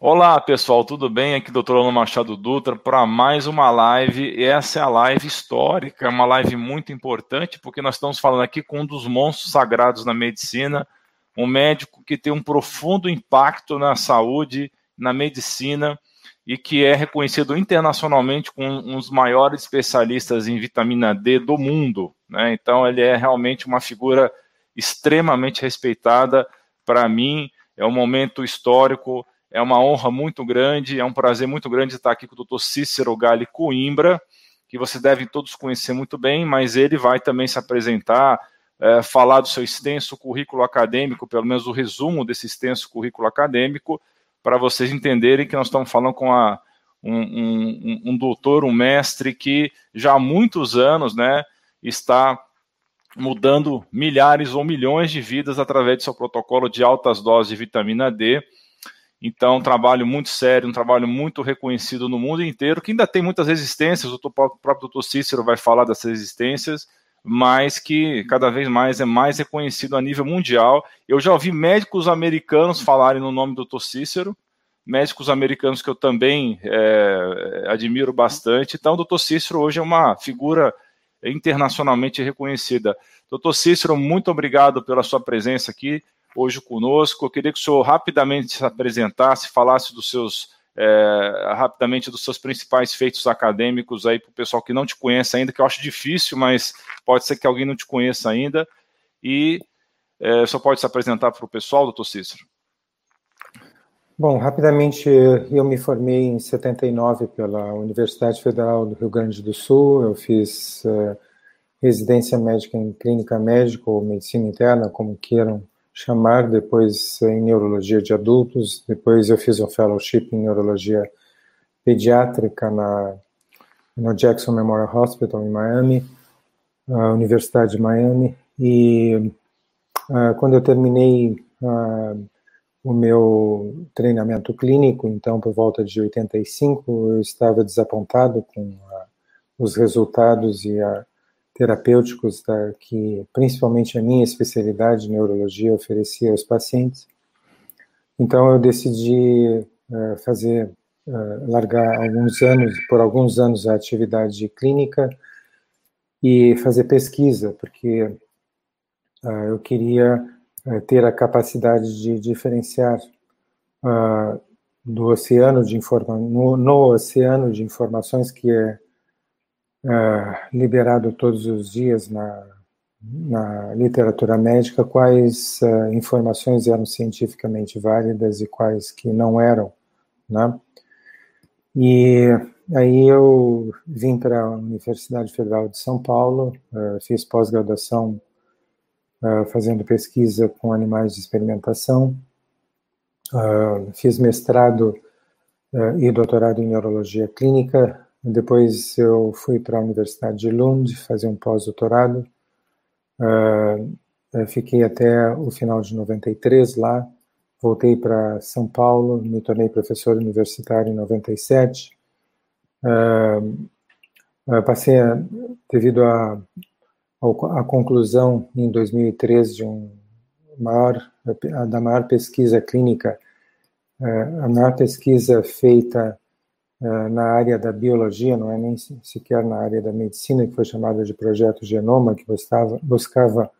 Olá pessoal, tudo bem? Aqui Dr. Ana Machado Dutra para mais uma live. Essa é a live histórica, uma live muito importante porque nós estamos falando aqui com um dos monstros sagrados na medicina, um médico que tem um profundo impacto na saúde, na medicina e que é reconhecido internacionalmente como um dos maiores especialistas em vitamina D do mundo. Né? Então ele é realmente uma figura extremamente respeitada. Para mim é um momento histórico é uma honra muito grande, é um prazer muito grande estar aqui com o Dr. Cícero Gali Coimbra, que vocês devem todos conhecer muito bem, mas ele vai também se apresentar, é, falar do seu extenso currículo acadêmico, pelo menos o resumo desse extenso currículo acadêmico, para vocês entenderem que nós estamos falando com a, um, um, um doutor, um mestre que já há muitos anos né, está mudando milhares ou milhões de vidas através do seu protocolo de altas doses de vitamina D então, um trabalho muito sério, um trabalho muito reconhecido no mundo inteiro, que ainda tem muitas resistências, o próprio doutor Cícero vai falar dessas resistências, mas que cada vez mais é mais reconhecido a nível mundial. Eu já ouvi médicos americanos falarem no nome do doutor Cícero, médicos americanos que eu também é, admiro bastante. Então, o doutor Cícero hoje é uma figura internacionalmente reconhecida. Doutor Cícero, muito obrigado pela sua presença aqui hoje conosco. Eu queria que o senhor rapidamente se apresentasse, falasse dos seus é, rapidamente dos seus principais feitos acadêmicos aí para o pessoal que não te conhece ainda, que eu acho difícil, mas pode ser que alguém não te conheça ainda. E é, só pode se apresentar para o pessoal, doutor Cícero. Bom, rapidamente, eu me formei em 79 pela Universidade Federal do Rio Grande do Sul. Eu fiz uh, residência médica em clínica médica ou medicina interna, como queiram chamar, depois em neurologia de adultos, depois eu fiz um fellowship em neurologia pediátrica na no Jackson Memorial Hospital em Miami, a Universidade de Miami, e uh, quando eu terminei uh, o meu treinamento clínico, então por volta de 85, eu estava desapontado com uh, os resultados e a terapêuticos da, que principalmente a minha especialidade, neurologia, oferecia aos pacientes. Então eu decidi uh, fazer, uh, largar alguns anos, por alguns anos a atividade clínica e fazer pesquisa, porque uh, eu queria ter a capacidade de diferenciar do oceano de informa no, no oceano de informações que é uh, liberado todos os dias na, na literatura médica quais uh, informações eram cientificamente válidas e quais que não eram, né? E aí eu vim para a Universidade Federal de São Paulo, uh, fiz pós-graduação uh, fazendo pesquisa com animais de experimentação, fiz mestrado e doutorado em neurologia clínica depois eu fui para a Universidade de Lund fazer um pós-doutorado. Uh, fiquei até o final de 93 lá. Voltei para São Paulo, me tornei professor universitário em 97. Uh, uh, passei, a, devido à a, a, conclusão em 2003 de um maior, da maior pesquisa clínica, a maior pesquisa feita na área da biologia, não é nem sequer na área da medicina, que foi chamada de Projeto Genoma, que buscava, buscava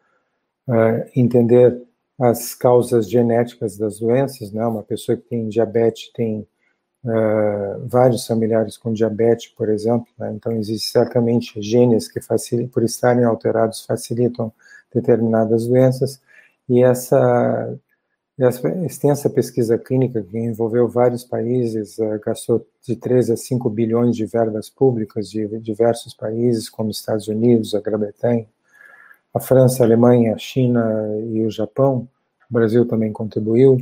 uh, entender as causas genéticas das doenças, né? Uma pessoa que tem diabetes tem uh, vários familiares com diabetes, por exemplo, né? então existe certamente genes que por estarem alterados, facilitam determinadas doenças, e essa essa extensa pesquisa clínica que envolveu vários países, uh, gastou de 3 a 5 bilhões de verbas públicas de diversos países, como Estados Unidos, a Grã-Bretanha, a França, a Alemanha, a China e o Japão. O Brasil também contribuiu,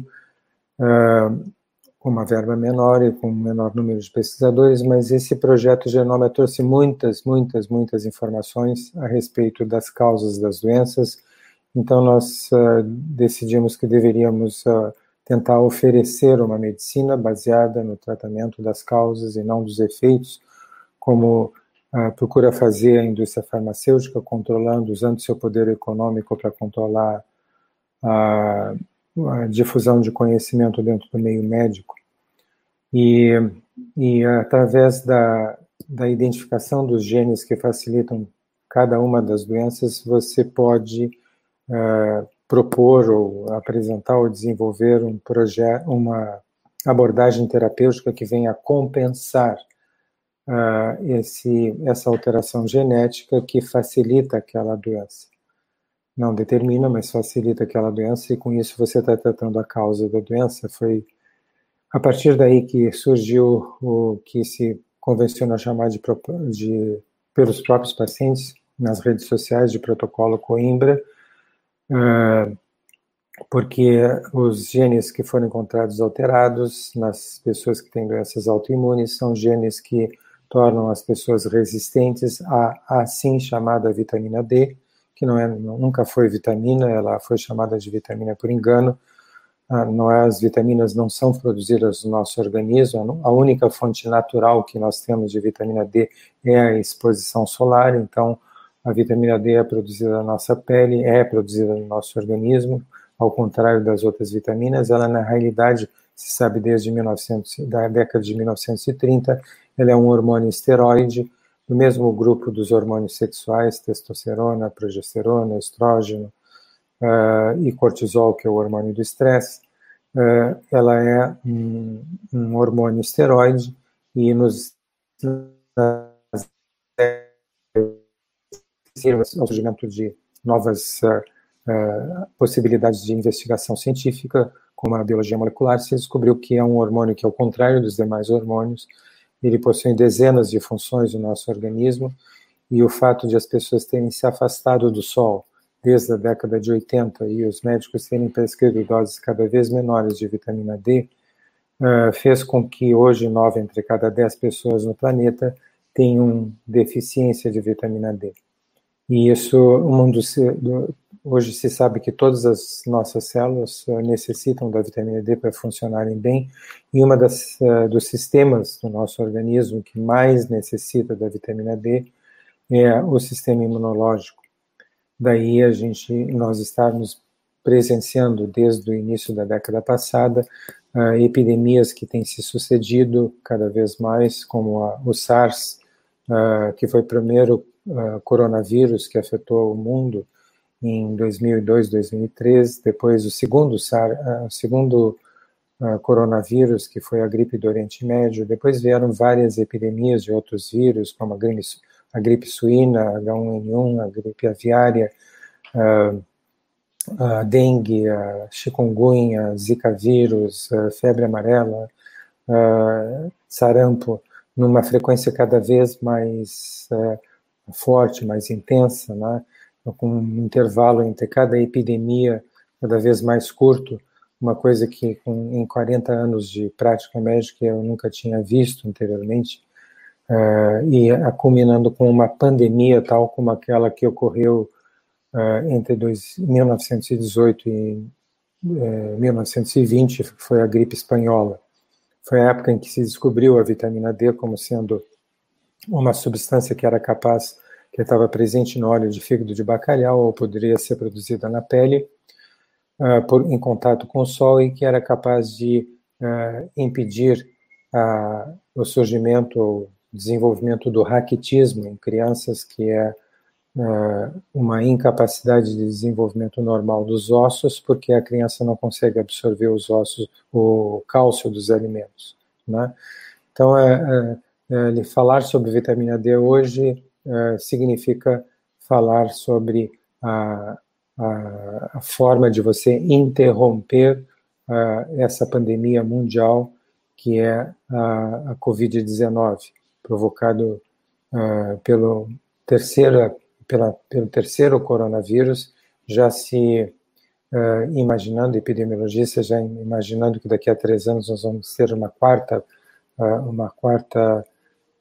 uh, com uma verba menor e com um menor número de pesquisadores, mas esse projeto Genoma trouxe muitas, muitas, muitas informações a respeito das causas das doenças, então, nós uh, decidimos que deveríamos uh, tentar oferecer uma medicina baseada no tratamento das causas e não dos efeitos, como uh, procura fazer a indústria farmacêutica, controlando, usando seu poder econômico para controlar a, a, difusão de conhecimento dentro do meio médico. E, e através da, da identificação dos genes que facilitam cada uma das doenças, você pode uh, propor ou apresentar ou desenvolver um projeto, uma abordagem terapêutica que venha compensar uh, esse, essa alteração genética que facilita aquela doença. Não determina, mas facilita aquela doença, e com isso você está tratando a causa da doença. Foi a partir daí que surgiu o que se convenciona chamar de, de pelos próprios pacientes nas redes sociais de protocolo Coimbra, porque os genes que foram encontrados alterados nas pessoas que têm doenças autoimunes são genes que tornam as pessoas resistentes à assim chamada vitamina D, que não é, nunca foi vitamina, ela foi chamada de vitamina por engano. Ah, é, as vitaminas não são produzidas no nosso organismo, a única fonte natural que nós temos de vitamina D é a exposição solar, então a vitamina D é produzida na nossa pele, é produzida no nosso organismo, ao contrário das outras vitaminas, ela na realidade se sabe desde 1900, da década de 1930, ele é um hormônio esteroide, do mesmo grupo dos hormônios sexuais, testosterona, progesterona, estrógeno uh, e cortisol, que é o hormônio do estresse. Uh, ela é um, um, hormônio esteroide e nos ao surgimento de novas uh, possibilidades de investigação científica, como a biologia molecular, se descobriu que é um hormônio que, ao contrário dos demais hormônios, ele possui dezenas de funções no nosso organismo, e o fato de as pessoas terem se afastado do sol desde a década de 80 e os médicos terem prescrito doses cada vez menores de vitamina D, uh, fez com que hoje nove entre cada dez pessoas no planeta tenham deficiência de vitamina D. E isso, o mundo do, Hoje se sabe que todas as nossas células uh, necessitam da vitamina D para funcionarem bem, e uma das uh, dos sistemas do nosso organismo que mais necessita da vitamina D é o sistema imunológico. Daí a gente nós estamos presenciando desde o início da década passada uh, epidemias que têm se sucedido cada vez mais, como a, o SARS, que foi o primeiro coronavírus que afetou o mundo em 2002, 2003, depois o segundo, SAR, o segundo uh, coronavírus, que foi a gripe do Oriente Médio, depois vieram várias epidemias de outros vírus, como a gripe, a gripe suína, H1N1, a gripe aviária, uh, a dengue, a chikungunya, zika vírus, febre amarela, sarampo, numa frequência cada vez mais forte, mais intensa, né? com um intervalo entre cada epidemia cada vez mais curto, uma coisa que com, em 40 anos de prática médica eu nunca tinha visto anteriormente, uh, e culminando com uma pandemia tal como aquela que ocorreu uh, entre dois, 1918 e uh, eh, 1920, que foi a gripe espanhola. Foi a época em que se descobriu a vitamina D como sendo uma substância que era capaz que estava presente no óleo de fígado de bacalhau ou poderia ser produzida na pele uh, por, em contato com o sol e que era capaz de uh, impedir uh, o surgimento ou desenvolvimento do raquitismo em crianças, que é uma incapacidade de desenvolvimento normal dos ossos, porque a criança não consegue absorver os ossos, o cálcio dos alimentos. Né? Então, é, é, é, falar sobre vitamina D hoje uh, significa falar sobre a, a, a, forma de você interromper essa pandemia mundial que é a, a Covid-19, provocado uh, pelo, terceira, pela, pelo terceiro coronavírus, já se Uh, imaginando, epidemiologistas já imaginando que daqui a três anos nós vamos ter uma quarta, uh, uma quarta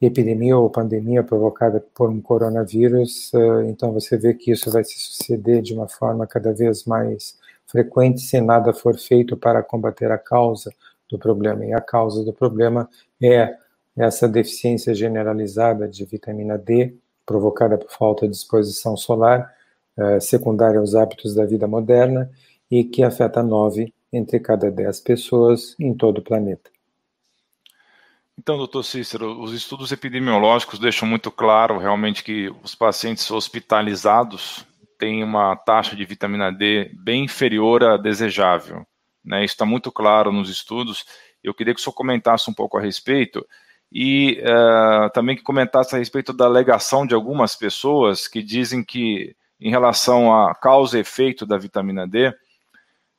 epidemia ou pandemia provocada por um coronavírus, eh, então você vê que isso vai se suceder de uma forma cada vez mais frequente se nada for feito para combater a causa do problema. E a causa do problema é essa deficiência generalizada de vitamina D, provocada por falta de exposição solar, eh, secundária aos hábitos da vida moderna, e que afeta nove entre cada dez pessoas em todo o planeta. Então, doutor Cícero, os estudos epidemiológicos deixam muito claro realmente que os pacientes hospitalizados têm uma taxa de vitamina D bem inferior à desejável. Né? Isso está muito claro nos estudos. Eu queria que o senhor comentasse um pouco a respeito e uh, também que comentasse a respeito da alegação de algumas pessoas que dizem que, em relação à causa e efeito da vitamina D,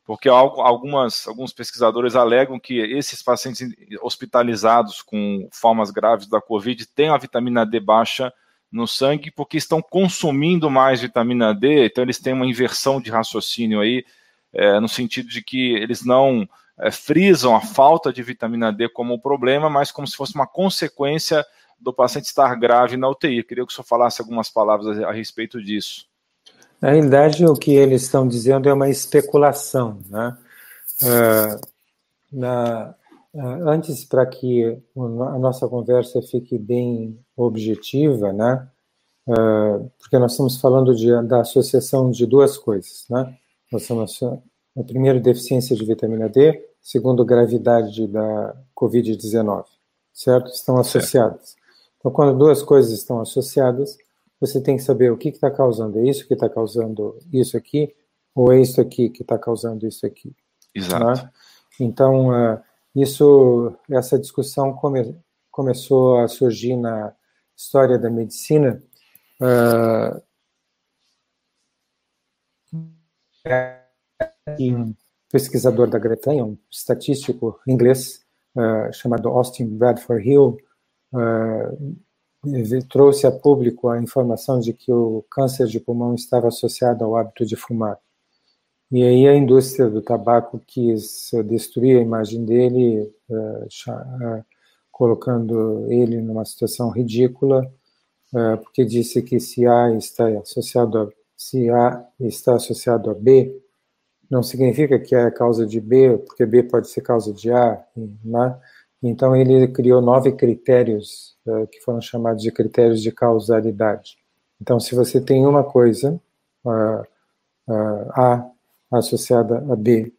porque algumas, alguns pesquisadores alegam que esses pacientes hospitalizados com formas graves da Covid têm a vitamina D baixa no sangue porque estão consumindo mais vitamina D, então eles têm uma inversão de raciocínio aí, é, no sentido de que eles não frisam a falta de vitamina D como um problema, mas como se fosse uma consequência do paciente estar grave na UTI. Queria que o senhor falasse algumas palavras a, respeito disso. Na realidade, o que eles estão dizendo é uma especulação. Né? Uh, na, uh, antes, para que a nossa conversa fique bem objetiva, né? Uh, porque nós estamos falando de, da associação de duas coisas. Né? Nós estamos, a primeira, deficiência de vitamina D, segundo, gravidade da Covid-19, certo? Estão associadas. Então, quando duas coisas estão associadas, você tem que saber o que está causando. É isso que está causando isso aqui, ou é isso aqui que está causando isso aqui. Exato. Né? Então, uh, isso, essa discussão come, começou a surgir na história da medicina. Uh, um pesquisador da Grã-Bretanha, um estatístico inglês uh, chamado Austin Bradford Hill, uh, trouxe a público a informação de que o câncer de pulmão estava associado ao hábito de fumar. E aí a indústria do tabaco quis destruir a imagem dele, uh, colocando ele numa situação ridícula, porque disse que se A está associado a, se A está associado a B, não significa que é causa de B, porque B pode ser causa de A, né? Então, ele criou nove critérios, uh, que foram chamados de critérios de causalidade. Então, se você tem uma coisa, uh, uh, A associada a B,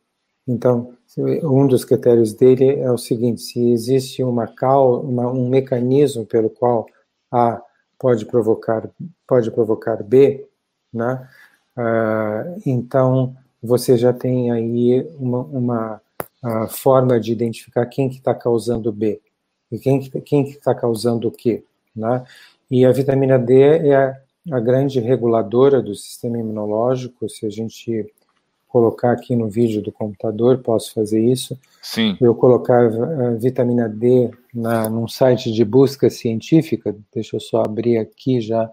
então, um dos critérios dele é o seguinte: se existe uma, uma um mecanismo pelo qual A pode provocar, pode provocar B, né? então você já tem aí uma, uma a forma de identificar quem que está causando B e quem que quem está causando o quê, né? E a vitamina D é a, a grande reguladora do sistema imunológico. Se a gente colocar aqui no vídeo do computador, posso fazer isso. Sim. Eu colocar a vitamina D na, num site de busca científica, deixa eu só abrir aqui já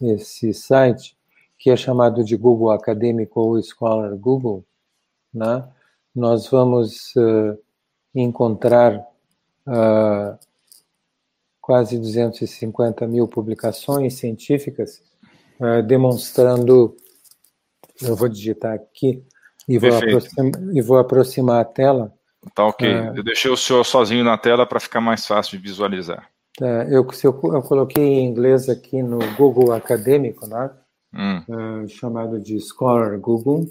esse site, que é chamado de Google Acadêmico ou Scholar Google, né? nós vamos uh, encontrar uh, quase 250 mil publicações científicas uh, demonstrando. Eu vou digitar aqui e vou, aproximar, e vou aproximar a tela. Tá ok. eu deixei o senhor sozinho na tela para ficar mais fácil de visualizar. Tá, eu, eu, eu, coloquei em inglês aqui no Google Acadêmico, né? Hum. chamado de Scholar Google.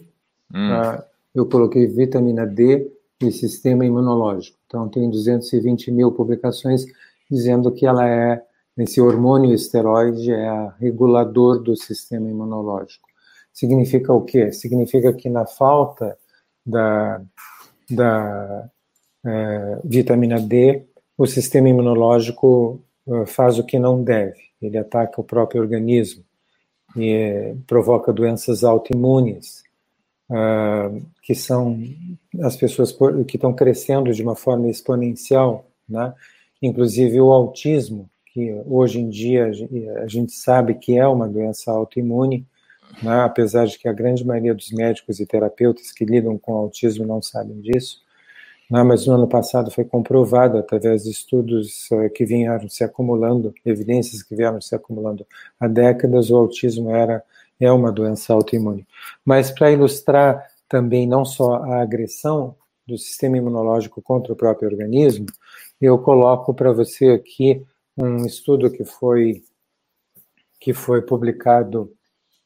Hum eu coloquei vitamina D e sistema imunológico. Então, tem 220 mil publicações dizendo que ela é, esse hormônio esteroide é regulador do sistema imunológico. Significa o quê? Significa que na falta da, da é, vitamina D, o sistema imunológico é, faz o que não deve. Ele ataca o próprio organismo e provoca doenças autoimunes uh, que são as pessoas que estão crescendo de uma forma exponencial, né? inclusive o autismo, que hoje em dia a gente sabe que é uma doença autoimune, né? apesar de que a grande maioria dos médicos e terapeutas que lidam com autismo não sabem disso. Né? Mas no ano passado foi comprovado, através de estudos uh, que vieram se acumulando, evidências que vieram se acumulando há décadas, o autismo era é uma doença autoimune. Mas para ilustrar também não só a agressão do sistema imunológico contra o próprio organismo, eu coloco para você aqui um estudo que foi que foi publicado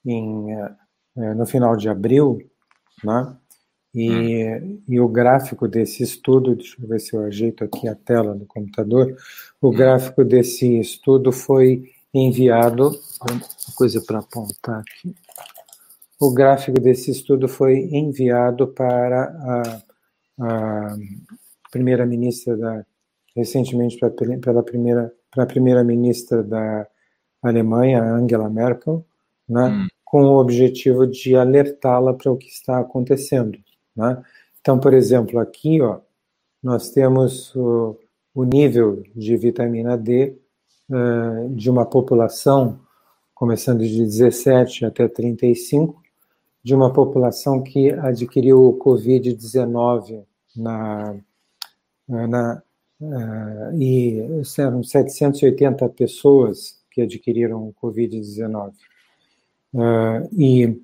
em, eh, no final de abril, né? E, hum. e o gráfico desse estudo, deixa eu ver se eu ajeito aqui a tela do computador, o hum. gráfico desse estudo foi enviado, uma coisa para apontar aqui, o gráfico desse estudo foi enviado para a, a primeira-ministra da, recentemente pra, pela primeira, para a primeira-ministra da Alemanha, Angela Merkel, né, hum. com o objetivo de alertá-la para o que está acontecendo. Né? Então, por exemplo, aqui ó, nós temos o, o nível de vitamina D uh, de uma população, começando de 17 até 35, de uma população que adquiriu o Covid-19 na, na, uh, e eram 780 pessoas que adquiriram o Covid-19. Uh, e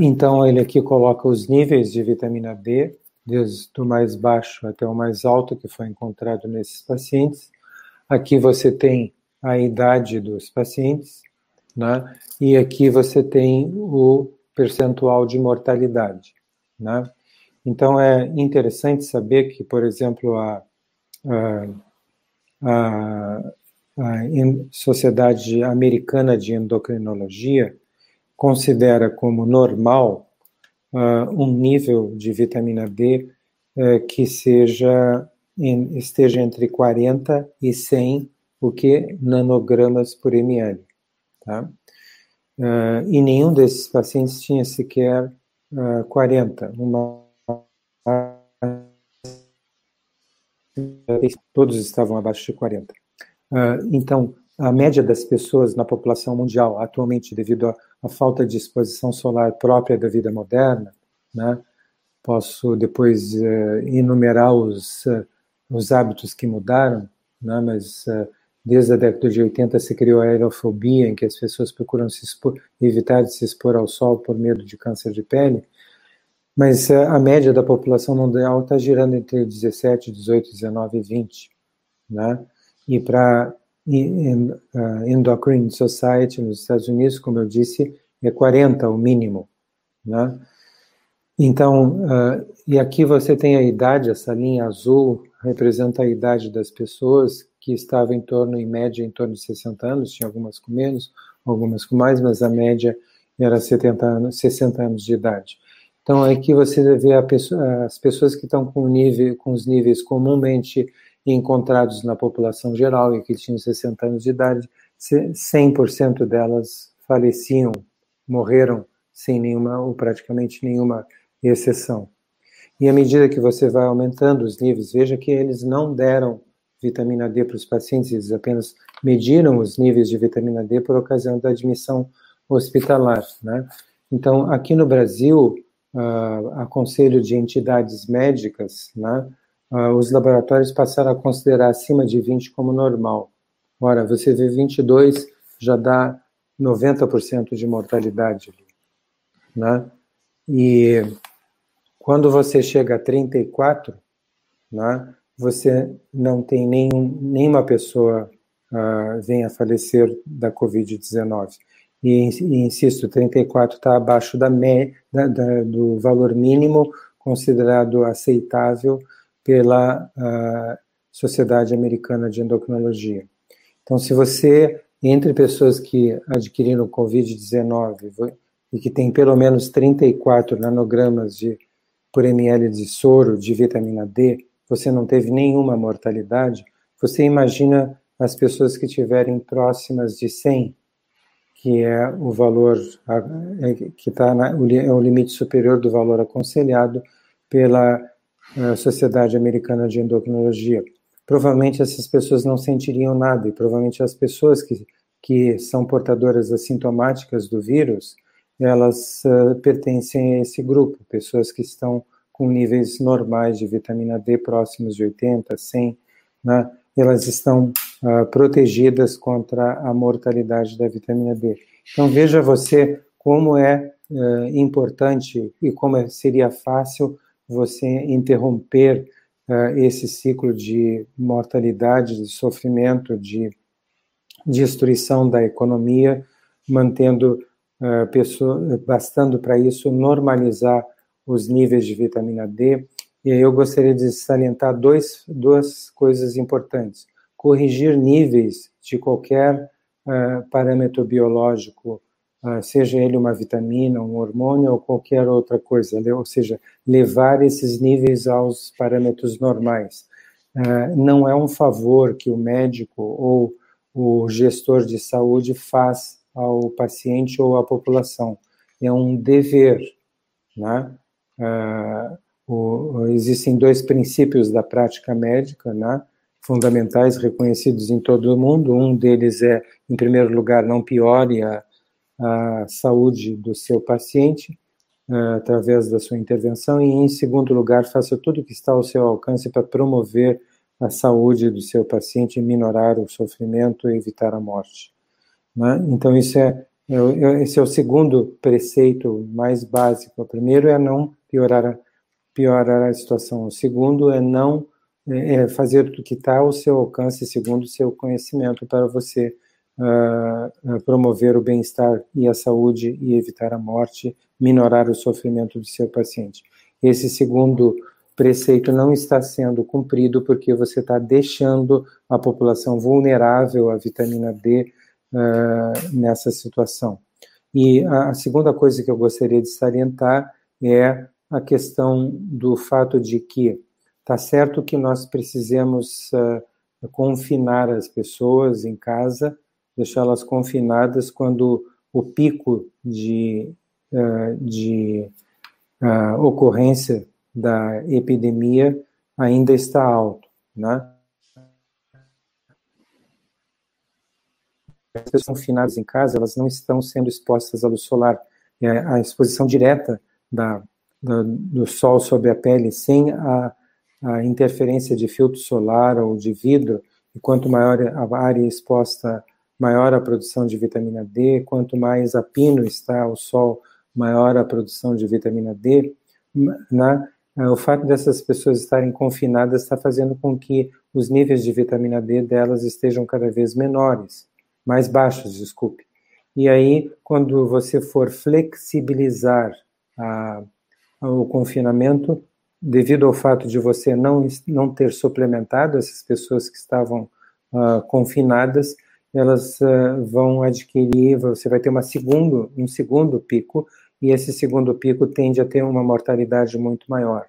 então ele aqui coloca os níveis de vitamina D, desde o mais baixo até o mais alto que foi encontrado nesses pacientes. Aqui você tem a idade dos pacientes, né? E aqui você tem o percentual de mortalidade. Né? Então, é interessante saber que, por exemplo, a, a, a, a Sociedade Americana de Endocrinologia considera como normal uh, um nível de vitamina D uh, que seja em, esteja entre 40 e 100 o que nanogramas por ml. Tá? Uh, e nenhum desses pacientes tinha sequer uh, ah, 40. Uma... Todos estavam abaixo de 40. Uh, ah, então, a média das pessoas na população mundial, atualmente, devido à falta de exposição solar própria da vida moderna, né, posso depois uh, enumerar os, uh, os hábitos que mudaram, né, mas Desde a década de 80 se criou a aerofobia, em que as pessoas procuram se expor, evitar de se expor ao sol por medo de câncer de pele. Mas eh, a média da população mundial está girando entre 17, 18, 19 e 20. Né? E para a Endocrine Society nos Estados Unidos, como eu disse, é 40 o mínimo. Né? Então, uh, e aqui você tem a idade, essa linha azul representa a idade das pessoas que estava em torno, em média, em torno de 60 anos, tinha algumas com menos, algumas com mais, mas a média era 70 anos, 60 anos de idade. Então, aqui você vê pessoa, as pessoas que estão com, nível, com os níveis comumente encontrados na população geral e que tinham 60 anos de idade, 100% delas faleciam, morreram sem nenhuma, ou praticamente nenhuma exceção. E à medida que você vai aumentando os níveis, veja que eles não deram vitamina D para os pacientes, eles apenas mediram os níveis de vitamina D por ocasião da admissão hospitalar. Né? Então, aqui no Brasil, uh, a conselho de entidades médicas, né, os laboratórios passaram a considerar acima de 20 como normal. Ora, você vê 22, já dá 90% de mortalidade. Né? E quando você chega a 34, né, você não tem nenhum, nenhuma pessoa uh, venha a falecer da Covid-19. E, e, insisto, 34 está abaixo da, me, da, da, do valor mínimo considerado aceitável pela Sociedade Americana de Endocrinologia. Então, se você, entre pessoas que adquiriram Covid-19 e que tem pelo menos 34 nanogramas de, por ml de soro de vitamina D, você não teve nenhuma mortalidade, você imagina as pessoas que tiverem próximas de 100, que é o valor é, que está é o limite superior do valor aconselhado pela eh, Sociedade Americana de Endocrinologia. Provavelmente essas pessoas não sentiriam nada e provavelmente as pessoas que, que são portadoras assintomáticas do vírus, elas uh, pertencem a esse grupo, pessoas que estão com níveis normais de vitamina D próximos de 80, 100, né, elas estão uh, protegidas contra a mortalidade da vitamina D. Então veja você como é uh, importante e como é, seria fácil você interromper uh, esse ciclo de mortalidade, de sofrimento, de destruição da economia, mantendo uh, pessoa, bastando para isso normalizar os níveis de vitamina D. E aí eu gostaria de salientar dois, duas coisas importantes. Corrigir níveis de qualquer uh, parâmetro biológico, seja ele uma vitamina, um hormônio ou qualquer outra coisa, ou seja, levar esses níveis aos parâmetros normais. Uh, não é um favor que o médico ou o gestor de saúde faz ao paciente ou à população. É um dever, né? O, existem dois princípios da prática médica, né? fundamentais, reconhecidos em todo o mundo. Um deles é, em primeiro lugar, não piore a, a saúde do seu paciente uh, através da sua intervenção, e, em segundo lugar, faça tudo o que está ao seu alcance para promover a saúde do seu paciente, minorar o sofrimento e evitar a morte. Né? Então, isso é, é, esse é o segundo preceito mais básico. O primeiro é não piorar a, piorar a situação. O segundo é não é, é fazer o que está ao seu alcance, segundo o seu conhecimento, para você uh, promover o bem-estar e a saúde e evitar a morte, minorar o sofrimento do seu paciente. Esse segundo preceito não está sendo cumprido porque você está deixando a população vulnerável à vitamina D uh, nessa situação. E a segunda coisa que eu gostaria de salientar é a questão do fato de que está certo que nós precisamos uh, confinar as pessoas em casa, deixá-las confinadas quando o pico de, uh, de ocorrência da epidemia ainda está alto, né? As pessoas confinadas em casa, elas não estão sendo expostas à luz solar. É, a exposição direta da, da, do sol sobre a pele, sem a, a interferência de filtro solar ou de vidro, e quanto maior a área exposta, maior a produção de vitamina D, quanto mais a pino está ao sol, maior a produção de vitamina D, né? É, o fato dessas pessoas estarem confinadas está fazendo com que os níveis de vitamina D delas estejam cada vez menores, mais baixos, desculpe. E aí, quando você for flexibilizar a, o confinamento, devido ao fato de você não, não ter suplementado essas pessoas que estavam uh, confinadas, elas uh, vão adquirir, você vai ter uma segundo, um segundo pico e esse segundo pico tende a ter uma mortalidade muito maior.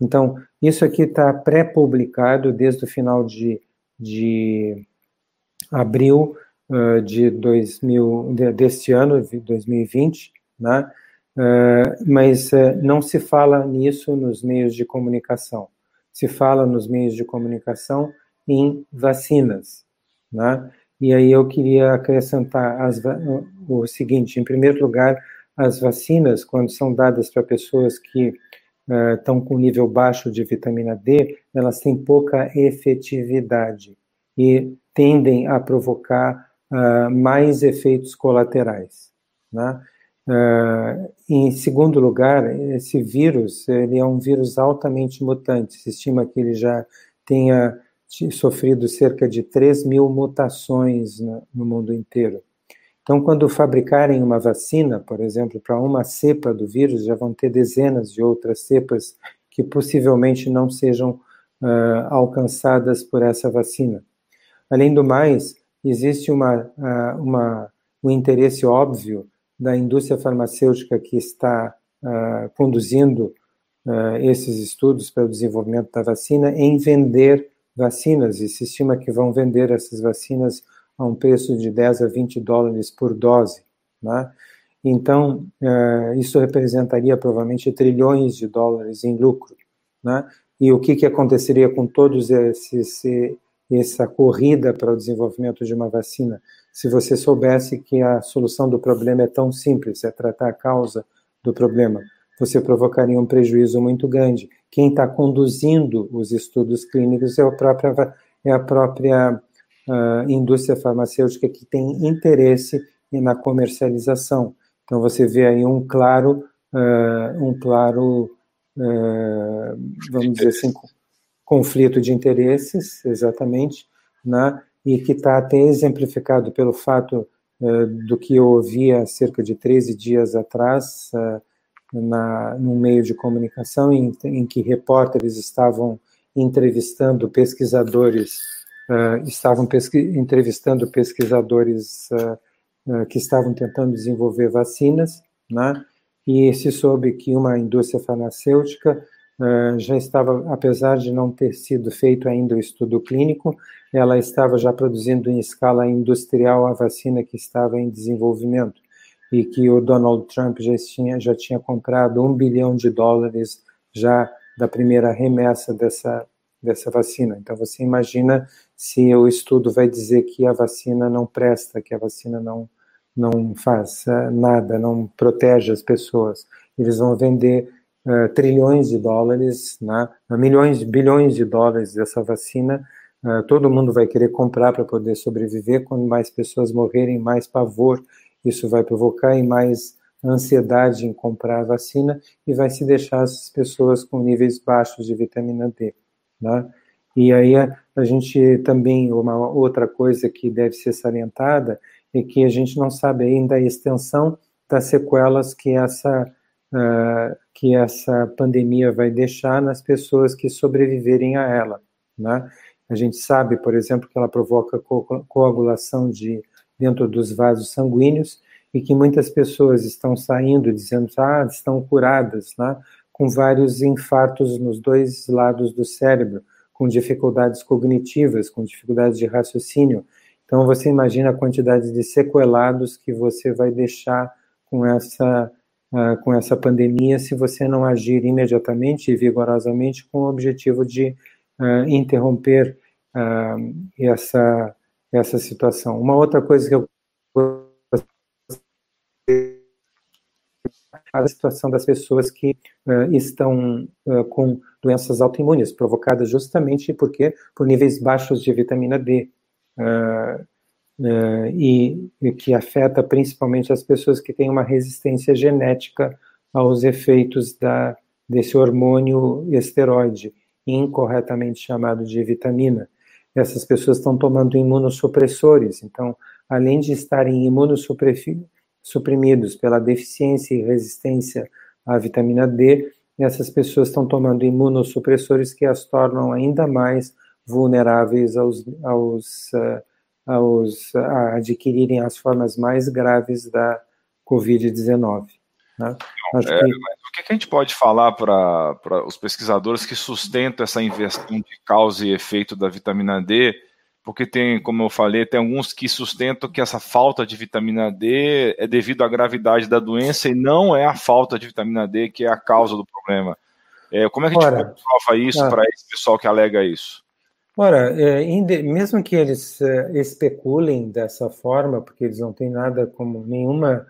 Então, isso aqui está pré-publicado desde o final de, de abril uh, de 2000, de, deste ano, 2020, né? Uh, mas uh, não se fala nisso nos meios de comunicação. Se fala nos meios de comunicação em vacinas, né? E aí eu queria acrescentar as, o seguinte: em primeiro lugar, as vacinas, quando são dadas para pessoas que uh, estão com nível baixo de vitamina D, elas têm pouca efetividade e tendem a provocar uh, mais efeitos colaterais. Né? Uh, em segundo lugar, esse vírus ele é um vírus altamente mutante. Se estima que ele já tenha sofrido cerca de 3 mil mutações no, mundo inteiro. Então, quando fabricarem uma vacina, por exemplo, para uma cepa do vírus, já vão ter dezenas de outras cepas que possivelmente não sejam uh, alcançadas por essa vacina. Além do mais, existe uma, uh, uma, um interesse óbvio da indústria farmacêutica que está uh, conduzindo esses estudos para o desenvolvimento da vacina em vender vacinas, e se estima que vão vender essas vacinas a um preço de 10 a 20 dólares por dose. Né? Então, uh, isso representaria provavelmente trilhões de dólares em lucro. Né? E o que, que aconteceria com todos esses essa corrida para o desenvolvimento de uma vacina, se você soubesse que a solução do problema é tão simples, é tratar a causa do problema, você provocaria um prejuízo muito grande. Quem está conduzindo os estudos clínicos é a própria, é a própria uh, indústria farmacêutica que tem interesse na comercialização. Então você vê aí um claro, uh, um claro, uh, vamos dizer assim, conflito de interesses, exatamente, né? e que está até exemplificado pelo fato do que eu ouvi há cerca de 13 dias atrás, na, num meio de comunicação em, em que repórteres estavam entrevistando pesquisadores, uh, estavam pesqui entrevistando pesquisadores uh, uh, que estavam tentando desenvolver vacinas, né? E se soube que uma indústria farmacêutica já estava, apesar de não ter sido feito ainda o estudo clínico, ela estava já produzindo em escala industrial a vacina que estava em desenvolvimento e que o Donald Trump já tinha, já tinha comprado um bilhão de dólares já da primeira remessa dessa, dessa vacina. Então, você imagina se o estudo vai dizer que a vacina não presta, que a vacina não, não faz nada, não protege as pessoas. Eles vão vender uh, trilhões de dólares, né, milhões, bilhões de dólares dessa vacina. Uh, todo mundo vai querer comprar para poder sobreviver. Quando mais pessoas morrerem, mais pavor isso vai provocar em mais ansiedade em comprar a vacina e vai se deixar as pessoas com níveis baixos de vitamina D. Né? E aí a, a gente também, uma outra coisa que deve ser salientada é que a gente não sabe ainda a extensão das sequelas que essa, uh, que essa pandemia vai deixar nas pessoas que sobreviverem a ela. Né? A gente sabe, por exemplo, que ela provoca co coagulação de dentro dos vasos sanguíneos e que muitas pessoas estão saindo dizendo ah, estão curadas, né, com vários infartos nos dois lados do cérebro, com dificuldades cognitivas, com dificuldades de raciocínio. Então você imagina a quantidade de sequelados que você vai deixar com essa uh, com essa pandemia se você não agir imediatamente e vigorosamente com o objetivo de uh, interromper uh, essa essa situação. Uma outra coisa que eu a situação das pessoas que uh, estão uh, com doenças autoimunes, provocadas justamente porque por níveis baixos de vitamina D. Uh, e, e, que afeta principalmente as pessoas que têm uma resistência genética aos efeitos da, desse hormônio esteroide, incorretamente chamado de vitamina essas pessoas estão tomando imunossupressores. Então, além de estarem imunossuprimidos pela deficiência e resistência à vitamina D, essas pessoas estão tomando imunossupressores que as tornam ainda mais vulneráveis aos, aos, uh, aos a adquirirem as formas mais graves da Covid-19. Né? É, que... o que a gente pode falar para os pesquisadores que sustentam essa inversão de causa e efeito da vitamina D? Porque tem, como eu falei, tem alguns que sustentam que essa falta de vitamina D é devido à gravidade da doença e não é a falta de vitamina D que é a causa do problema. É, como é que a gente Ora, prova isso ah, para esse pessoal que alega isso? Ora, é, mesmo que eles é, especulem dessa forma, porque eles não têm nada como nenhuma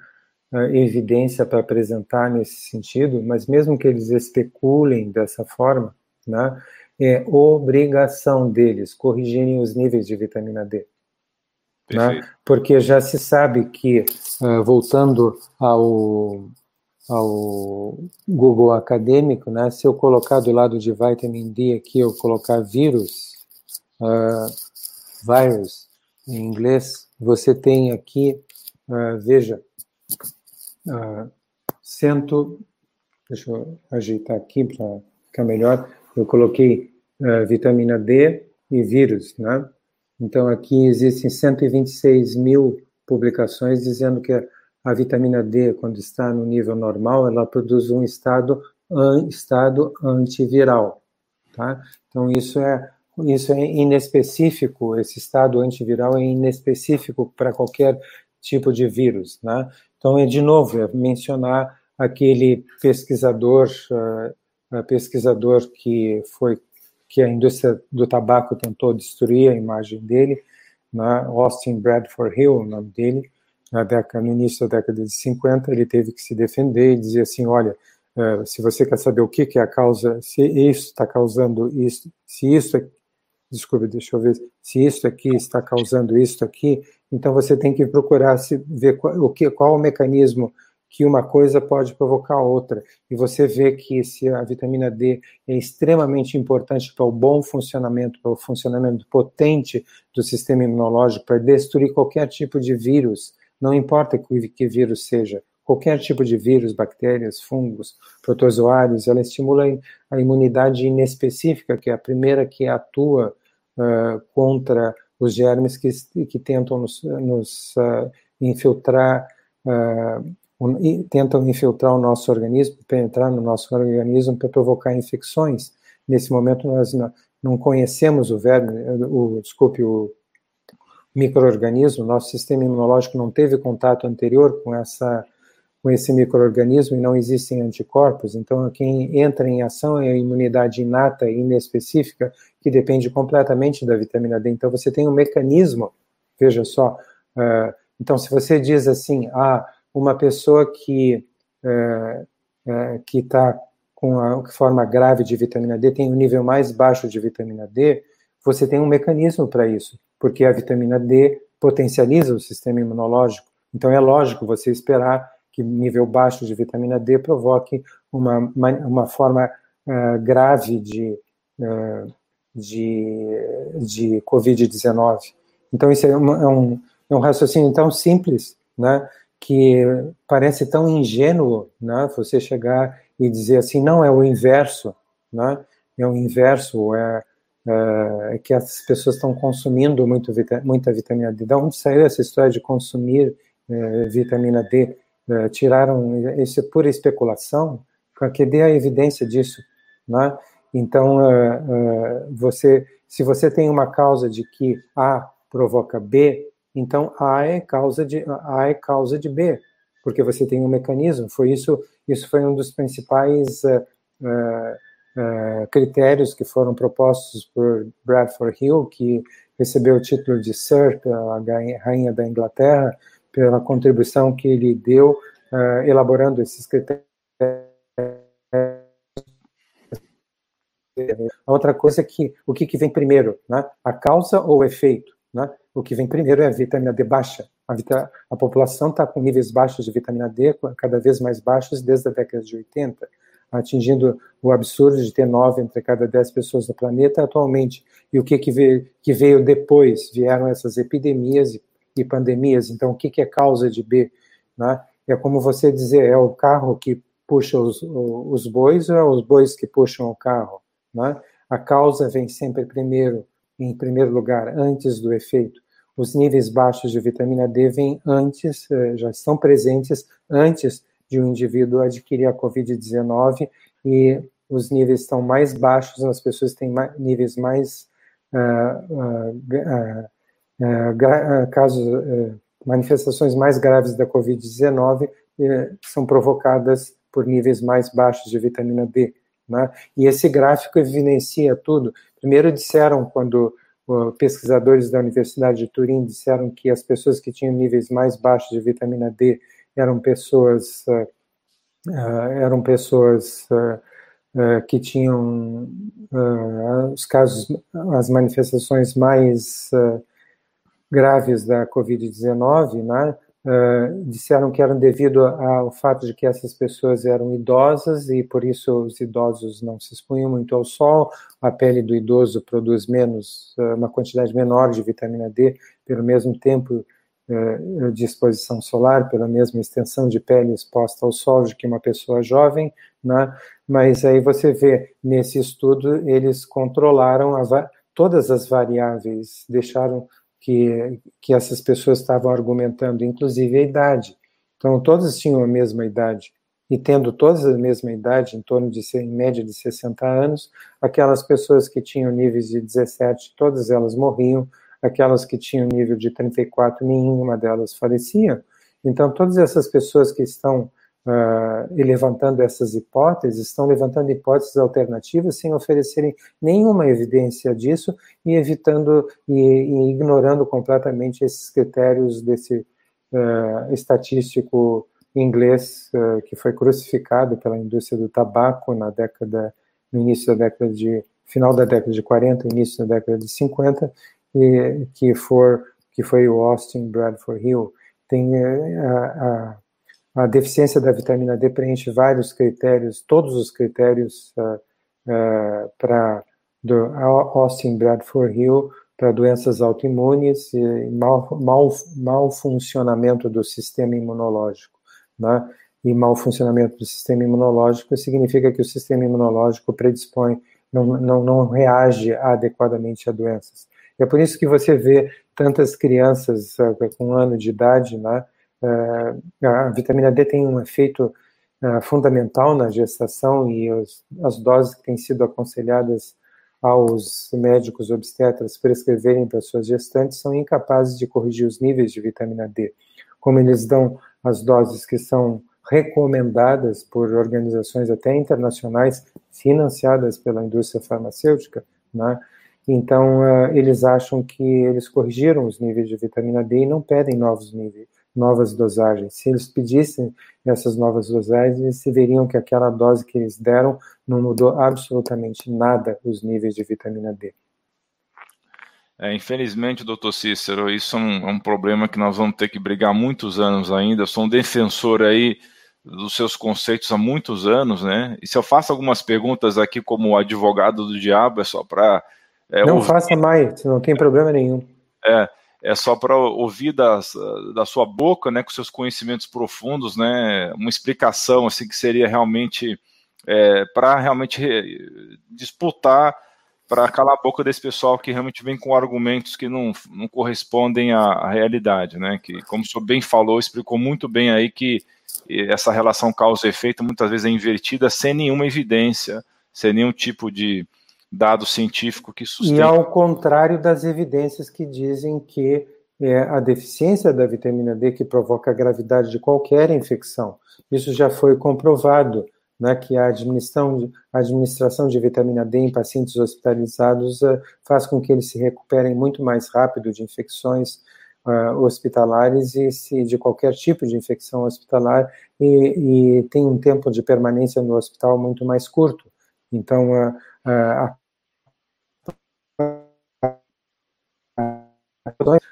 evidência para apresentar nesse sentido, mas mesmo que eles especulem dessa forma, né, é obrigação deles corrigirem os níveis de vitamina D. Né? Porque já se sabe que, uh, voltando ao, ao Google acadêmico, né, se eu colocar do lado de vitamin D aqui, eu colocar vírus, uh, virus em inglês, você tem aqui, uh, veja, uh, cento, deixa eu ajeitar aqui para ficar melhor, eu coloquei uh, vitamina D e vírus, né? Então aqui existem 126 mil publicações dizendo que a, a vitamina D, quando está no nível normal, ela produz um estado, estado antiviral, tá? Então isso é isso é inespecífico, esse estado antiviral é inespecífico para qualquer tipo de vírus, né? Então, é de novo, é mencionar aquele pesquisador, uh, pesquisador que foi que a indústria do tabaco tentou destruir a imagem dele, né? Austin Bradford Hill, o nome dele, na década, no início da década de 50, ele teve que se defender e dizer assim, olha, uh, se você quer saber o que, que é a causa, se isso está causando isso, se isso desculpe, deixa eu ver, se isso aqui está causando isso aqui, então você tem que procurar se ver qual, o que, qual o mecanismo que uma coisa pode provocar outra. E você vê que se a vitamina D é extremamente importante para o bom funcionamento, para o funcionamento potente do sistema imunológico, para destruir qualquer tipo de vírus, não importa que, que vírus seja, qualquer tipo de vírus, bactérias, fungos, protozoários, ela estimula a imunidade inespecífica, que é a primeira que atua uh, contra os germes que, que tentam nos, nos uh, infiltrar, um, tentam infiltrar o nosso organismo, penetrar no nosso organismo para provocar infecções. Nesse momento nós não, não conhecemos o verme, o, desculpe, o microorganismo, nosso sistema imunológico não teve contato anterior com essa com esse microorganismo e não existem anticorpos. Então, quem entra em ação é a imunidade inata e inespecífica, que depende completamente da vitamina D. Então, você tem um mecanismo, veja só. Uh, então, se você diz assim, ah, uma pessoa que uh, uh, que está com a forma grave de vitamina D tem um nível mais baixo de vitamina D, você tem um mecanismo para isso, porque a vitamina D potencializa o sistema imunológico. Então, é lógico você esperar que nível baixo de vitamina D provoque uma, uma forma uh, grave de, uh, de, de Covid-19. Então, isso é, uma, é, um, é um raciocínio tão simples, né, que parece tão ingênuo, né, você chegar e dizer assim, não, é o inverso, né, é o inverso, é, é, é que as pessoas estão consumindo muito, muita vitamina D. De onde saiu essa história de consumir é, vitamina D? É, tiraram isso é pura especulação, que dê a evidência disso, né? Então, uh, uh, você, se você tem uma causa de que A provoca B, então A é causa de A é causa de B, porque você tem um mecanismo. Foi isso, isso foi um dos principais uh, critérios que foram propostos por Bradford Hill, que recebeu o título de Sir, a rainha da Inglaterra, pela contribuição que ele deu uh, elaborando esses critérios. A outra coisa é que o que, que vem primeiro, né? a causa ou o efeito? Né? O que vem primeiro é a vitamina D baixa. A, vita, a população está com níveis baixos de vitamina D, cada vez mais baixos desde a década de 80, atingindo o absurdo de ter nove entre cada dez pessoas no planeta atualmente. E o que, que, veio, que veio depois? Vieram essas epidemias e e pandemias. Então, o que, que é causa de B? Né? É como você dizer, é o carro que puxa os, os bois ou é os bois que puxam o carro? Né? A causa vem sempre primeiro, em primeiro lugar, antes do efeito. Os níveis baixos de vitamina D vêm antes, eh, já estão presentes antes de um indivíduo adquirir a Covid-19 e os níveis estão mais baixos nas pessoas têm níveis mais uh, uh, uh, casos, é, manifestações mais graves da Covid-19 são provocadas por níveis mais baixos de vitamina D. Né? E esse gráfico evidencia tudo. Primeiro disseram, quando pesquisadores da Universidade de Turim disseram que as pessoas que tinham níveis mais baixos de vitamina D eram pessoas eram pessoas que tinham os casos, as manifestações mais graves da Covid-19, né, uh, disseram que eram devido ao fato de que essas pessoas eram idosas e por isso os idosos não se expunham muito ao sol, a pele do idoso produz menos, uh, uma quantidade menor de vitamina D pelo mesmo tempo uh, de exposição solar, pela mesma extensão de pele exposta ao sol de que uma pessoa jovem, né, mas aí você vê, nesse estudo, eles controlaram todas as variáveis, deixaram que, que essas pessoas estavam argumentando, inclusive a idade. Então, todas tinham a mesma idade. E tendo todas a mesma idade, em torno de, em média de 60 anos, aquelas pessoas que tinham níveis de 17, todas elas morriam, aquelas que tinham nível de 34, nenhuma delas falecia. Então, todas essas pessoas que estão uh, e levantando essas hipóteses, estão levantando hipóteses alternativas sem oferecerem nenhuma evidência disso e evitando e, e ignorando completamente esses critérios desse uh, estatístico inglês uh, que foi crucificado pela indústria do tabaco na década, no início da década de final da década de 40, início da década de 50, e que for que foi o Austin Bradford Hill. Tem a, a a deficiência da vitamina D preenche vários critérios, todos os critérios uh, uh, para do Austin Bradford Hill para doenças autoimunes e mau, mau, mau funcionamento do sistema imunológico. né? e mau funcionamento do sistema imunológico significa que o sistema imunológico predispõe, não, não, não reage adequadamente a doenças. E é por isso que você vê tantas crianças uh, com um ano de idade, né? Uh, a vitamina D tem um efeito uh, fundamental na gestação e as doses que têm sido aconselhadas aos médicos obstetras prescreverem para suas gestantes são incapazes de corrigir os níveis de vitamina D. Como eles dão as doses que são recomendadas por organizações até internacionais financiadas pela indústria farmacêutica, né? Então, uh, eles acham que eles corrigiram os níveis de vitamina D e não pedem novos níveis, novas dosagens. Se eles pedissem essas novas dosagens, eles veriam que aquela dose que eles deram não mudou absolutamente nada os níveis de vitamina D. É, infelizmente, doutor Cícero, isso é um, é um, problema que nós vamos ter que brigar muitos anos ainda. Eu sou um defensor aí dos seus conceitos há muitos anos, né? E se eu faço algumas perguntas aqui como advogado do diabo, é só para. É, não faça mais, não tem problema nenhum. É, é só para ouvir das, da sua boca, né, com seus conhecimentos profundos, né, uma explicação assim que seria realmente é, para realmente disputar para calar a boca desse pessoal que realmente vem com argumentos que não, não correspondem à, à realidade, né? Que, como o senhor bem falou, explicou muito bem aí que essa relação causa-efeito muitas vezes é invertida sem nenhuma evidência, sem nenhum tipo de dado científico que sustente. E ao contrário das evidências que dizem que é a deficiência da vitamina D que provoca a gravidade de qualquer infecção. Isso já foi comprovado né, que a administração, a administração de vitamina D em pacientes hospitalizados uh, faz com que eles se recuperem muito mais rápido de infecções uh, hospitalares e se de qualquer tipo de infecção hospitalar e, e, tem um tempo de permanência no hospital muito mais curto. Então, a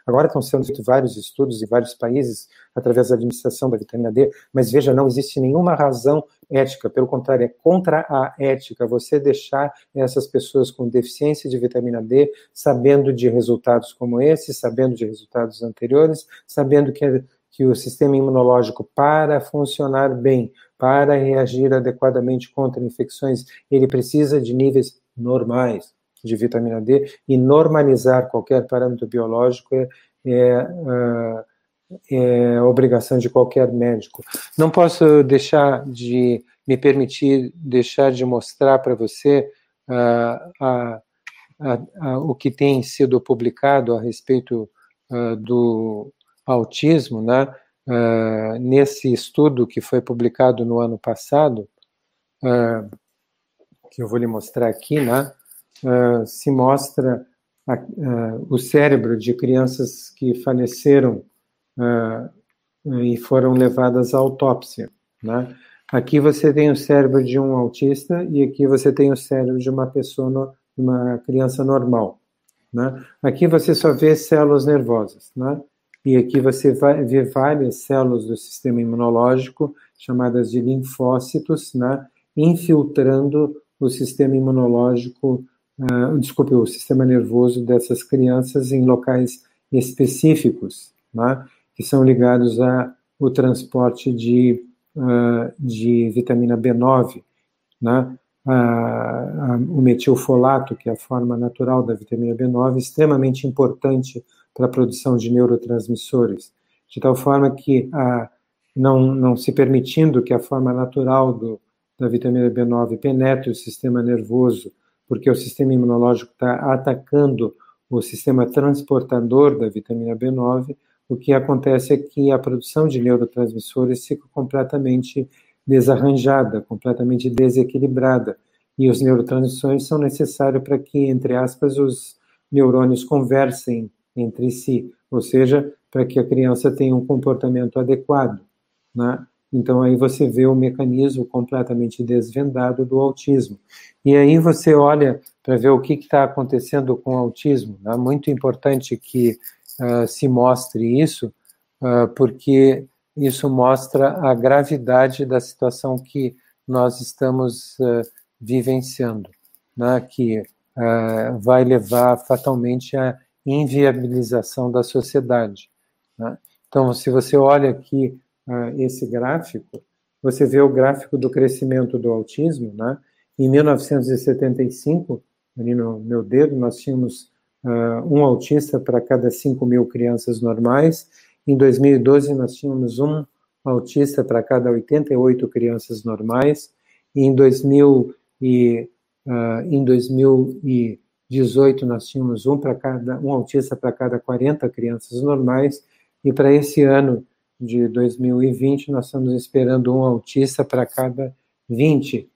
Agora estão sendo feitos vários estudos em vários países através da administração da vitamina D, mas veja, não existe nenhuma razão ética, pelo contrário, é contra a ética você deixar essas pessoas com deficiência de vitamina D sabendo de resultados como esse, sabendo de resultados anteriores, sabendo que, que o sistema imunológico, para funcionar bem, para reagir adequadamente contra infecções, ele precisa de níveis normais de vitamina D e normalizar qualquer parâmetro biológico é, é, é, é obrigação de qualquer médico. Não posso deixar de me permitir deixar de mostrar para você uh, o que tem sido publicado a respeito uh, do autismo, né? Uh, nesse estudo que foi publicado no ano passado, que eu vou lhe mostrar aqui, né? Uh, se mostra a, uh, o cérebro de crianças que faleceram uh, e foram levadas à autópsia. Né? Aqui você tem o cérebro de um autista e aqui você tem o cérebro de uma pessoa, no, uma criança normal. Né? Aqui você só vê células nervosas, né? E aqui você vai ver várias células do sistema imunológico, chamadas de linfócitos, né? Infiltrando o sistema imunológico uh, desculpe, o sistema nervoso dessas crianças em locais específicos, né, que são ligados ao transporte de, uh, de vitamina B9, né, o metilfolato, que é a forma natural da vitamina B9, extremamente importante para a produção de neurotransmissores, de tal forma que, a, não, não se permitindo que a forma natural do, da vitamina B9 penetre o sistema nervoso porque o sistema imunológico está atacando o sistema transportador da vitamina B9, o que acontece é que a produção de neurotransmissores fica completamente desarranjada, completamente desequilibrada. E os neurotransmissores são necessários para que, entre aspas, os neurônios conversem entre si, ou seja, para que a criança tenha um comportamento adequado. Né? Então aí você vê o mecanismo completamente desvendado do autismo. E aí você olha para ver o que está acontecendo com o autismo. É muito importante que uh, se mostre isso, uh, porque isso mostra a gravidade da situação que nós estamos uh, vivenciando, né? que vai levar fatalmente à inviabilização da sociedade. Né? Então, se você olha aqui esse gráfico, você vê o gráfico do crescimento do autismo, né? Em 1975, ali no meu dedo, nós tínhamos uh, um autista para cada 5 mil crianças normais. Em 2012, nós tínhamos um autista para cada 88 crianças normais. E em, 2000 e, uh, em 2018, nós tínhamos um, para cada, um autista para cada 40 crianças normais. E para esse ano de 2020, nós estamos esperando um autista para cada 20,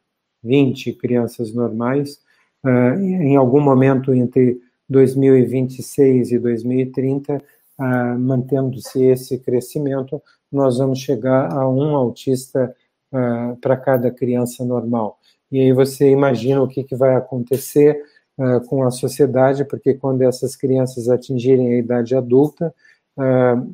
20 crianças normais. Uh, em algum momento entre 2026 e 2030, uh, mantendo-se esse crescimento, nós vamos chegar a um autista uh, para cada criança normal. E aí você imagina o que, que vai acontecer com a sociedade, porque quando essas crianças atingirem a idade adulta,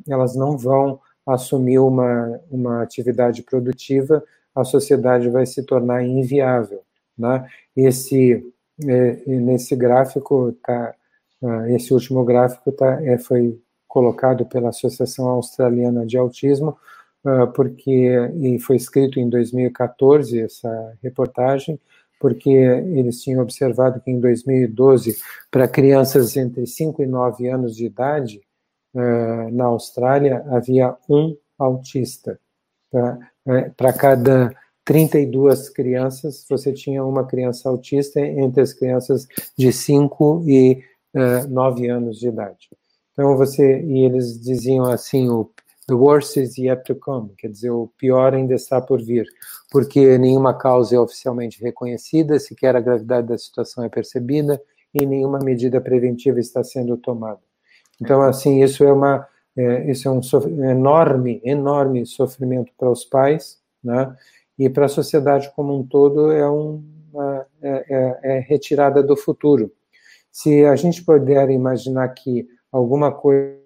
elas não vão assumir uma, uma atividade produtiva, a sociedade vai se tornar inviável. Né? Esse, é, nesse gráfico está ah, esse último gráfico tá, é, foi colocado pela Associação Australiana de Autismo, uh, porque e foi escrito em 2014 essa reportagem, porque eles tinham observado que em 2012, para crianças entre 5 e 9 anos de idade, uh, na Austrália, havia um autista. Para tá? uh, cada 32 crianças, você tinha uma criança autista entre as crianças de 5 e uh, nove anos de idade. Então você e eles diziam assim o the worst is yet to come, quer dizer o pior ainda está por vir, porque nenhuma causa é oficialmente reconhecida, sequer a gravidade da situação é percebida e nenhuma medida preventiva está sendo tomada. Então assim isso é uma é, isso é um enorme enorme sofrimento para os pais, né? E para a sociedade como um todo é uma é, é, é retirada do futuro. Se a gente puder imaginar que alguma coisa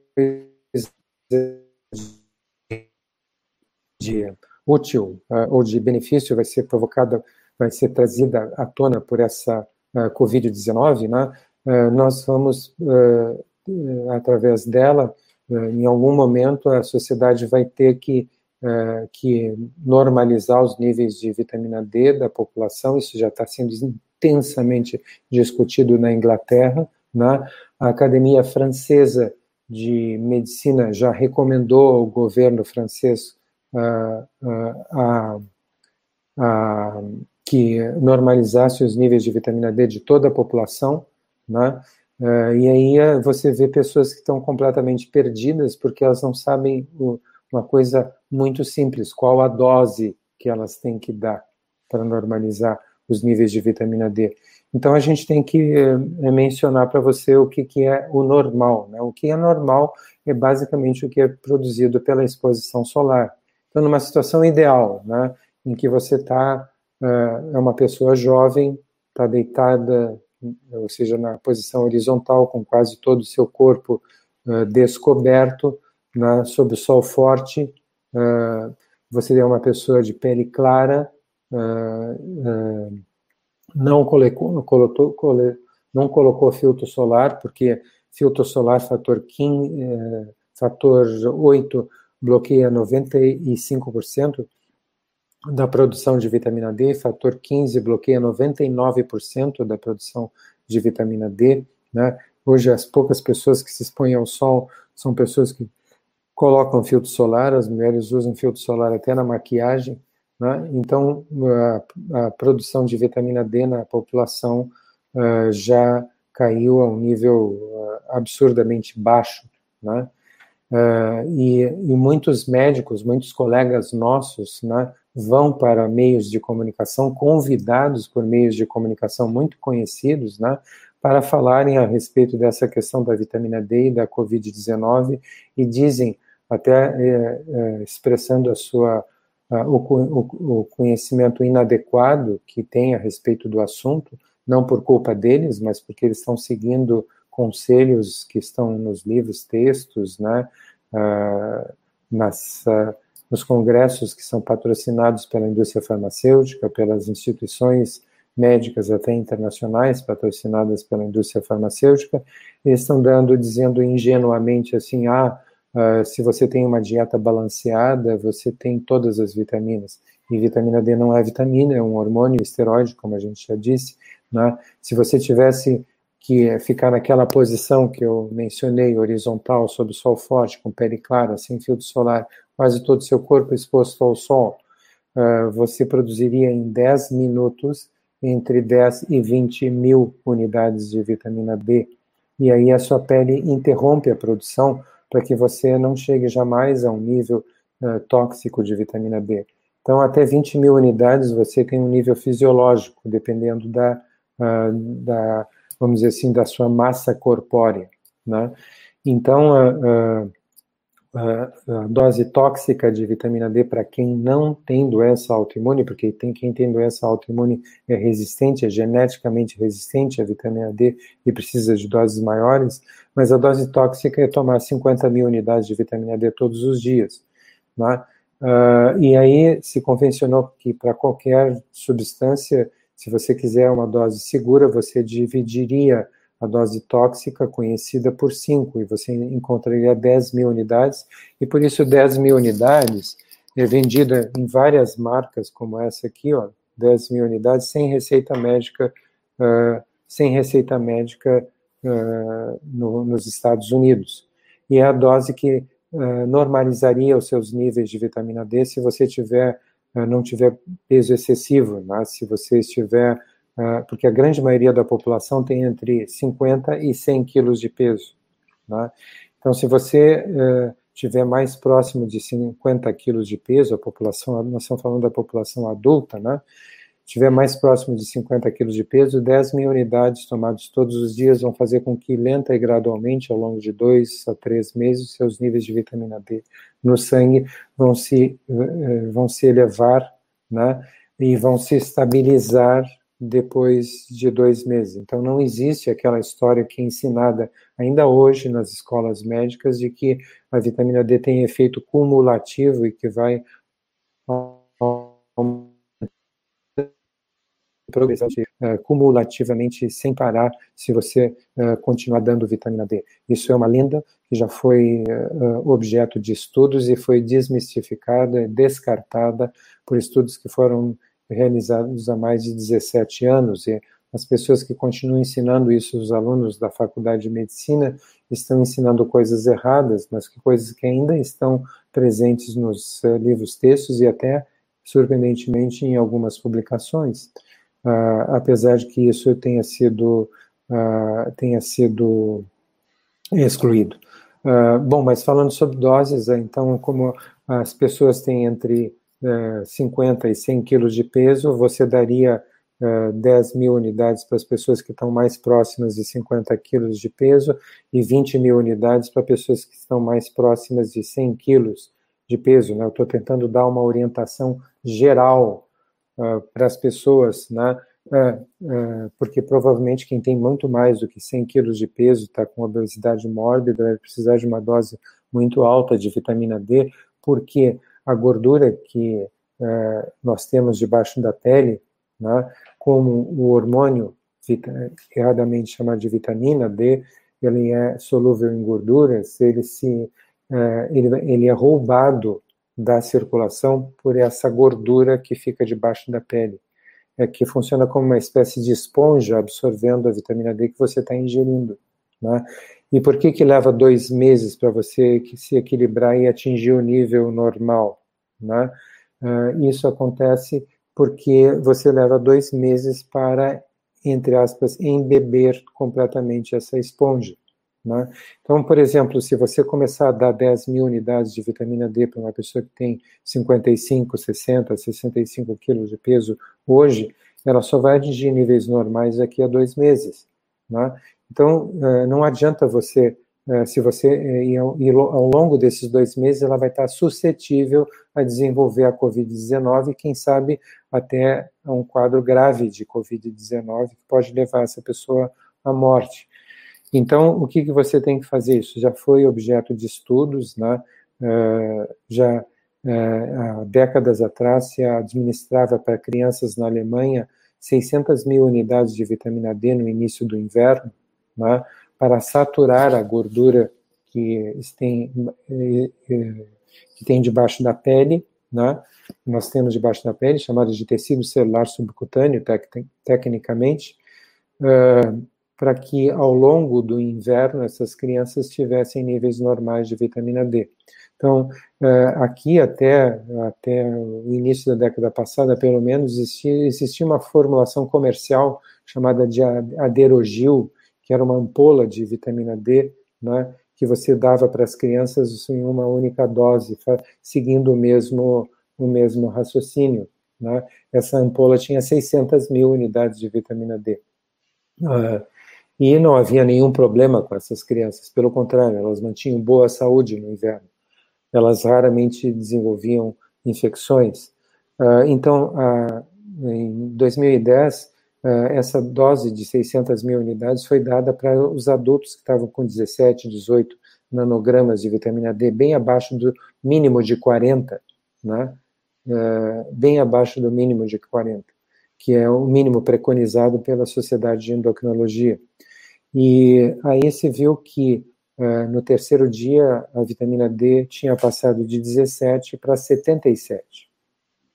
de útil uh, ou de benefício vai ser provocada, vai ser trazida à tona por essa uh, Covid-19, né? Uh, nós vamos, através dela, em algum momento, a sociedade vai ter que, que normalizar os níveis de vitamina D da população, isso já está sendo intensamente discutido na Inglaterra. Né? A Academia Francesa de Medicina já recomendou ao governo francês uh, que normalizasse os níveis de vitamina D de toda a população. Né? E aí eh, você vê pessoas que estão completamente perdidas porque elas não sabem o, uma coisa muito simples: qual a dose que elas têm que dar para normalizar os níveis de vitamina D. Então a gente tem que é, mencionar para você o que, que é o normal. Né? O que é normal é basicamente o que é produzido pela exposição solar. Então, numa situação ideal, né, em que você está, uh, é uma pessoa jovem, está deitada, ou seja, na posição horizontal, com quase todo o seu corpo uh, descoberto, né, sob o sol forte, uh, você é uma pessoa de pele clara, uh, não colocou, colocou, não colocou filtro solar, porque filtro solar fator, 15, uh, fator 8 bloqueia 95% da produção de vitamina D, fator 15 bloqueia 99% da produção de vitamina D. Né? Hoje, as poucas pessoas que se expõem ao sol são pessoas que colocam filtro solar, as mulheres usam filtro solar até na maquiagem, né? Então, a, a, produção de vitamina D na população uh, já caiu a um nível uh, absurdamente baixo. Né? Uh, e, e, muitos médicos, muitos colegas nossos, né, vão para meios de comunicação, convidados por meios de comunicação muito conhecidos, né, para falarem a respeito dessa questão da vitamina D e da Covid-19 e dizem, até eh, eh, expressando a sua uh, o, o, conhecimento inadequado que tem a respeito do assunto, não por culpa deles, mas porque eles estão seguindo conselhos que estão nos livros, textos, né, uh, nas, uh, nos congressos que são patrocinados pela indústria farmacêutica, pelas instituições médicas até internacionais patrocinadas pela indústria farmacêutica, eles estão dando, dizendo ingenuamente assim, ah, Uh, se você tem uma dieta balanceada, você tem todas as vitaminas. E vitamina D não é vitamina, é um hormônio esteroide, como a gente já disse. Né? Se você tivesse que ficar naquela posição que eu mencionei, horizontal, sob sol forte, com pele clara, sem filtro solar, quase todo o seu corpo exposto ao sol, uh, você produziria em 10 minutos entre 10 e 20 mil unidades de vitamina D. E aí a sua pele interrompe a produção para que você não chegue jamais a um nível uh, tóxico de vitamina D. Então, até 20 mil unidades você tem um nível fisiológico, dependendo da, uh, da vamos dizer assim, da sua massa corpórea. Né? Então, uh, a dose tóxica de vitamina D para quem não tem doença autoimune, porque tem quem tem doença autoimune é resistente, é geneticamente resistente à vitamina D e precisa de doses maiores, mas a dose tóxica é tomar 50 mil unidades de vitamina D todos os dias. Né? Uh, e aí se convencionou que para qualquer substância, se você quiser uma dose segura, você dividiria a dose tóxica conhecida por 5, e você encontraria 10 mil unidades, e por isso 10 mil unidades é vendida em várias marcas, como essa aqui, ó, 10 mil unidades, sem receita médica, uh, sem receita médica uh, no, nos Estados Unidos. E é a dose que uh, normalizaria os seus níveis de vitamina D se você tiver, não tiver peso excessivo, né? se você estiver porque a grande maioria da população tem entre 50 e 100 quilos de peso. Né? Então, se você uh, tiver mais próximo de 50 quilos de peso, a população, nós estamos falando da população adulta, né? tiver mais próximo de 50 quilos de peso, 10 mil unidades tomadas todos os dias vão fazer com que lenta e gradualmente, ao longo de dois a três meses, seus níveis de vitamina D no sangue vão se, uh, vão se elevar, né? E vão se estabilizar depois de dois meses. Então, não existe aquela história que é ensinada ainda hoje nas escolas médicas de que a vitamina D tem efeito cumulativo e que vai uh, cumulativamente sem parar se você uh, continuar dando vitamina D. Isso é uma lenda que já foi uh, objeto de estudos e foi desmistificada, descartada por estudos que foram realizados há mais de 17 anos, e as pessoas que continuam ensinando isso, os alunos da Faculdade de Medicina, estão ensinando coisas erradas, mas que coisas que ainda estão presentes nos uh, livros textos e até, surpreendentemente, em algumas publicações, uh, apesar de que isso tenha sido, uh, tenha sido excluído. bom, mas falando sobre doses, então, como as pessoas têm entre 50 e 100 quilos de peso, você daria 10 mil unidades para as pessoas que estão mais próximas de 50 quilos de peso e 20 mil unidades para pessoas que estão mais próximas de 100 quilos de peso. Né? Eu estou tentando dar uma orientação geral uh, para as pessoas, né? Uh, uh, porque provavelmente quem tem muito mais do que 100 quilos de peso está com obesidade mórbida, vai precisar de uma dose muito alta de vitamina D, porque a gordura que é, nós temos debaixo da pele, né, como o hormônio erradamente chamado de vitamina D, ele é solúvel em gorduras, ele se é, ele, ele é roubado da circulação por essa gordura que fica debaixo da pele, é que funciona como uma espécie de esponja absorvendo a vitamina D que você está ingerindo, né? E por que que leva dois meses para você se equilibrar e atingir o nível normal? Né? Uh, isso acontece porque você leva dois meses para, entre aspas, embeber completamente essa esponja. Né? Então, por exemplo, se você começar a dar 10 mil unidades de vitamina D para uma pessoa que tem 55, 60, 65 quilos de peso hoje, ela só vai atingir níveis normais daqui a dois meses. Né? Então, uh, não adianta você é, se você é, e ao, longo desses dois meses ela vai estar suscetível a desenvolver a COVID-19 e quem sabe até um quadro grave de COVID-19 que pode levar essa pessoa à morte. Então, o que, você tem que fazer? Isso já foi objeto de estudos, né? Já há décadas atrás se administrava para crianças na Alemanha 600 mil unidades de vitamina D no início do inverno, né? para saturar a gordura que tem, que tem debaixo da pele, né? Nós temos debaixo da pele, chamado de tecido celular subcutâneo, tec tecnicamente, uh, para que ao longo do inverno essas crianças tivessem níveis normais de vitamina D. Então, aqui até, até o início da década passada, pelo menos, existia, existia uma formulação comercial chamada de aderogil, que era uma ampola de vitamina D, né, que você dava para as crianças em uma única dose, seguindo o mesmo, o mesmo raciocínio. Né? Essa ampola tinha 600 mil unidades de vitamina D. Uh, e não havia nenhum problema com essas crianças, pelo contrário, elas mantinham boa saúde no inverno. Elas raramente desenvolviam infecções. Uh, então, uh, em 2010, ah, essa dose de 600 mil unidades foi dada para os adultos que estavam com 17, 18 nanogramas de vitamina D, bem abaixo do mínimo de 40, né? Uh, bem abaixo do mínimo de 40, que é o mínimo preconizado pela Sociedade de Endocrinologia. E aí se viu que uh, no terceiro dia a vitamina D tinha passado de 17 para 77,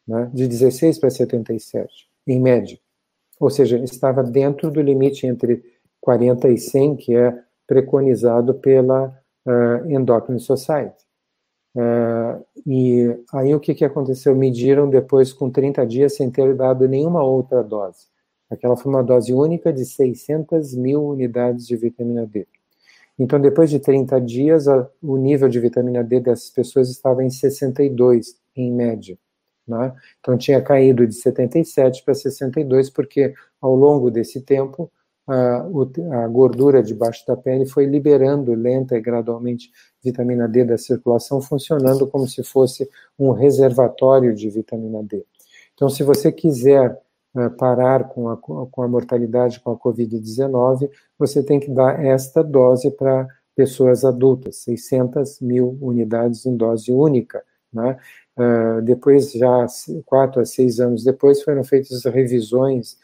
né? de 16 para 77, em média ou seja, estava dentro do limite entre 40 e 100, que é preconizado pela uh, Endocrine Society. Uh, e aí o que, que aconteceu? Mediram depois com 30 dias sem ter dado nenhuma outra dose. Aquela foi uma dose única de 600 mil unidades de vitamina D. Então, depois de 30 dias, a, o nível de vitamina D dessas pessoas estava em 62, em média. Né? Então tinha caído de 77 para 62, porque ao longo desse tempo a, a, gordura debaixo da pele foi liberando lenta e gradualmente vitamina D da circulação, funcionando como se fosse um reservatório de vitamina D. Então, se você quiser uh, parar com a, com a mortalidade com a Covid-19, você tem que dar esta dose para pessoas adultas, 600 mil unidades em dose única. Né? Uh, depois, já quatro a seis anos depois, foram feitas revisões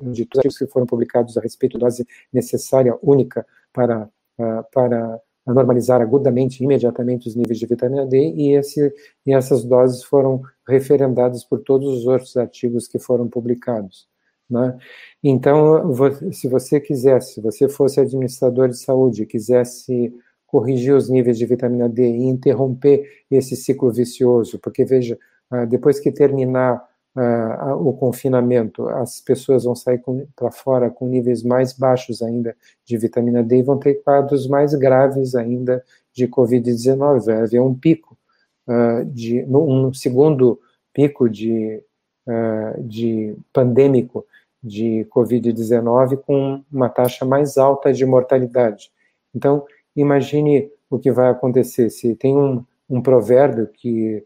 de todos que foram publicados a respeito da dose necessária única para, uh, para normalizar agudamente, imediatamente, os níveis de vitamina D, e, esse, e essas doses foram referendadas por todos os outros artigos que foram publicados. Né? Então, se você quisesse, se você fosse administrador de saúde, quisesse corrigir os níveis de vitamina D e interromper esse ciclo vicioso, porque veja, ah, depois que terminar uh, o confinamento, as pessoas vão sair para fora com níveis mais baixos ainda de vitamina D e vão ter quadros mais graves ainda de Covid-19. Vai haver um pico, uh, de, um segundo pico de, de pandêmico de Covid-19 com uma taxa mais alta de mortalidade. Então, imagine o que vai acontecer. Se tem um, um provérbio que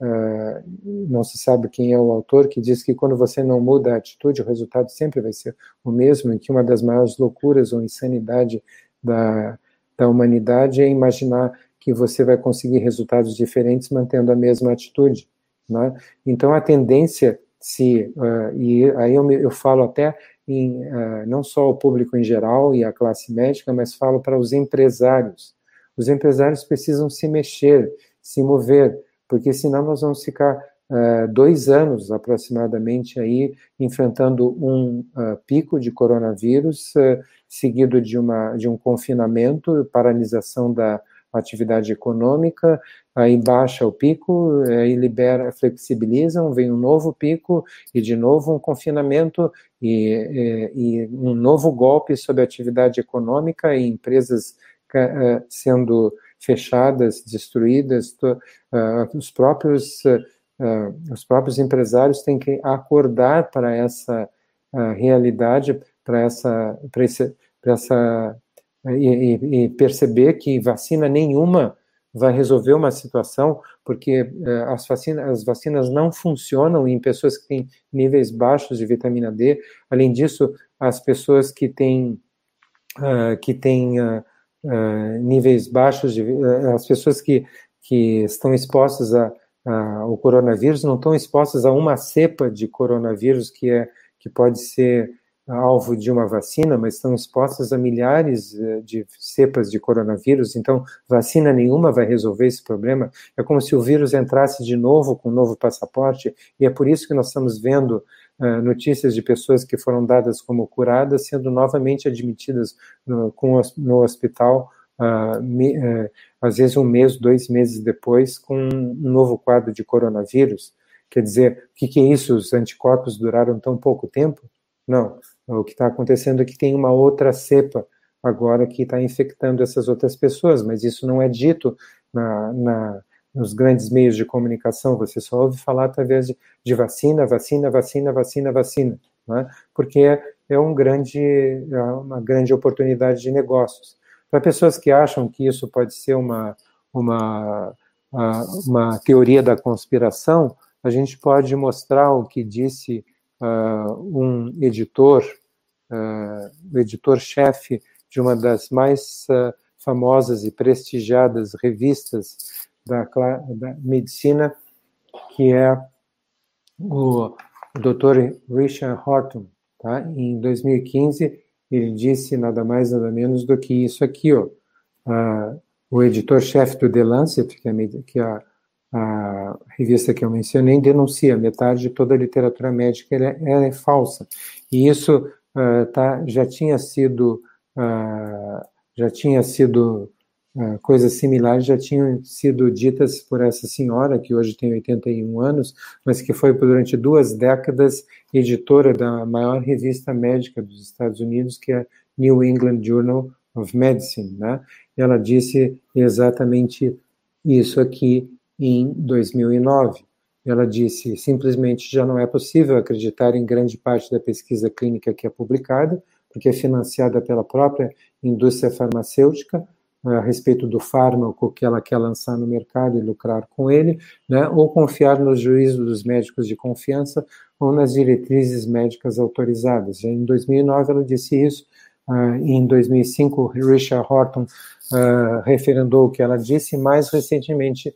uh, não se sabe quem é o autor, que diz que quando você não muda a atitude, o resultado sempre vai ser o mesmo, e que uma das maiores loucuras ou insanidade da, da humanidade é imaginar que você vai conseguir resultados diferentes mantendo a mesma atitude. Né? Então, a tendência, se, uh, e aí eu, eu falo até em, uh, não só o público em geral e a classe médica, mas falo para os empresários. Os empresários precisam se mexer, se mover, porque senão nós vamos ficar uh, dois anos aproximadamente aí enfrentando um pico de coronavírus, seguido de, uma, de um confinamento, paralisação da atividade econômica, aí baixa o pico, aí libera, flexibilizam, vem um novo pico e de novo um confinamento e, e, e um novo golpe sobre a atividade econômica e empresas uh, sendo fechadas, destruídas, os próprios os próprios empresários têm que acordar para essa realidade, para essa, para essa e, e, perceber que vacina nenhuma vai resolver uma situação, porque uh, as, vacinas, as vacinas não funcionam em pessoas que têm níveis baixos de vitamina D. Além disso, as pessoas que têm, uh, que têm uh, níveis baixos, de, as pessoas que, que estão expostas a, a, ao coronavírus não estão expostas a uma cepa de coronavírus que, é, que pode ser alvo de uma vacina, mas estão expostas a milhares eh, de cepas de coronavírus, então vacina nenhuma vai resolver esse problema. É como se o vírus entrasse de novo com um novo passaporte, e é por isso que nós estamos vendo uh, notícias de pessoas que foram dadas como curadas sendo novamente admitidas no, com, no hospital, uh, me, uh, às vezes um mês, dois meses depois, com um novo quadro de coronavírus. Quer dizer, o que, que é isso? Os anticorpos duraram tão pouco tempo? Não, o que está acontecendo é que tem uma outra cepa agora que está infectando essas outras pessoas, mas isso não é dito na, na, nos grandes meios de comunicação, você só ouve falar através de, de vacina, vacina, vacina, vacina, vacina, né? porque é, é, um grande, é uma grande oportunidade de negócios. Para pessoas que acham que isso pode ser uma, uma, uma teoria da conspiração, a gente pode mostrar o que disse uh, um editor, uh, o editor-chefe de uma das mais uh, famosas e prestigiadas revistas da, da medicina, que é o, Dr. Richard Horton. Tá? Em 2015, ele disse nada mais, nada menos do que isso aqui, ó. O editor-chefe do The Lancet, que é, que é a revista que eu mencionei denuncia metade de toda a literatura médica ela é, é falsa. E isso uh, tá, já tinha sido uh, já tinha sido uh, coisas similares já tinham sido ditas por essa senhora que hoje tem 81 anos mas que foi durante duas décadas editora da maior revista médica dos Estados Unidos que é New England Journal of Medicine né? Ela disse exatamente isso aqui em 2009. Ela disse: simplesmente já não é possível acreditar em grande parte da pesquisa clínica que é publicada, porque é financiada pela própria indústria farmacêutica, a respeito do fármaco que ela quer lançar no mercado e lucrar com ele, né, ou confiar nos juízos dos médicos de confiança ou nas diretrizes médicas autorizadas. Em 2009 ela disse isso, uh, em 2005 Richard Horton uh, referendou o que ela disse, mais recentemente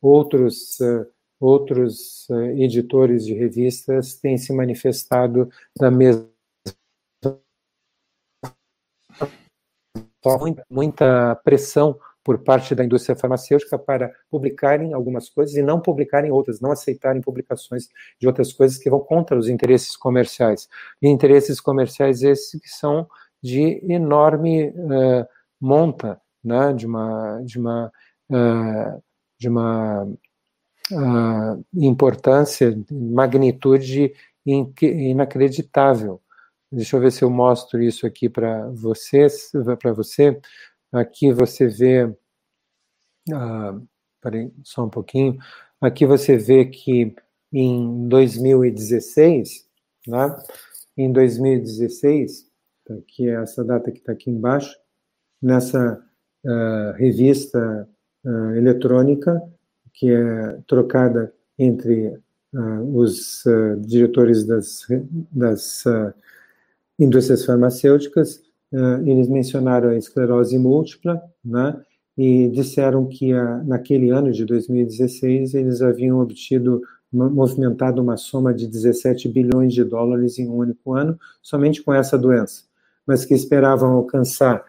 outros, uh, outros uh, editores de revistas têm se manifestado da mesma muita pressão por parte da indústria farmacêutica para publicarem algumas coisas e não publicarem outras, não aceitarem publicações de outras coisas que vão contra os interesses comerciais. E interesses comerciais esses que são de enorme uh, monta, né, de uma, de uma uh, de uma uh, importância, magnitude inacreditável. Deixa eu ver se eu mostro isso aqui para vocês, para você. Aqui você vê, uh, peraí, só um pouquinho. Aqui você vê que em 2016, né? Em 2016, tá que é essa data que está aqui embaixo, nessa uh, revista uh, eletrônica, que é trocada entre uh, os uh, diretores das, das indústrias farmacêuticas. eles mencionaram a esclerose múltipla, né? e disseram que naquele ano de 2016 eles haviam obtido movimentado uma soma de 17 bilhões de dólares em um único ano, somente com essa doença, mas que esperavam alcançar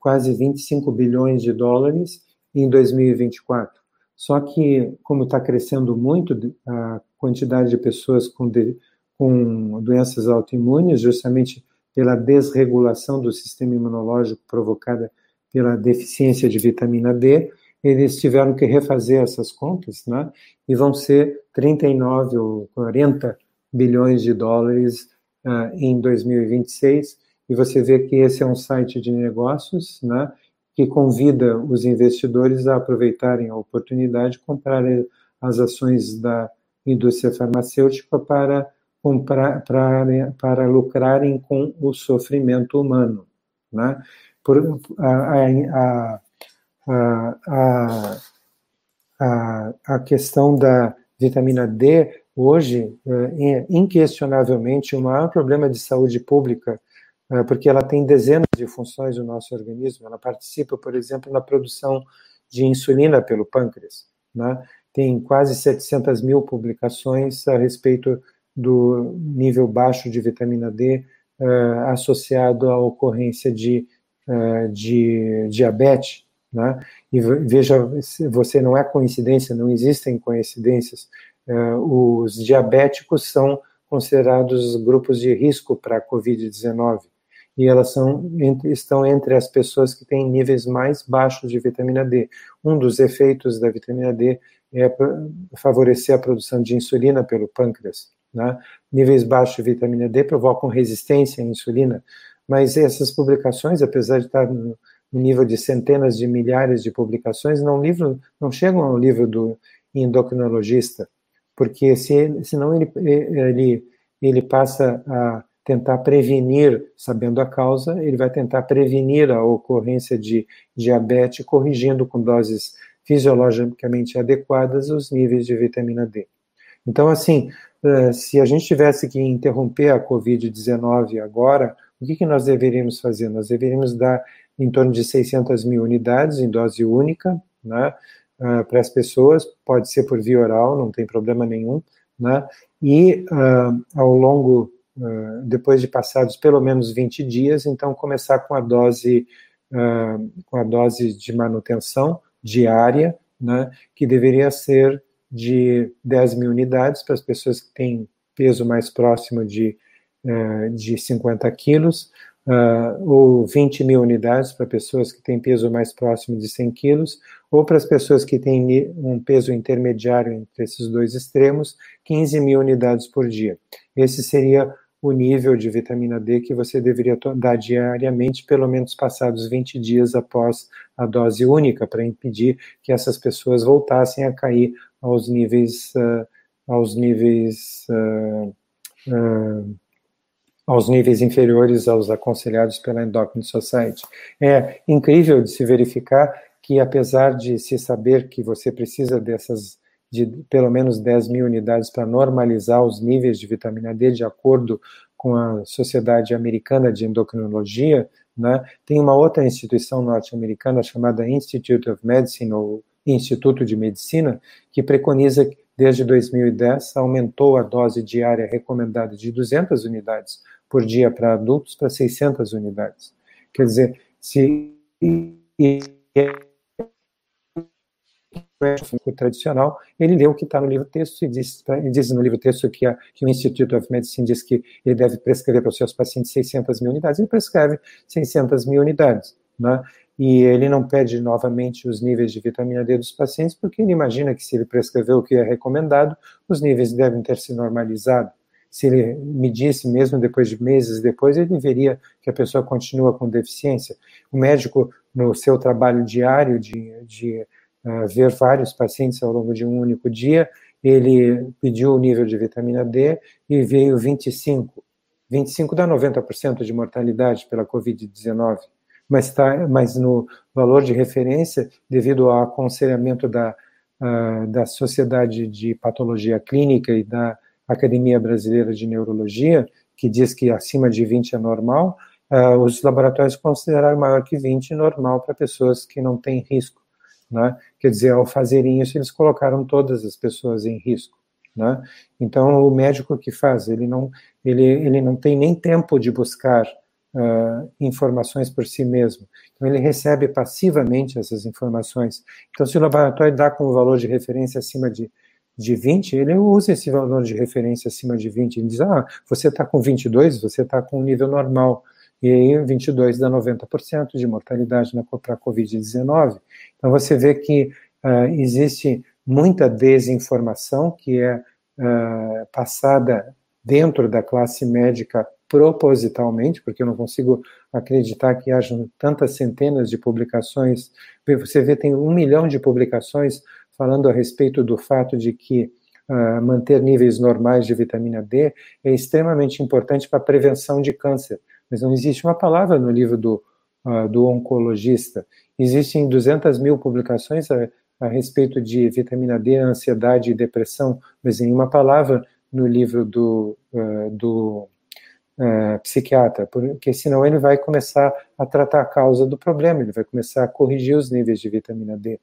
quase 25 bilhões de dólares em 2024. Só que, como está crescendo muito a quantidade de pessoas com, de, com doenças autoimunes, justamente pela desregulação do sistema imunológico provocada pela deficiência de vitamina D, eles tiveram que refazer essas contas, né? E vão ser 39 ou 40 bilhões de dólares uh, em 2026. E você vê que esse é um site de negócios, né? Que convida os investidores a aproveitarem a oportunidade de comprar as ações da indústria farmacêutica para comprar para, para lucrarem com o sofrimento humano, né? Por, a, a, a, a, a questão da vitamina D hoje é inquestionavelmente o maior problema de saúde pública porque ela tem dezenas de funções no nosso organismo. Ela participa, por exemplo, na produção de insulina pelo pâncreas. Né? Tem quase 700 mil publicações a respeito do nível baixo de vitamina D uh, associado à ocorrência de, uh, de diabetes, né? E veja, você não é coincidência, não existem coincidências. Uh, os diabéticos são considerados grupos de risco para a Covid-19 e elas são, estão entre as pessoas que têm níveis mais baixos de vitamina D. Um dos efeitos da vitamina D é favorecer a produção de insulina pelo pâncreas. Né? Níveis baixos de vitamina D provocam resistência à insulina, mas essas publicações, apesar de estar no nível de centenas de milhares de publicações, não, livro, não chegam ao livro do endocrinologista, porque se, senão ele, ele, ele passa a tentar prevenir, sabendo a causa, ele vai tentar prevenir a ocorrência de diabetes, corrigindo com doses fisiologicamente adequadas os níveis de vitamina D. Então, assim, eh, se a gente tivesse que interromper a Covid-19 agora, o que, nós deveríamos fazer? Nós deveríamos dar em torno de 600 mil unidades em dose única, né, uh, para as pessoas, pode ser por via oral, não tem problema nenhum, né, e uh, ao longo, uh, depois de passados pelo menos 20 dias, então começar com a dose, com a dose de manutenção diária, né, que deveria ser de 10 mil unidades para as pessoas que têm peso mais próximo de, uh, de 50 quilos, uh, ou 20 mil unidades para pessoas que têm peso mais próximo de 100 quilos, ou para as pessoas que têm um peso intermediário entre esses dois extremos, 15 mil unidades por dia. Esse seria o nível de vitamina D que você deveria dar diariamente, pelo menos passados 20 dias após a dose única, para impedir que essas pessoas voltassem a cair aos níveis, uh, aos níveis, uh, uh, aos níveis inferiores aos aconselhados pela Endocrine Society. É incrível de se verificar que, apesar de se saber que você precisa dessas de pelo menos 10 mil unidades para normalizar os níveis de vitamina D de acordo com a Sociedade Americana de Endocrinologia, né, tem uma outra instituição norte-americana chamada Institute of Medicine, ou Instituto de Medicina, que preconiza que desde 2010 aumentou a dose diária recomendada de 200 unidades por dia para adultos para 600 unidades. Quer dizer, se médico tradicional, ele lê o que está no livro texto e diz, diz no livro texto que, a, que o Institute of Medicine diz que ele deve prescrever para os seus pacientes 600 mil unidades, ele prescreve 600 mil unidades, né? E ele não pede novamente os níveis de vitamina D dos pacientes, porque ele imagina que se ele prescreveu o que é recomendado, os níveis devem ter se normalizado. Se ele medisse mesmo depois de meses depois, ele veria que a pessoa continua com deficiência. O médico, no seu trabalho diário de, de ver vários pacientes ao longo de um único dia, ele pediu o nível de vitamina D e veio 25. 25 dá 90% de mortalidade pela Covid-19, mas, tá, mas no valor de referência, devido ao aconselhamento da, uh, da Sociedade de Patologia Clínica e da Academia Brasileira de Neurologia, que diz que acima de 20 é normal, uh, os laboratórios consideraram maior que 20 normal para pessoas que não têm risco. Né? Quer dizer, ao fazerem isso, eles colocaram todas as pessoas em risco. Né? Então, o médico que faz, ele não, ele, ele não tem nem tempo de buscar uh, informações por si mesmo. Então, ele recebe passivamente essas informações. Então, se o laboratório dá com o valor de referência acima de, de 20, ele usa esse valor de referência acima de 20. Ele diz, ah, você está com 22, você está com um nível normal. E aí, 22 dá 90% de mortalidade para a Covid-19. Então, você vê que uh, existe muita desinformação que é uh, passada dentro da classe médica propositalmente, porque eu não consigo acreditar que haja tantas centenas de publicações. Você vê, tem um milhão de publicações falando a respeito do fato de que uh, manter níveis normais de vitamina D é extremamente importante para a prevenção de câncer. Mas não existe uma palavra no livro do, uh, do oncologista. Existem 200 mil publicações a, a, respeito de vitamina D, ansiedade e depressão, mas nenhuma palavra no livro do, uh, do uh, psiquiatra, porque senão ele vai começar a tratar a causa do problema, ele vai começar a corrigir os níveis de vitamina D.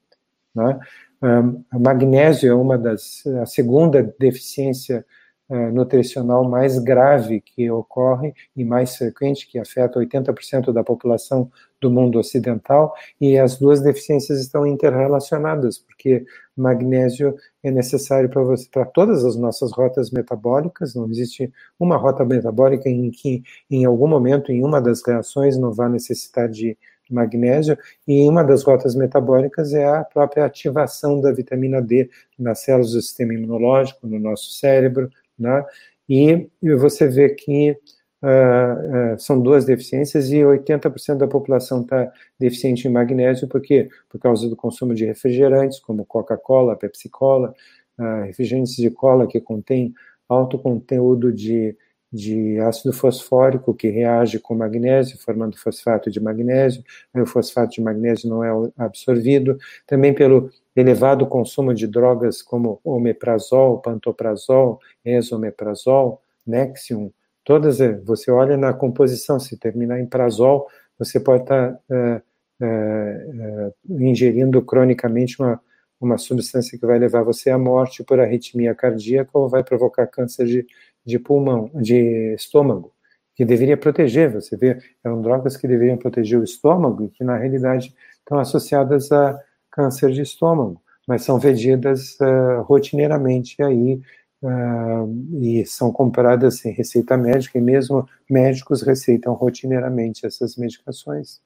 Né? Um, magnésio é uma das, a segunda deficiência uh, nutricional mais grave que ocorre e mais frequente, que afeta 80% da população do mundo ocidental, e as duas deficiências estão interrelacionadas, porque magnésio é necessário para você para todas as nossas rotas metabólicas, não existe uma rota metabólica em que em algum momento em uma das reações não vá necessitar de magnésio, e uma das rotas metabólicas é a própria ativação da vitamina D nas células do sistema imunológico, no nosso cérebro, né? E você vê que uh, uh, são duas deficiências e 80% da população está deficiente em magnésio, por quê? Por causa do consumo de refrigerantes, como Coca-Cola, Pepsi-Cola, uh, refrigerantes de cola que contêm alto conteúdo de de ácido fosfórico que reage com magnésio, formando fosfato de magnésio, aí o fosfato de magnésio não é absorvido, também pelo elevado consumo de drogas como omeprazol, pantoprazol, esomeprazol, Nexium, todas, eh, você olha na composição, se terminar em prazol, você pode estar uh, uh, uh, ingerindo cronicamente uma, uma substância que vai levar você à morte por arritmia cardíaca ou vai provocar câncer de, de pulmão, de estômago, que deveria proteger, você vê, eram drogas que deveriam proteger o estômago e que na realidade estão associadas a câncer de estômago, mas são vendidas uh, rotineiramente aí uh, e são compradas sem receita médica e mesmo médicos receitam rotineiramente essas medicações.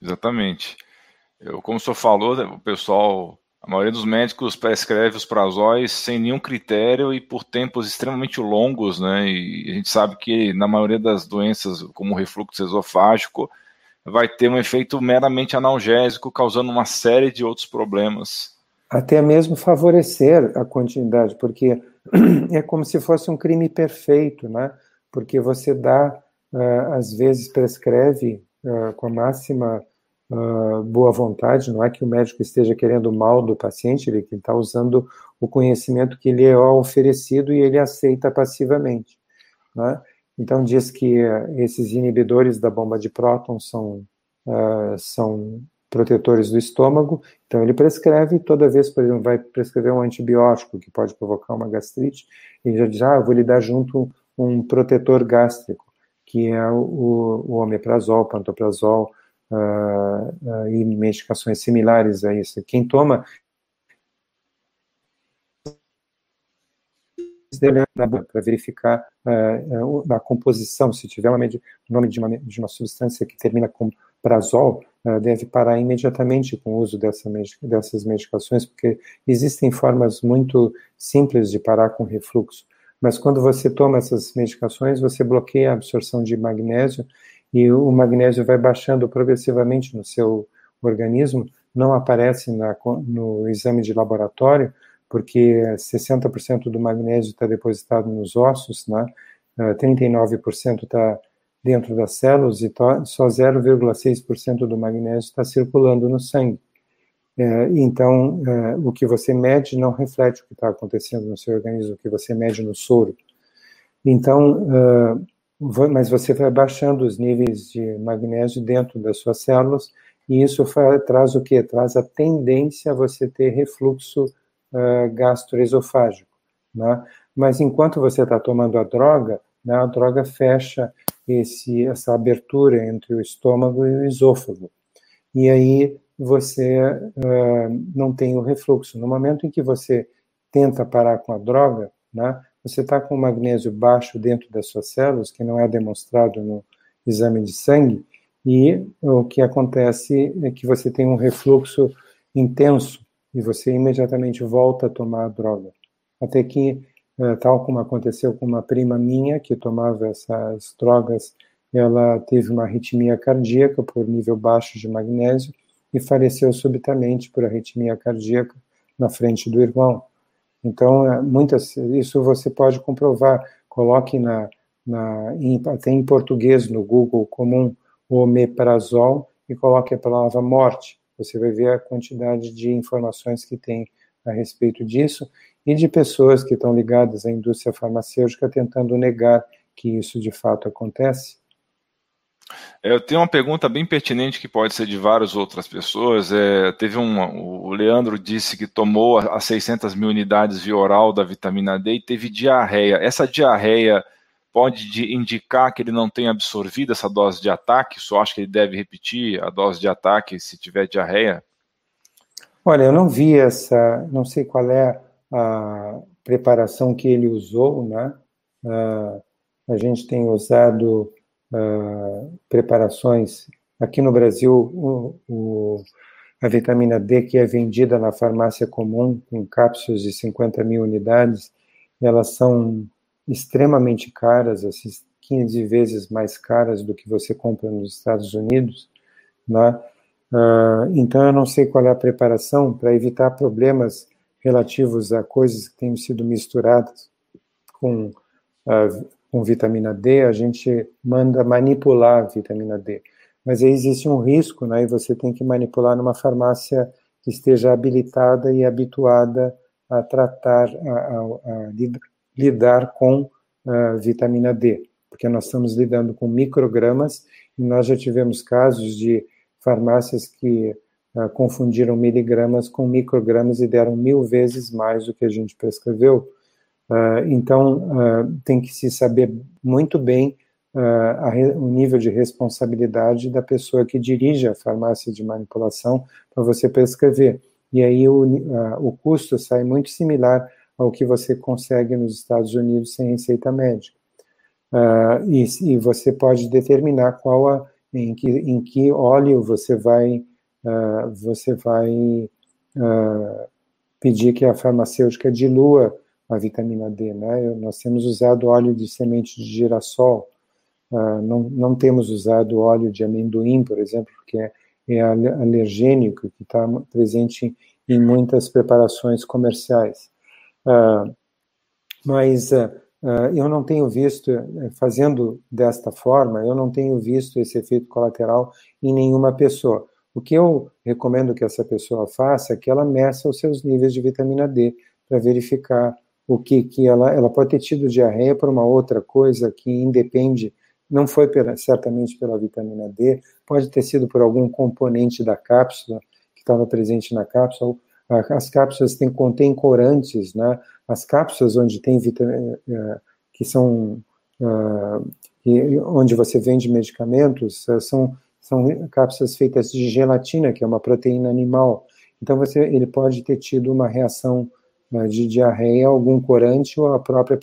Exatamente. Eu, como o senhor falou, o pessoal a maioria dos médicos prescreve os prazóis sem nenhum critério e por tempos extremamente longos, né? E a gente sabe que na maioria das doenças, como o refluxo esofágico, vai ter um efeito meramente analgésico, causando uma série de outros problemas. Até mesmo favorecer a continuidade, porque é como se fosse um crime perfeito, né? Porque você dá, uh, às vezes prescreve uh, com a máxima uh, boa vontade, não é que o médico esteja querendo mal do paciente, ele está usando o conhecimento que lhe é oferecido e ele aceita passivamente. Né? Então, diz que uh, esses inibidores da bomba de prótons são, uh, são protetores do estômago, então ele prescreve, toda vez, por exemplo, vai prescrever um antibiótico que pode provocar uma gastrite, ele já diz, ah, vou lhe dar junto um protetor gástrico, que é o, o omeprazol, pantoprazol, uh, e medicações similares a isso. Quem toma para verificar uh, a composição, se tiver o nome de uma, de uma substância que termina com prazol, uh, deve parar imediatamente com o uso dessa, dessas medicações, porque existem formas muito simples de parar com refluxo. Mas quando você toma essas medicações, você bloqueia a absorção de magnésio e o magnésio vai baixando progressivamente no seu organismo, não aparece na, no exame de laboratório, porque 60% do magnésio está depositado nos ossos, né? 39% está dentro das células e só 0,6% do magnésio está circulando no sangue. É, então, é, o que você mede não reflete o que está acontecendo no seu organismo, o que você mede no soro. Então, mas você vai baixando os níveis de magnésio dentro das suas células, e isso traz o que? Traz a tendência a você ter refluxo uh, gastroesofágico. Né? Mas enquanto você está tomando a droga, né, a droga fecha esse, essa abertura entre o estômago e o esôfago. E aí você uh, não tem o refluxo. No momento em que você tenta parar com a droga, né, você está com magnésio baixo dentro das suas células, que não é demonstrado no exame de sangue, e o que acontece é que você tem um refluxo intenso e você imediatamente volta a tomar a droga. Até que, eh, tal como aconteceu com uma prima minha que tomava essas drogas, ela teve uma arritmia cardíaca por nível baixo de magnésio e faleceu subitamente por arritmia cardíaca na frente do irmão. Então, é, muitas, isso você pode comprovar. Coloque na, na em, até em português no Google comum omeprazol e coloque a palavra morte. Você vai ver a quantidade de informações que tem a respeito disso e de pessoas que estão ligadas à indústria farmacêutica tentando negar que isso de fato acontece. É, eu tenho uma pergunta bem pertinente que pode ser de várias outras pessoas. É, teve um, o Leandro disse que tomou as 600 mil unidades via oral da vitamina D e teve diarreia. Essa diarreia pode indicar que ele não tem absorvido essa dose de ataque? Só acho que ele deve repetir a dose de ataque se tiver diarreia? Olha, eu não vi essa, não sei qual é a preparação que ele usou, né? Uh, a gente tem usado uh, preparações aqui no Brasil, o, o, a vitamina D que é vendida na farmácia comum com cápsulas de 50 mil unidades, elas são extremamente caras, assim, 15 vezes mais caras do que você compra nos Estados Unidos, né? Uh, então eu não sei qual é a preparação para evitar problemas relativos a coisas que tenham sido misturadas com, uh, com vitamina D, a gente manda manipular a vitamina D. Mas aí existe um risco, né? E você tem que manipular numa farmácia que esteja habilitada e habituada a tratar, a, a, a lidar com uh, vitamina D, porque nós estamos lidando com microgramas e nós já tivemos casos de farmácias que confundiram miligramas com microgramas e deram mil vezes mais do que a gente prescreveu. Uh, então, tem que se saber muito bem a, o nível de responsabilidade da pessoa que dirige a farmácia de manipulação para você prescrever. E aí o, o custo sai muito similar ao que você consegue nos Estados Unidos sem receita médica. Uh, e, e, você pode determinar qual a, em, que, em que óleo você vai, uh, você vai uh, pedir que a farmacêutica dilua a vitamina D. Né? Nós temos usado óleo de semente de girassol, não, não temos usado óleo de amendoim, por exemplo, porque é, é alergênico, que está presente em muitas preparações comerciais. Uh, mas uh, uh, eu não tenho visto, eh, fazendo desta forma, eu não tenho visto esse efeito colateral em nenhuma pessoa. O que eu recomendo que essa pessoa faça é que ela meça os seus níveis de vitamina D para verificar o que, que ela, ela pode ter tido diarreia por uma outra coisa que independe, não foi pela, certamente pela vitamina D, pode ter sido por algum componente da cápsula que estava presente na cápsula, as cápsulas têm, contêm corantes, né? As cápsulas onde tem vitamina, eh, eh, que são, uh, onde você vende medicamentos, são, são cápsulas feitas de gelatina, que é uma proteína animal. Então, você, ele pode ter tido uma reação de diarreia, algum corante ou a própria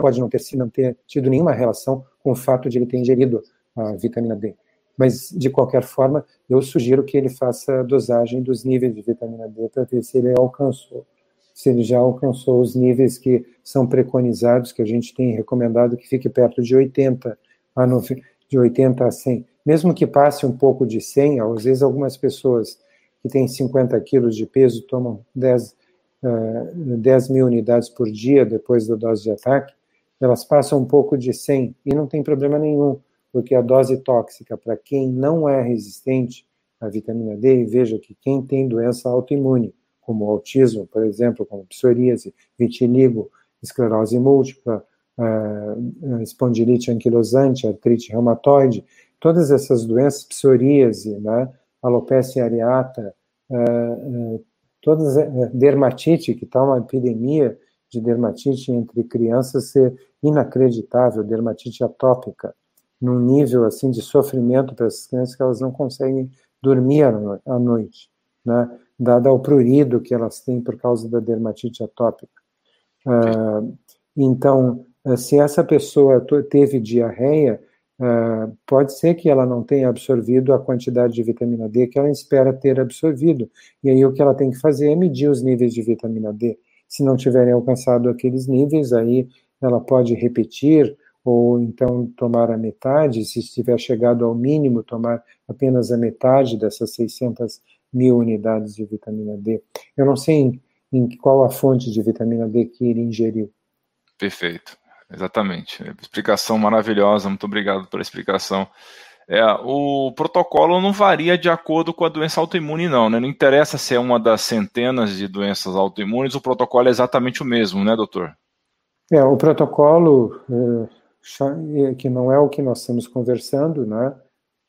pode não ter, não ter tido nenhuma relação com o fato de ele ter ingerido a vitamina D. Mas, de qualquer forma, eu sugiro que ele faça a dosagem dos níveis de vitamina D para ver se ele alcançou. Se ele já alcançou os níveis que são preconizados, que a gente tem recomendado que fique perto de 80 a 90, de 80 a 100. Mesmo que passe um pouco de 100, às vezes algumas pessoas que têm 50 quilos de peso tomam 10, uh, 10 mil unidades por dia depois da dose de ataque, elas passam um pouco de 100 e não tem problema nenhum porque a dose tóxica para quem não é resistente à vitamina D, e veja que quem tem doença autoimune, como autismo, por exemplo, como psoríase, vitiligo, esclerose múltipla, uh, espondilite anquilosante, artrite reumatoide, todas essas doenças, psoríase, né, alopecia areata, uh, uh, todas, dermatite, que está uma epidemia de dermatite entre crianças ser inacreditável, dermatite atópica, num nível assim de sofrimento para essas crianças que elas não conseguem dormir à noite, né? dada ao prurido que elas têm por causa da dermatite atópica. Uh, então, ah, se essa pessoa teve diarreia, uh, pode ser que ela não tenha absorvido a quantidade de vitamina D que ela espera ter absorvido. E aí o que ela tem que fazer é medir os níveis de vitamina D. Se não tiverem alcançado aqueles níveis, aí ela pode repetir ou então tomar a metade, se estiver chegado ao mínimo, tomar apenas a metade dessas 600 mil unidades de vitamina D. Eu não sei em, em qual a fonte de vitamina D que ele ingeriu. Perfeito, exatamente. Explicação maravilhosa, muito obrigado pela explicação. É, o protocolo não varia de acordo com a doença autoimune, não, né? Não interessa se é uma das centenas de doenças autoimunes, o protocolo é exatamente o mesmo, né, doutor? É, o protocolo, é, que não é o que nós estamos conversando, né?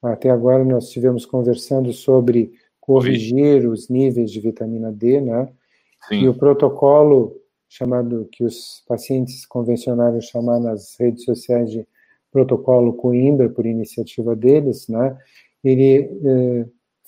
Até agora nós estivemos conversando sobre corrigir os níveis de vitamina D, né? Sim. E o protocolo chamado que os pacientes convencionaram chamar nas redes sociais de protocolo Coimbra por iniciativa deles, né? Ele eh,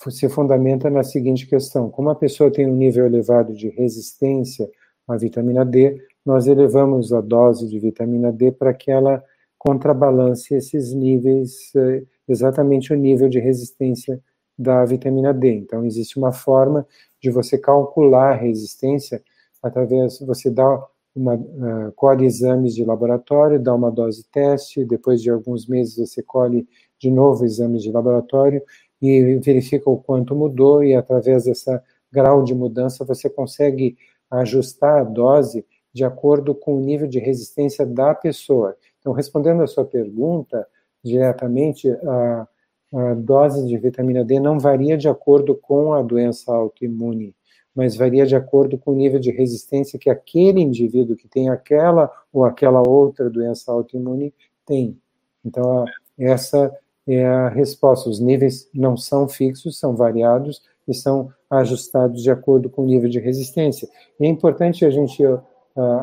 se fundamenta na seguinte questão: como a pessoa tem um nível elevado de resistência à vitamina D, nós elevamos a dose de vitamina D para que ela contrabalance esses níveis, eh, exatamente o nível de resistência da vitamina D. Então, existe uma forma de você calcular a resistência através, você dá uma, uh, colhe exames de laboratório, dá uma dose teste, depois de alguns meses você colhe de novo exames de laboratório e verifica o quanto mudou e através dessa grau de mudança você consegue ajustar a dose de acordo com o nível de resistência da pessoa. Então, respondendo a sua pergunta diretamente, a, a dose de vitamina D não varia de acordo com a doença autoimune, mas varia de acordo com o nível de resistência que aquele indivíduo que tem aquela ou aquela outra doença autoimune tem. Então, essa é a resposta. Os níveis não são fixos, são variados e são ajustados de acordo com o nível de resistência. é importante a gente uh,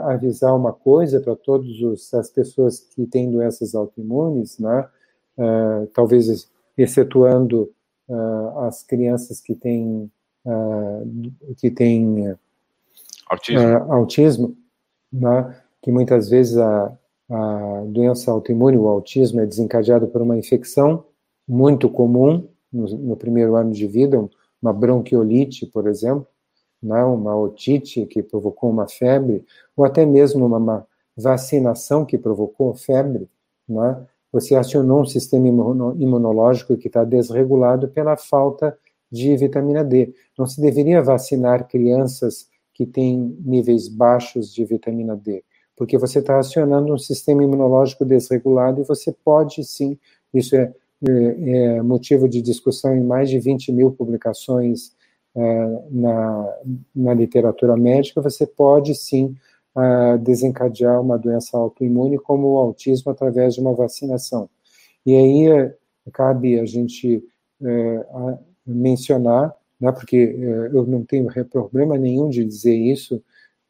avisar uma coisa para todas as pessoas que têm doenças autoimunes, né? Uh, talvez excetuando uh, as crianças que têm que têm autismo, autismo né? que muitas vezes a, a doença autoimune, o autismo, é desencadeado por uma infecção muito comum no, no primeiro ano de vida, uma bronquiolite, por exemplo, né, uma otite que provocou uma febre, ou até mesmo uma, uma vacinação que provocou febre, né, você acionou um sistema imunológico que está desregulado pela falta de vitamina D. Não se deveria vacinar crianças que têm níveis baixos de vitamina D porque você está acionando um sistema imunológico desregulado e você pode sim, isso é, é, é motivo de discussão em mais de 20 mil publicações é, na, na literatura médica, você pode sim desencadear uma doença autoimune como o autismo através de uma vacinação. E aí é, cabe a gente é, mencionar, né, porque eu não tenho problema nenhum de dizer isso,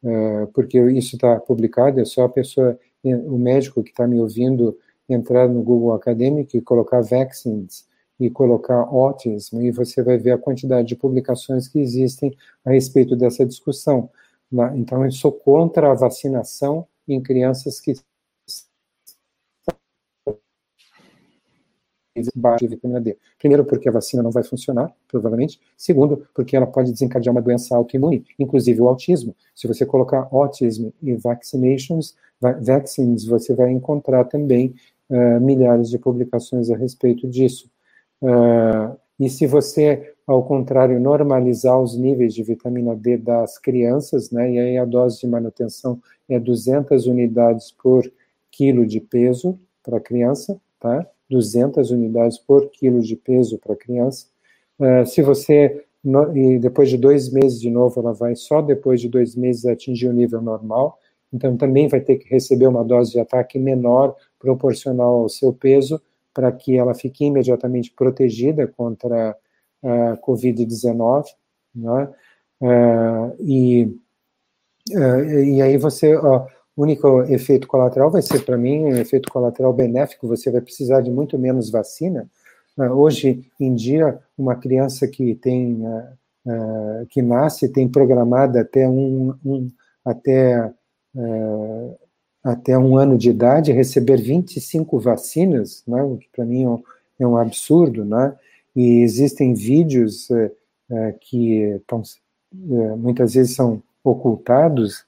é, porque isso está publicado, é só a pessoa, o médico que está me ouvindo, entrar no Google Academic e colocar vaccines e colocar autism, e você vai ver a quantidade de publicações que existem a respeito dessa discussão. Então, eu sou contra a vacinação em crianças que baixa de vitamina D. Primeiro, porque a vacina não vai funcionar, provavelmente. Segundo, porque ela pode desencadear uma doença autoimune, inclusive o autismo. Se você colocar autism e vaccinations, vaccines, você vai encontrar também uh, milhares de publicações a respeito disso. Uh, e se você, ao contrário, normalizar os níveis de vitamina D das crianças, né, e aí a dose de manutenção é 200 unidades por quilo de peso para a criança, tá? 200 unidades por quilo de peso para criança. Uh, se você, no, e depois de dois meses de novo, ela vai só depois de dois meses atingir o nível normal, então também vai ter que receber uma dose de ataque menor, proporcional ao seu peso, para que ela fique imediatamente protegida contra a Covid-19, né? Uh, e, uh, e aí você, o único efeito colateral vai ser, para mim, um efeito colateral benéfico, você vai precisar de muito menos vacina. Uh, hoje em dia, uma criança que tem, uh, uh, que nasce, tem programada até um, um até, até um ano de idade receber 25 vacinas, né, o que para mim é um, é um, absurdo, né, e existem vídeos que tão, muitas vezes são ocultados,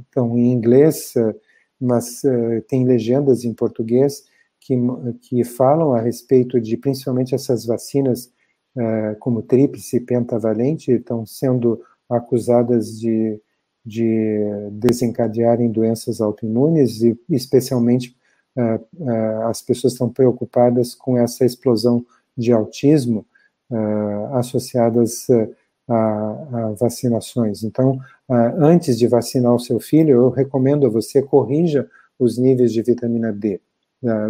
estão em inglês, eh, mas eh, tem legendas em português que, que falam a respeito de principalmente essas vacinas eh, como tríplice pentavalente estão sendo acusadas de, de desencadearem doenças autoimunes e especialmente as pessoas estão preocupadas com essa explosão de autismo associadas a, a vacinações. Então, antes de vacinar o seu filho, eu recomendo a você corrija os níveis de vitamina D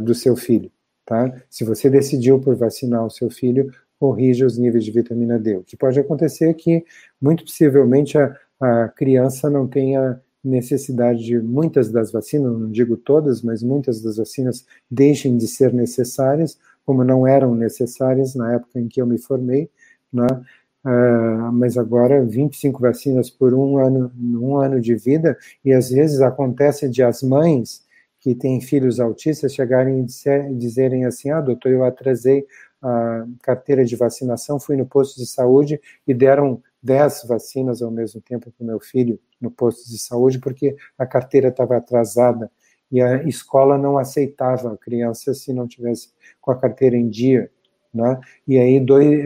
do seu filho. Tá? Se você decidiu por vacinar o seu filho, corrija os níveis de vitamina D. O que pode acontecer é que, muito possivelmente, a, a criança não tenha necessidade de muitas das vacinas, não digo todas, mas muitas das vacinas deixem de ser necessárias, como não eram necessárias na época em que eu me formei, né? Uh, mas agora 25 vacinas por um ano, um ano de vida, e às vezes acontece de as mães que têm filhos autistas chegarem e dizer, dizerem assim, ah, doutor, eu atrasei a carteira de vacinação, fui no posto de saúde e deram 10 vacinas ao mesmo tempo para o meu filho no posto de saúde, porque a carteira estava atrasada e a escola não aceitava a criança se não tivesse com a carteira em dia, né? E aí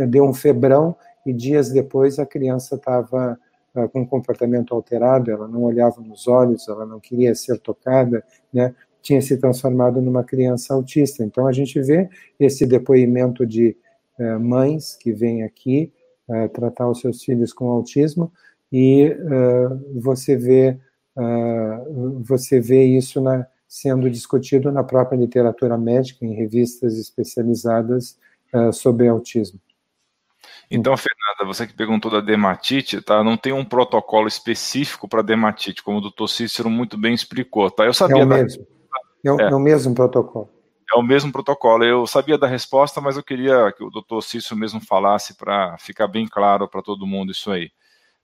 deu um febrão e dias depois a criança estava uh, com um comportamento alterado, ela não olhava nos olhos, ela não queria ser tocada, né? Tinha se transformado numa criança autista. Então a gente vê esse depoimento de uh, mães que vêm aqui uh, tratar os seus filhos com autismo e uh, você vê uh, você vê isso na, sendo discutido na própria literatura médica em revistas especializadas sobre autismo. Então, Fernanda, você que perguntou da dermatite, tá? Não tem um protocolo específico para dermatite, como o doutor Cícero muito bem explicou, tá? Eu sabia é o mesmo. Da... É, o, é. é o mesmo protocolo. É o mesmo protocolo. Eu sabia da resposta, mas eu queria que o doutor Cícero mesmo falasse para ficar bem claro para todo mundo isso aí.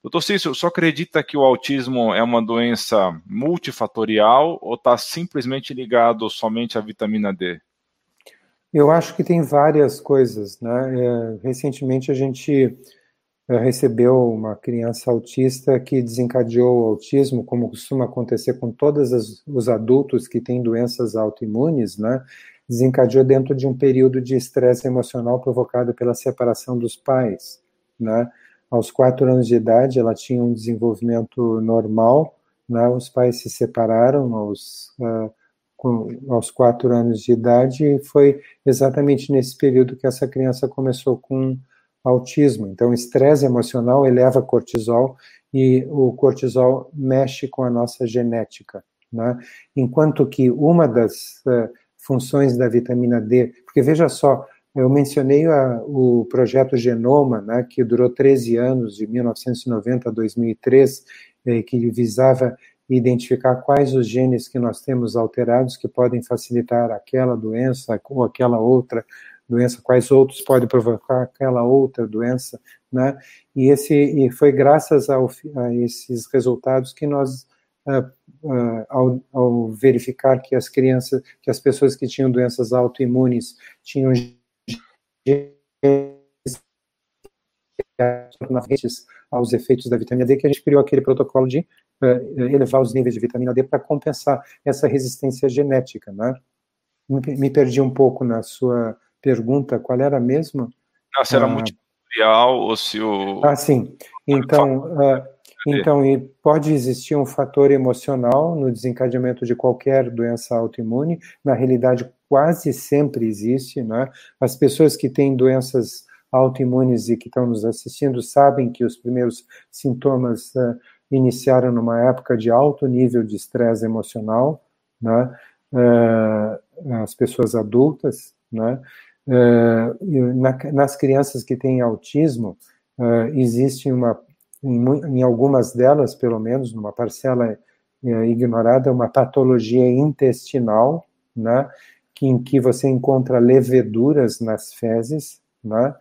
Doutor Cícero, só acredita que o autismo é uma doença multifatorial ou está simplesmente ligado somente à vitamina D? Eu acho que tem várias coisas. Né? É, recentemente a gente é, recebeu uma criança autista que desencadeou o autismo, como costuma acontecer com todos os adultos que têm doenças autoimunes, né? desencadeou dentro de um período de estresse emocional provocado pela separação dos pais, né? Aos quatro anos de idade, ela tinha um desenvolvimento normal, né? Os pais se separaram aos, uh, com, aos quatro anos de idade e foi exatamente nesse período que essa criança começou com autismo. Então, estresse emocional eleva cortisol e o cortisol mexe com a nossa genética, né? Enquanto que uma das uh, funções da vitamina D, porque veja só, eu mencionei a, o projeto Genoma, né, que durou 13 anos, de 1990 a 2003, eh, que visava identificar quais os genes que nós temos alterados que podem facilitar aquela doença ou aquela outra doença, quais outros podem provocar aquela outra doença, né? E esse e foi graças ao, a esses resultados que nós uh, uh, ao, ao, verificar que as crianças, que as pessoas que tinham doenças autoimunes tinham aos efeitos da vitamina D, que a gente criou aquele protocolo de elevar os níveis de vitamina D para compensar essa resistência genética, né? Me, perdi um pouco na sua pergunta, qual era mesmo? Não, se era ah, ou se o... Ah, sim. Então, uh, então, e pode existir um fator emocional no desencadeamento de qualquer doença autoimune. Na realidade, quase sempre existe, né? As pessoas que têm doenças autoimunes e que estão nos assistindo sabem que os primeiros sintomas uh, iniciaram numa época de alto nível de estresse emocional, né? Uh, as pessoas adultas, né? Na, nas crianças que têm autismo, existe uma em, algumas delas, pelo menos, numa parcela ignorada, uma patologia intestinal, né, em que você encontra leveduras nas fezes, né,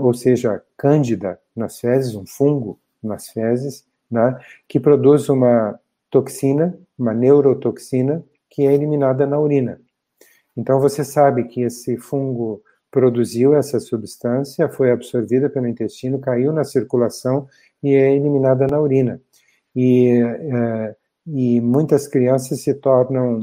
ou seja, cândida nas fezes, um fungo nas fezes, né, que produz uma toxina, uma neurotoxina, que é eliminada na urina. Então você sabe que esse fungo produziu essa substância, foi absorvida pelo intestino, caiu na circulação e é eliminada na urina. E, é, e muitas crianças se tornam,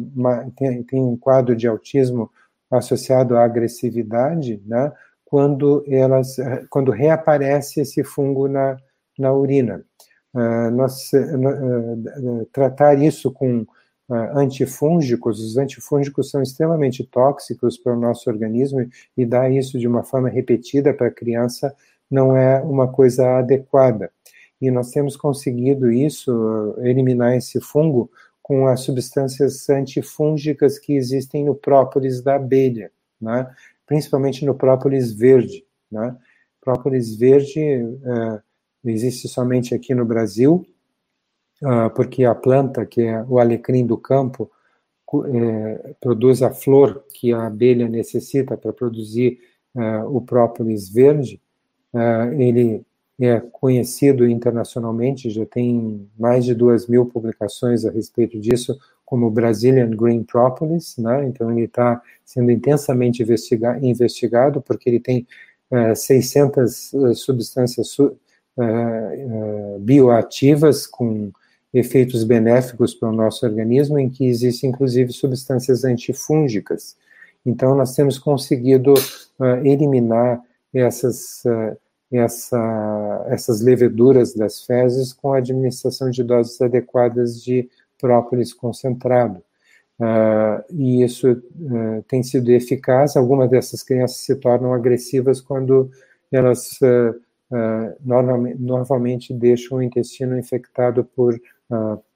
tem, um quadro de autismo associado à agressividade, né, quando elas, quando reaparece esse fungo na, na urina. Uh, nós, uh, uh, tratar isso com antifúngicos, os antifúngicos são extremamente tóxicos para o nosso organismo e dar isso de uma forma repetida para a criança não é uma coisa adequada. E nós temos conseguido isso, eliminar esse fungo, com as substâncias antifúngicas que existem no própolis da abelha, né? principalmente no própolis verde. Né? Própolis verde existe somente aqui no Brasil, uh, porque a planta, que é o alecrim do campo, uh, produz a flor que a abelha necessita para produzir o própolis verde. ele é conhecido internacionalmente, já tem mais de duas mil publicações a respeito disso, como Brazilian Green Propolis, né? então ele está sendo intensamente investiga investigado, porque ele tem uh, 600 uh, substâncias su uh, bioativas com efeitos benéficos para o nosso organismo, em que existem inclusive substâncias antifúngicas. Então, nós temos conseguido eliminar essas essa, essas leveduras das fezes com a administração de doses adequadas de própolis concentrado. Uh, e isso uh, tem sido eficaz. Algumas dessas crianças se tornam agressivas quando elas uh, normalmente, normalmente, deixam o intestino infectado por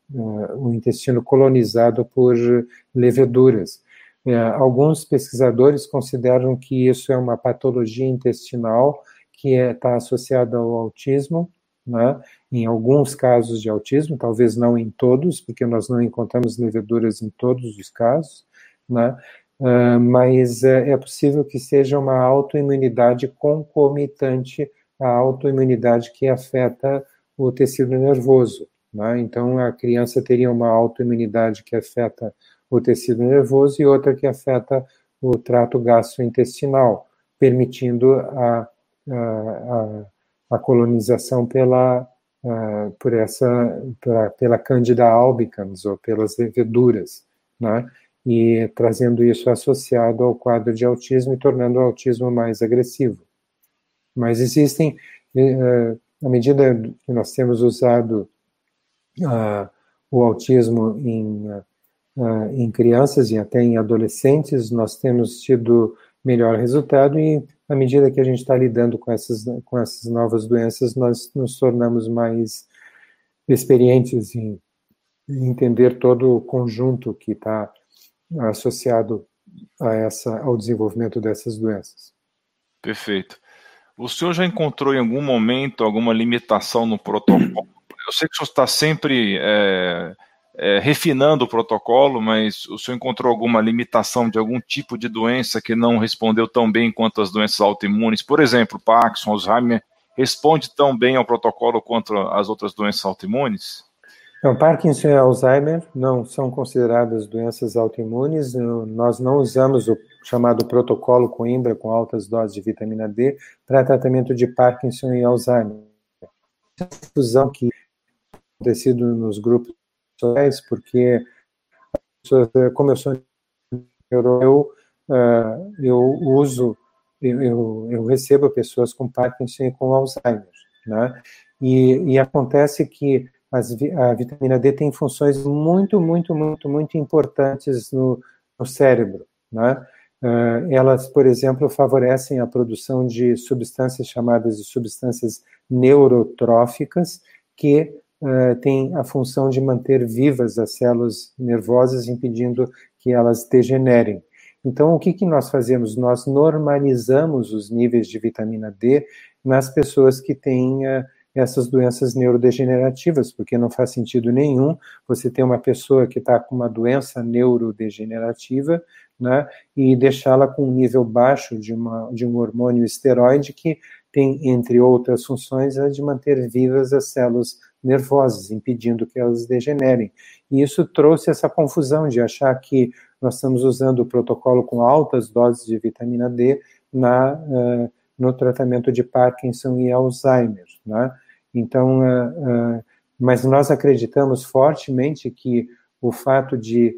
o intestino colonizado por leveduras. alguns pesquisadores consideram que isso é uma patologia intestinal que está é, tá associada ao autismo, né? em alguns casos de autismo, talvez não em todos, porque nós não encontramos leveduras em todos os casos, né? Uh, mas é, é possível que seja uma autoimunidade concomitante à autoimunidade que afeta o tecido nervoso. Né? Então, a criança teria uma autoimunidade que afeta o tecido nervoso e outra que afeta o trato gastrointestinal, permitindo a a, a colonização pela, por essa, pela, pela Candida albicans, ou pelas leveduras, né? e trazendo isso associado ao quadro de autismo e tornando o autismo mais agressivo. Mas existem, uh, à medida que nós temos usado uh, o autismo em, uh, em crianças e até em adolescentes, nós temos tido melhor resultado e à medida que a gente está lidando com essas, com essas novas doenças, nós nos tornamos mais experientes em entender todo o conjunto que está associado a essa, ao desenvolvimento dessas doenças. Perfeito. O senhor já encontrou em algum momento alguma limitação no protocolo? Eu sei que o senhor está sempre é, é, refinando o protocolo, mas o senhor encontrou alguma limitação de algum tipo de doença que não respondeu tão bem quanto as doenças autoimunes? Por exemplo, Parkinson, Alzheimer, responde tão bem ao protocolo quanto as outras doenças autoimunes? Não, Parkinson e Alzheimer não são consideradas doenças autoimunes. Nós não usamos o chamado protocolo Coimbra com altas doses de vitamina D para tratamento de Parkinson e Alzheimer. A fusão que acontecido nos grupos porque como eu sou eu, uh, eu uso, eu, eu, recebo pessoas com Parkinson e com Alzheimer, né? E, e acontece que as, a vitamina D tem funções muito, muito, muito, muito importantes no, no cérebro, né? Uh, elas, por exemplo, favorecem a produção de substâncias chamadas de substâncias neurotróficas, que uh, tem a função de manter vivas as células nervosas, impedindo que elas degenerem. Então, o que, que nós fazemos? Nós normalizamos os níveis de vitamina D nas pessoas que têm uh, essas doenças neurodegenerativas, porque não faz sentido nenhum você ter uma pessoa que está com uma doença neurodegenerativa né, e deixá-la com um nível baixo de, uma, de um hormônio esteroide que tem, entre outras funções, a de manter vivas as células nervosas, impedindo que elas degenerem. E isso trouxe essa confusão de achar que nós estamos usando o protocolo com altas doses de vitamina D na, uh, no tratamento de Parkinson e Alzheimer, né? Então, uh, uh, mas nós acreditamos fortemente que o fato de,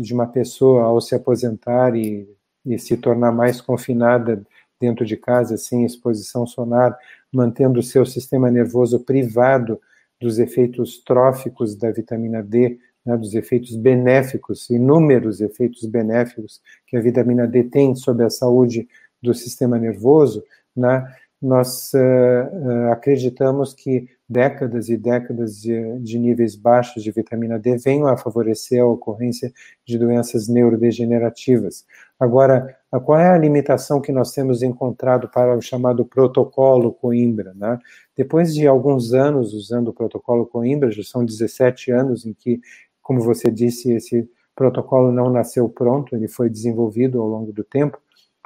de uma pessoa, ao se aposentar e, e se tornar mais confinada dentro de casa, sem exposição sonar, mantendo o seu sistema nervoso privado dos efeitos tróficos da vitamina D, né, dos efeitos benéficos, inúmeros efeitos benéficos que a vitamina D tem sobre a saúde do sistema nervoso, né, nós uh, acreditamos que décadas e décadas de, de, níveis baixos de vitamina D venham a favorecer a ocorrência de doenças neurodegenerativas. Agora, qual é a limitação que nós temos encontrado para o chamado protocolo Coimbra? Né? Depois de alguns anos usando o protocolo Coimbra, já são 17 anos em que, como você disse, esse protocolo não nasceu pronto, ele foi desenvolvido ao longo do tempo,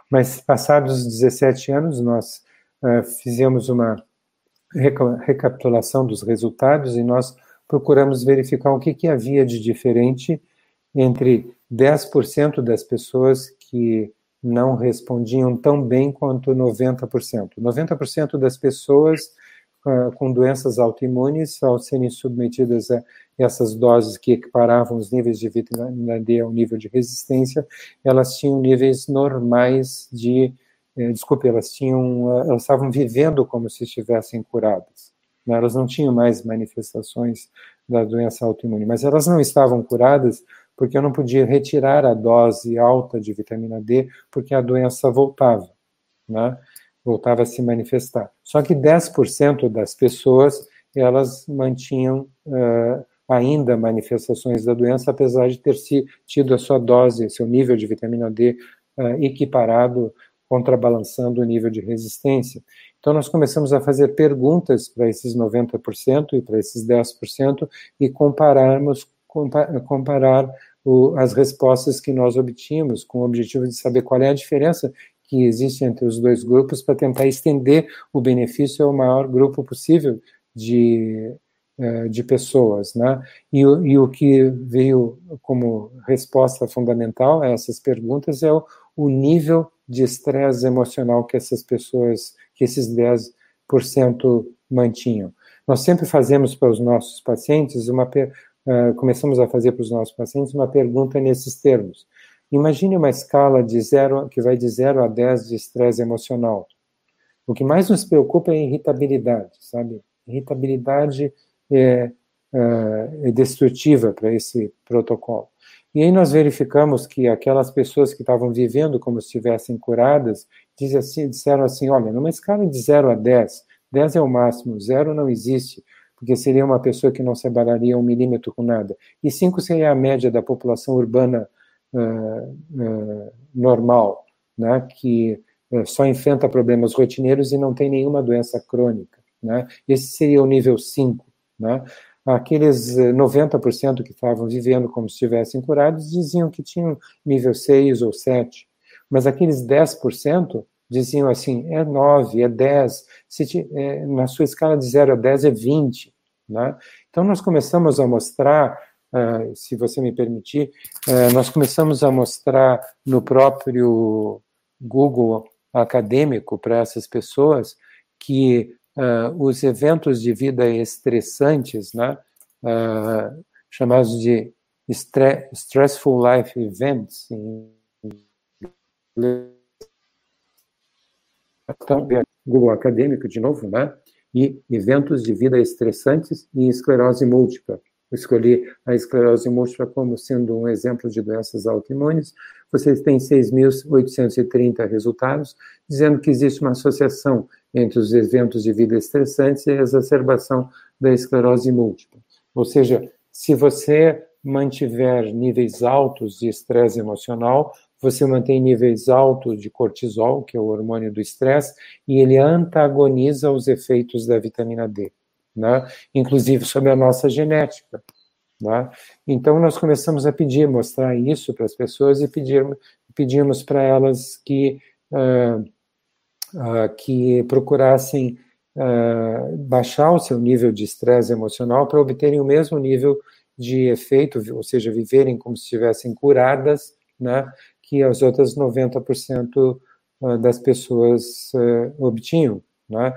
mas passados 17 anos, nós fizemos uma recapitulação dos resultados e nós procuramos verificar o que, que havia de diferente entre 10% das pessoas que não respondiam tão bem quanto 90%. 90% das pessoas uh, com doenças autoimunes, ao serem submetidas a essas doses que equiparavam os níveis de vitamina D ao nível de resistência, elas tinham níveis normais de desculpe, elas tinham, ah, elas estavam vivendo como se estivessem curadas. Né? Elas não tinham mais manifestações da doença autoimune, mas elas não estavam curadas porque eu não podia retirar a dose alta de vitamina D, porque a doença voltava, né? voltava a se manifestar. Só que 10% das pessoas, elas mantinham uh, ainda manifestações da doença, apesar de ter tido a sua dose, seu nível de vitamina D uh, equiparado contrabalançando o nível de resistência. Então, nós começamos a fazer perguntas para esses 90% e para esses 10% e compararmos, comparar o, as respostas que nós obtínhamos com o objetivo de saber qual é a diferença que existe entre os dois grupos para tentar estender o benefício ao maior grupo possível de, eh, de pessoas, né? E, e o que veio como resposta fundamental a essas perguntas é o, o nível de estresse emocional que essas pessoas, que esses 10% mantinham. Nós sempre fazemos para os nossos pacientes uma uh, começamos a fazer para os nossos pacientes uma pergunta nesses termos. Imagine uma escala de zero, que vai de 0 a 10 de estresse emocional. O que mais nos preocupa é a irritabilidade, sabe? Irritabilidade é, uh, é destrutiva para esse protocolo. E aí nós verificamos que aquelas pessoas que estavam vivendo como se estivessem curadas, assim, disseram assim, olha, numa escala de 0 a 10, 10 é o máximo, 0 não existe, porque seria uma pessoa que não separaria um milímetro com nada. E 5 seria a média da população urbana uh, uh, normal, né, que uh, só enfrenta problemas rotineiros e não tem nenhuma doença crônica. Né? Esse seria o nível 5. Né? Aqueles 90% eh, que estavam vivendo como se estivessem curados diziam que tinham nível 6 ou 7. Mas aqueles 10% diziam assim, é 9, é 10, se, é, na sua escala de 0 a 10 é 20. Né? Então, nós começamos a mostrar, uh, se você me permitir, uh, nós começamos a mostrar no próprio Google acadêmico para essas pessoas que uh, os eventos de vida estressantes, né, uh, chamados de stressful life events, então, Google acadêmico de novo, né? E eventos de vida estressantes e esclerose múltipla. Escolhi a esclerose múltipla como sendo um exemplo de doenças autoimunes. Vocês têm 6.830 resultados, dizendo que existe uma associação entre os eventos de vida estressantes e a exacerbação da esclerose múltipla. Ou seja, se você mantiver níveis altos de estresse emocional, você mantém níveis altos de cortisol, que é o hormônio do estresse, e ele antagoniza os efeitos da vitamina D, né? inclusive sobre a nossa genética. Né? Então, nós começamos a pedir, mostrar isso para as pessoas e pedir, pedimos para elas que uh, uh, que procurassem uh, baixar o seu nível de estresse emocional para obterem o mesmo nível de efeito, ou seja, viverem como se estivessem curadas, né, que as outras 90% ah, das pessoas obtinham. Né?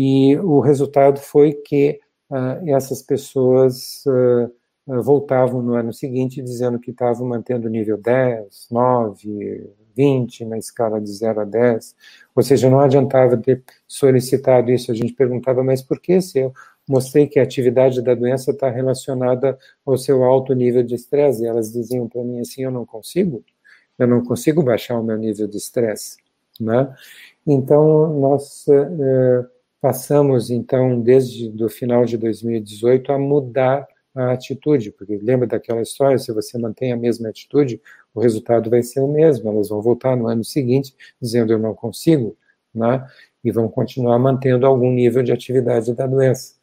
E o resultado foi que uh, essas pessoas uh, voltavam no ano seguinte dizendo que estavam mantendo o nível 10, 9, 20 na escala de 0 a 10, ou seja, não adiantava ter solicitado isso, a gente perguntava, mas por que se eu mostrei que a atividade da doença está relacionada ao seu alto nível de estresse, e elas diziam para mim assim, eu não consigo, eu não consigo baixar o meu nível de estresse. né? Então, nós é, passamos, então, desde o final de 2018, a mudar a atitude, porque lembra daquela história, se você mantém a mesma atitude, o resultado vai ser o mesmo, elas vão voltar no ano seguinte dizendo eu não consigo, né? e vão continuar mantendo algum nível de atividade da doença.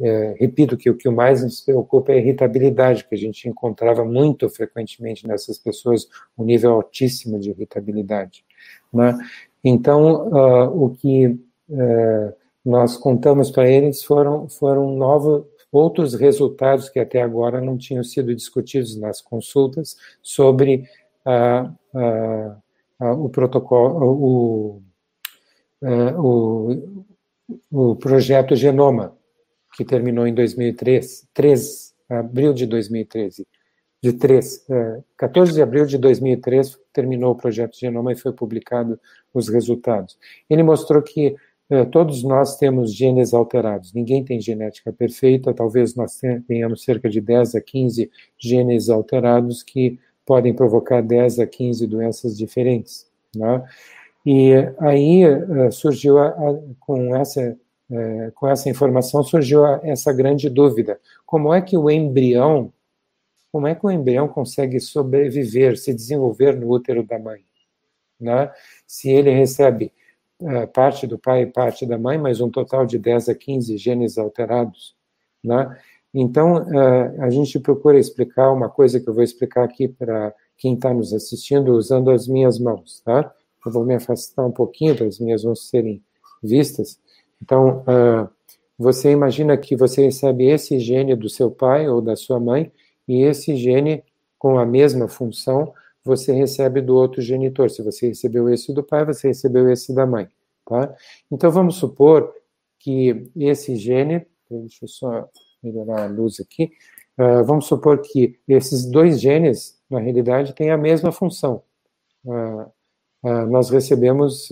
É, repito que o que mais nos preocupa é a irritabilidade, que a gente encontrava muito frequentemente nessas pessoas, um nível altíssimo de irritabilidade. Né? Então, uh, o que uh, nós contamos para eles foram, foram novos, outros resultados que até agora não tinham sido discutidos nas consultas sobre uh, o protocolo, o, o, o projeto Genoma, que terminou em 2003, 3, abril de 2013. De 3, 14 de abril de 2003 terminou o projeto Genoma e foi publicado os resultados. Ele mostrou que eh, todos nós temos genes alterados. Ninguém tem genética perfeita, talvez nós tenhamos cerca de 10 a 15 genes alterados que podem provocar 10 a 15 doenças diferentes. Né? E aí eh, surgiu, a, a, com essa é, com essa informação surgiu essa grande dúvida: como é que o embrião, como é que o embrião consegue sobreviver, se desenvolver no útero da mãe, né? Se ele recebe é, parte do pai e parte da mãe, mas um total de 10 a 15 genes alterados, né? Então, é, a gente procura explicar uma coisa que eu vou explicar aqui para quem está nos assistindo usando as minhas mãos, tá? Eu vou me afastar um pouquinho as minhas mãos serem vistas. Então, uh, você imagina que você recebe esse gene do seu pai ou da sua mãe, e esse gene, com a mesma função, você recebe do outro genitor. Se você recebeu esse do pai, você recebeu esse da mãe. Tá? Então, vamos supor que esse gene, deixa eu só melhorar a luz aqui, uh, vamos supor que esses dois genes, na realidade, têm a mesma função. Uh, uh, nós recebemos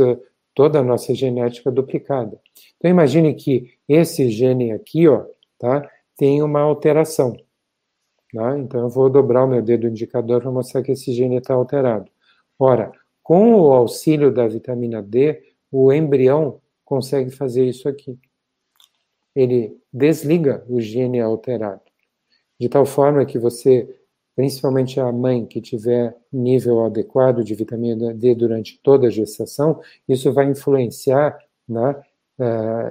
toda a nossa genética duplicada. Então imagine que esse gene aqui, ó, tá, tem uma alteração. Tá? Então eu vou dobrar o meu dedo indicador para mostrar que esse gene está alterado. Ora, com o auxílio da vitamina D, o embrião consegue fazer isso aqui. Ele desliga o gene alterado, de tal forma que você, principalmente a mãe que tiver nível adequado de vitamina D durante toda a gestação, isso vai influenciar né, uh,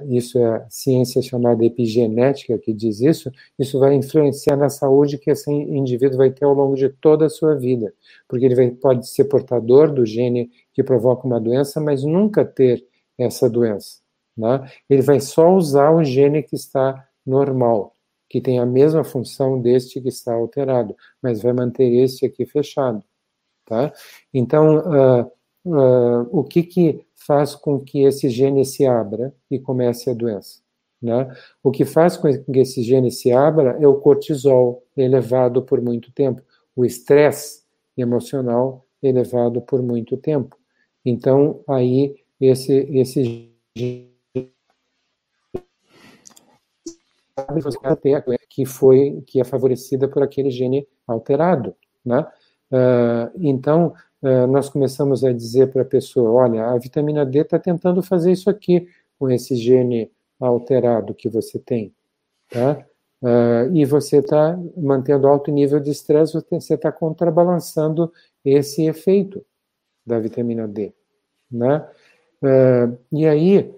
isso é a ciência chamada epigenética que diz isso, isso vai influenciar na saúde que esse indivíduo vai ter ao longo de toda a sua vida, porque ele vai, pode ser portador do gene que provoca uma doença, mas nunca ter essa doença. Né? Ele vai só usar o gene que está normal, que tem a mesma função deste que está alterado, mas vai manter este aqui fechado. Tá? Então, uh, uh, o que, que faz com que esse gene se abra e comece a doença. Né? O que faz com que esse gene se abra é o cortisol elevado por muito tempo, o estresse emocional elevado por muito tempo. Então, aí, esse, esse que foi que é favorecida por aquele gene alterado, né? Uh, então nós começamos a dizer para a pessoa: olha, a vitamina D está tentando fazer isso aqui com esse gene alterado que você tem, tá? Uh, e você está mantendo alto nível de estresse, você está contrabalançando esse efeito da vitamina D, né? Uh, e aí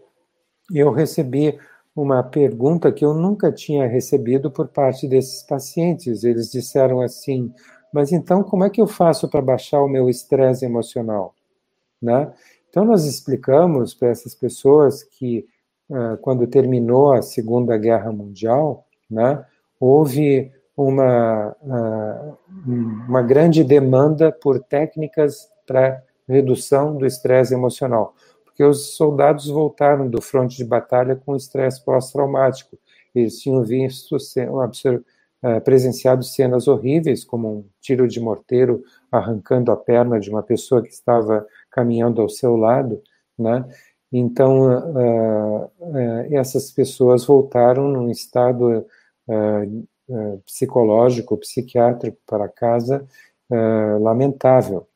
eu recebi uma pergunta que eu nunca tinha recebido por parte desses pacientes. Eles disseram assim: mas então, como é que eu faço para baixar o meu estresse emocional? Né? Então, nós explicamos para essas pessoas que, quando terminou a Segunda Guerra Mundial, né, houve uma, uma grande demanda por técnicas para redução do estresse emocional, porque os soldados voltaram do fronte de batalha com estresse pós-traumático. Eles tinham visto é, presenciado cenas horríveis, como um tiro de morteiro arrancando a perna de uma pessoa que estava caminhando ao seu lado, né? Então, uh, uh, essas pessoas voltaram num estado uh, psicológico, psiquiátrico para casa lamentável.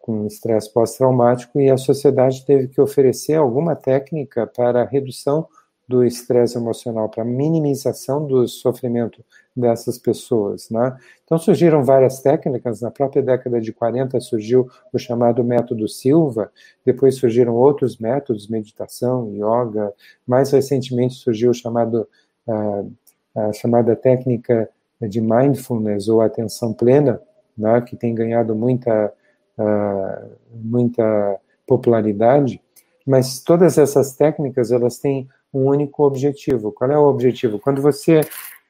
com estresse pós-traumático e a sociedade teve que oferecer alguma técnica para redução do estresse emocional, para minimização do sofrimento dessas pessoas. Né? Então surgiram várias técnicas, na própria década de 40 surgiu o chamado método Silva, depois surgiram outros métodos, meditação, yoga, mais recentemente surgiu o chamado, uh, a chamada técnica de mindfulness ou atenção plena, né, que tem ganhado muita, uh, muita popularidade, mas todas essas técnicas elas têm um único objetivo. Qual é o objetivo? Quando você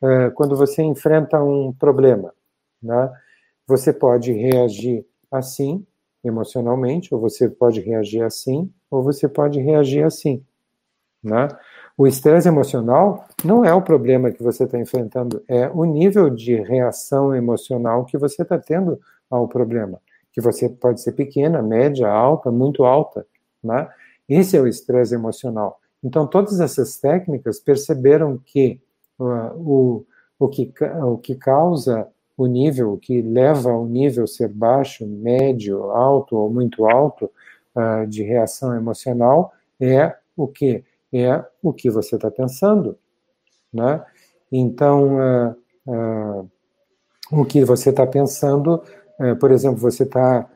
uh, quando você enfrenta um problema, né, você pode reagir assim emocionalmente, ou você pode reagir assim, ou você pode reagir assim, né? O estresse emocional não é o problema que você está enfrentando, é o nível de reação emocional que você está tendo ao problema, que você pode ser pequena, média, alta, muito alta, né? Esse é o estresse emocional. Então, todas essas técnicas perceberam que o, o, que, o que causa o nível, o que leva o nível ser baixo, médio, alto ou muito alto uh, de reação emocional é o que? é o que você está pensando, né? Então, uh, uh, o que você está pensando, uh, por exemplo, você está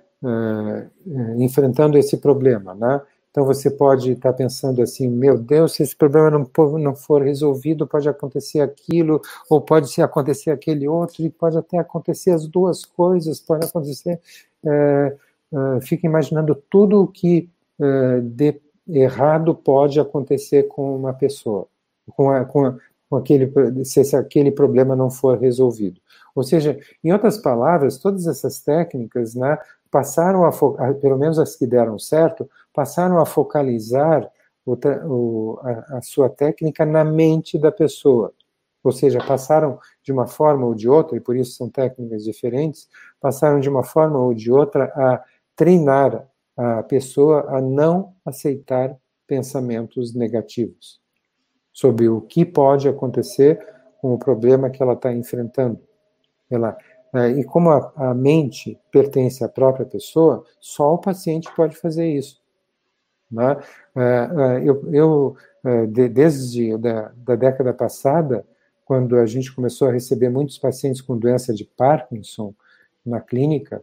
enfrentando esse problema, né? Então você pode estar pensando assim, meu Deus, se esse problema não, não for resolvido, pode acontecer aquilo, ou pode se acontecer aquele outro, e pode até acontecer as duas coisas, pode acontecer. fica imaginando tudo o que de, errado pode acontecer com uma pessoa, com, a, com, a, com aquele, se aquele problema não for resolvido. Ou seja, em outras palavras, todas essas técnicas né, passaram a, pelo menos as que deram certo, passaram a focalizar o, o, a, a sua técnica na mente da pessoa. Ou seja, passaram de uma forma ou de outra, e por isso são técnicas diferentes, passaram de uma forma ou de outra a treinar a pessoa a não aceitar pensamentos negativos sobre o que pode acontecer com o problema que ela está enfrentando. Ela, e como a, a, mente pertence à própria pessoa, só o paciente pode fazer isso. Né? É, é, eu, eu de, desde da, da década passada, quando a gente começou a receber muitos pacientes com doença de Parkinson na clínica,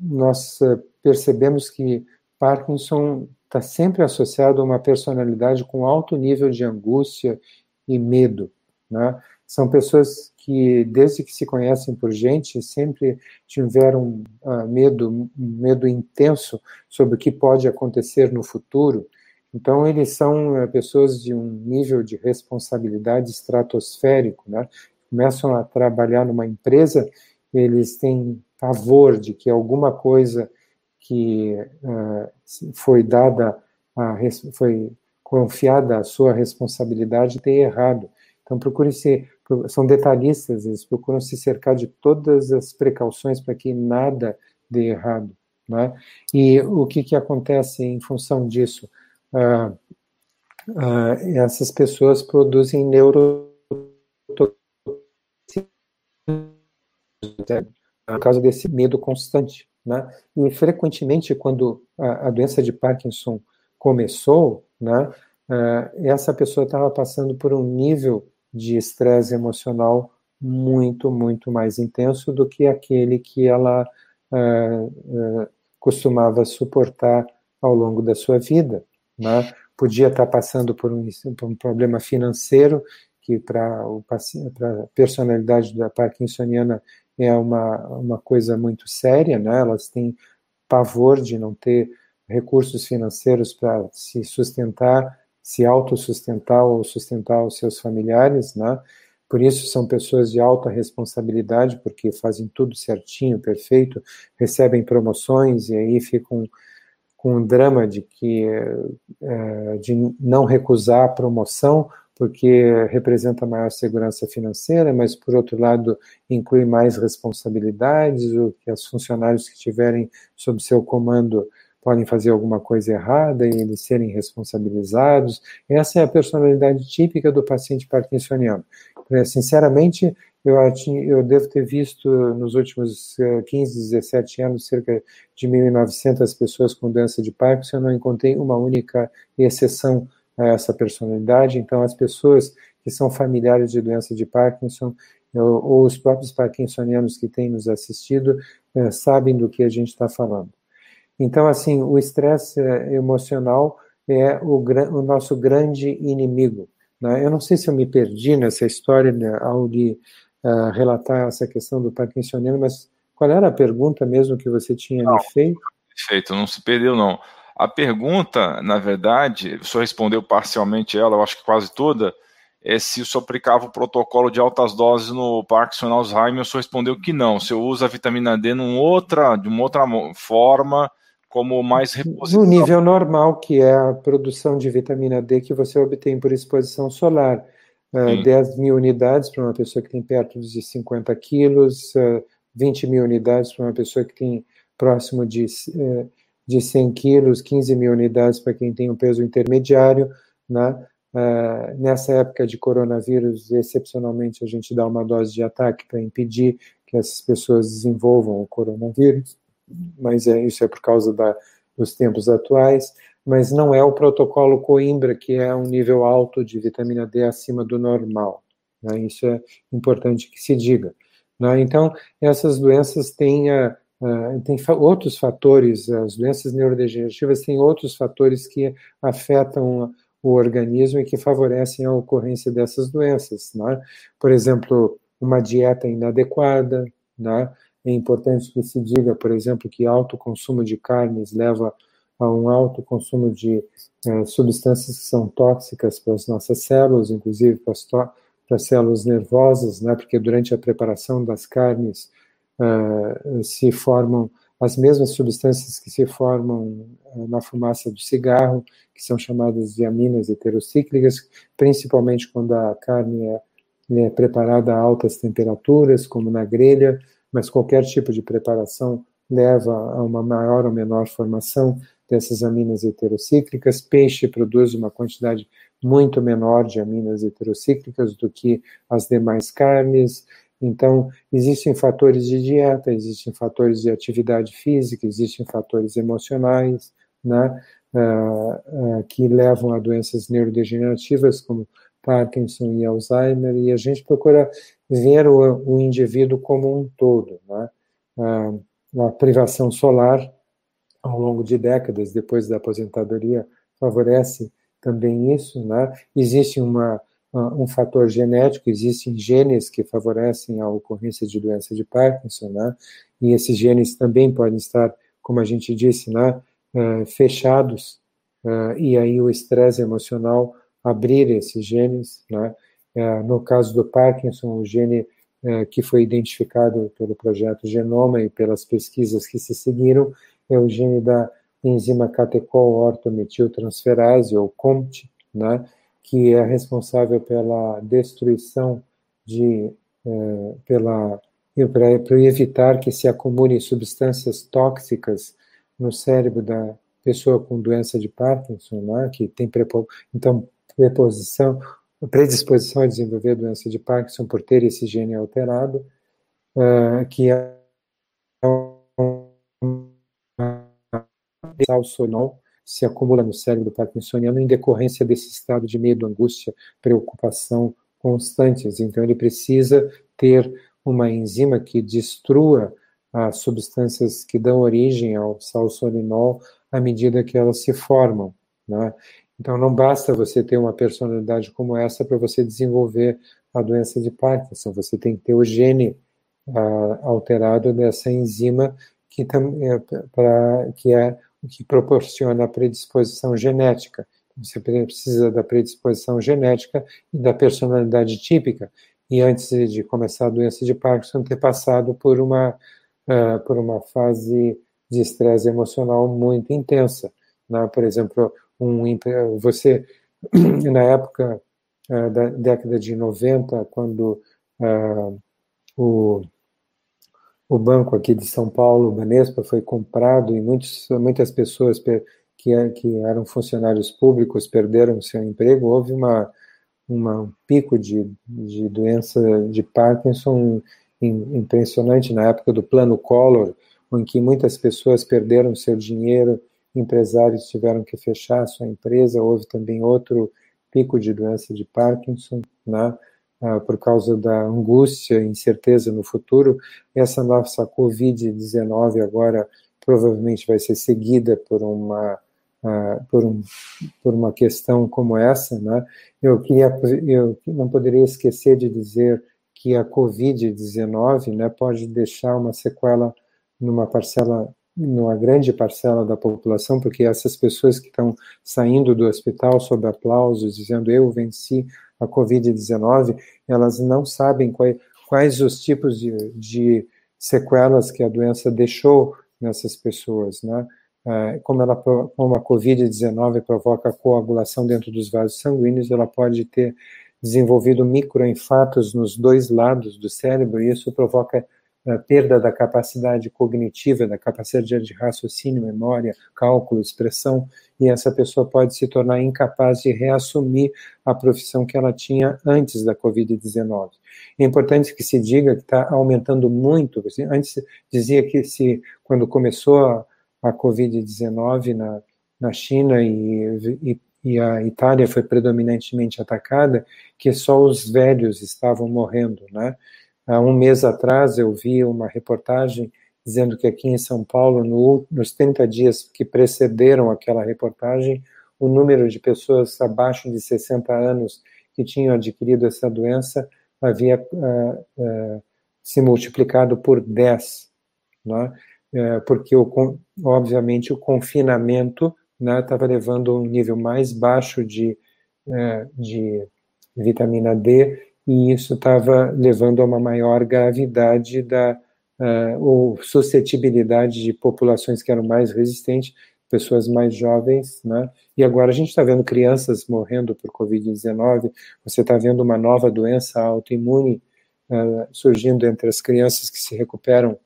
nós percebemos que Parkinson está sempre associado a uma personalidade com alto nível de angústia e medo. Né? São pessoas que, desde que se conhecem por gente, sempre tiveram uh, medo, medo intenso sobre o que pode acontecer no futuro. Então, eles são uh, pessoas de um nível de responsabilidade estratosférico. Né? Começam a trabalhar numa empresa, eles têm pavor de que alguma coisa que uh, foi dada, a, foi confiada a sua responsabilidade ter errado. Então, procure ser, são detalhistas, eles procuram se cercar de todas as precauções para que nada dê errado. Né? E o que, que acontece em função disso? Uh, uh, essas pessoas produzem neurotoxinas por causa desse medo constante. Né? E frequentemente, quando a, a doença de Parkinson começou, né, uh, essa pessoa estava passando por um nível de estresse emocional muito, muito mais intenso do que aquele que ela uh, uh, costumava suportar ao longo da sua vida. Né? Podia estar passando por um, por um problema financeiro, que para a personalidade da parkinsoniana é uma, uma coisa muito séria, né? elas têm pavor de não ter recursos financeiros para se sustentar, se autossustentar ou sustentar os seus familiares, né? Por isso são pessoas de alta responsabilidade, porque fazem tudo certinho, perfeito, recebem promoções e aí ficam com um drama de que é, de não recusar a promoção porque representa maior segurança financeira, mas por outro lado inclui mais responsabilidades, o que os funcionários que tiverem sob seu comando podem fazer alguma coisa errada e eles serem responsabilizados. Essa é a personalidade típica do paciente parkinsoniano. É, sinceramente, eu, eu devo ter visto nos últimos 15, 17 anos cerca de 1.900 pessoas com doença de Parkinson, eu não encontrei uma única exceção a essa personalidade, então as pessoas que são familiares de doença de Parkinson, ou os próprios parkinsonianos que têm nos assistido, sabem do que a gente está falando. Então, assim, o estresse emocional é o, o nosso grande inimigo. Né? Eu não sei se eu me perdi nessa história né, ao de uh, relatar essa questão do parkinsoniano, mas qual era a pergunta mesmo que você tinha não, me feito? Perfeito, não se perdeu não. A pergunta, na verdade, o senhor respondeu parcialmente ela, eu acho que quase toda, é se o senhor aplicava o protocolo de altas doses no Parkinson Alzheimer, o senhor respondeu que não. O senhor usa a vitamina D num outra, de uma outra forma, como mais reposição. No nível normal, que é a produção de vitamina D que você obtém por exposição solar. Uh, 10 mil unidades para uma pessoa que tem perto de 50 quilos, uh, 20 mil unidades para uma pessoa que tem próximo de, uh, de 100 quilos, 15 mil unidades para quem tem um peso intermediário. Né? Uh, nessa época de coronavírus, excepcionalmente, a gente dá uma dose de ataque para impedir que essas pessoas desenvolvam o coronavírus mas é, isso é por causa da, dos tempos atuais, mas não é o protocolo Coimbra, que é um nível alto de vitamina D acima do normal. Né? Isso é importante que se diga. Né? Então, essas doenças têm, uh, têm outros fatores, as doenças neurodegenerativas têm outros fatores que afetam o organismo e que favorecem a ocorrência dessas doenças. Né? Por exemplo, uma dieta inadequada, né? É importante que se diga, por exemplo, que alto consumo de carnes leva a um alto consumo de eh, substâncias que são tóxicas para as nossas células, inclusive para as, para as células nervosas, né? porque durante a preparação das carnes uh, se formam as mesmas substâncias que se formam uh, na fumaça do cigarro, que são chamadas de aminas heterocíclicas, principalmente quando a carne é, é preparada a altas temperaturas, como na grelha, mas qualquer tipo de preparação leva a uma maior ou menor formação dessas aminas heterocíclicas. Peixe produz uma quantidade muito menor de aminas heterocíclicas do que as demais carnes. Então, existem fatores de dieta, existem fatores de atividade física, existem fatores emocionais, né, uh, uh, que levam a doenças neurodegenerativas, como Parkinson e Alzheimer, e a gente procura ver o, o indivíduo como um todo. Né? A, a privação solar, ao longo de décadas, depois da aposentadoria, favorece também isso. Né? Existe uma, um fator genético, existem genes que favorecem a ocorrência de doença de Parkinson, né? e esses genes também podem estar, como a gente disse, né, uh, fechados, uh, e aí o estresse emocional abrir esses genes, né? É, no caso do Parkinson, o gene é, que foi identificado pelo projeto Genoma e pelas pesquisas que se seguiram é o gene da enzima catecol-ortometiltransferase, ou COMT, né, que é responsável pela destruição de, é, pela para evitar que se acumulem substâncias tóxicas no cérebro da pessoa com doença de Parkinson, né, que tem então preposição predisposição a desenvolver doença de Parkinson por ter esse gene alterado, uh, que é o sonol se acumula no cérebro parkinsoniano em decorrência desse estado de medo, angústia, preocupação constantes. Então, ele precisa ter uma enzima que destrua as substâncias que dão origem ao salsolinol à medida que elas se formam. Né? Então, não basta você ter uma personalidade como essa para você desenvolver a doença de Parkinson. Você tem que ter o gene uh, alterado dessa enzima que, é, pra, que é que proporciona a predisposição genética. Você precisa da predisposição genética e da personalidade típica. E antes de começar a doença de Parkinson, ter passado por uma, uh, por uma fase de estresse emocional muito intensa. Né? Por exemplo, um você na época uh, da década de 90, quando uh, o, o banco aqui de São Paulo, o Banespa, foi comprado e muitos, muitas pessoas que, que eram funcionários públicos perderam seu emprego, houve uma, uma, um pico de, de doença de Parkinson impressionante na época do plano Collor, em que muitas pessoas perderam seu dinheiro, empresários tiveram que fechar sua empresa, houve também outro pico de doença de Parkinson, né, ah, por causa da angústia e incerteza no futuro. Essa nossa Covid-19 agora provavelmente vai ser seguida por uma uh, por, um, por uma questão como essa, né? Eu queria eu não poderia esquecer de dizer que a Covid-19, né, pode deixar uma sequela numa parcela numa grande parcela da população, porque essas pessoas que estão saindo do hospital sob aplausos, dizendo eu venci a Covid-19, elas não sabem quais, quais os tipos de, de, sequelas que a doença deixou nessas pessoas, né? É, como, ela, como a Covid-19 provoca coagulação dentro dos vasos sanguíneos, ela pode ter desenvolvido microinfartos nos dois lados do cérebro, e isso provoca perda da capacidade cognitiva, da capacidade de raciocínio, memória, cálculo, expressão, e essa pessoa pode se tornar incapaz de reassumir a profissão que ela tinha antes da Covid-19. É importante que se diga que está aumentando muito. Antes dizia que se quando começou a, a Covid-19 na, na China e, e, e a Itália foi predominantemente atacada, que só os velhos estavam morrendo, né? Há um mês atrás eu vi uma reportagem dizendo que aqui em São Paulo, no, nos 30 dias que precederam aquela reportagem, o número de pessoas abaixo de 60 anos que tinham adquirido essa doença havia uh, uh, se multiplicado por 10, né? uh, porque, o, obviamente, o confinamento estava né, levando a um nível mais baixo de, de vitamina D e isso estava levando a uma maior gravidade da uh, ou suscetibilidade de populações que eram mais resistentes, pessoas mais jovens, né? E agora a gente está vendo crianças morrendo por Covid-19, você está vendo uma nova doença autoimune uh, surgindo entre as crianças que se recuperam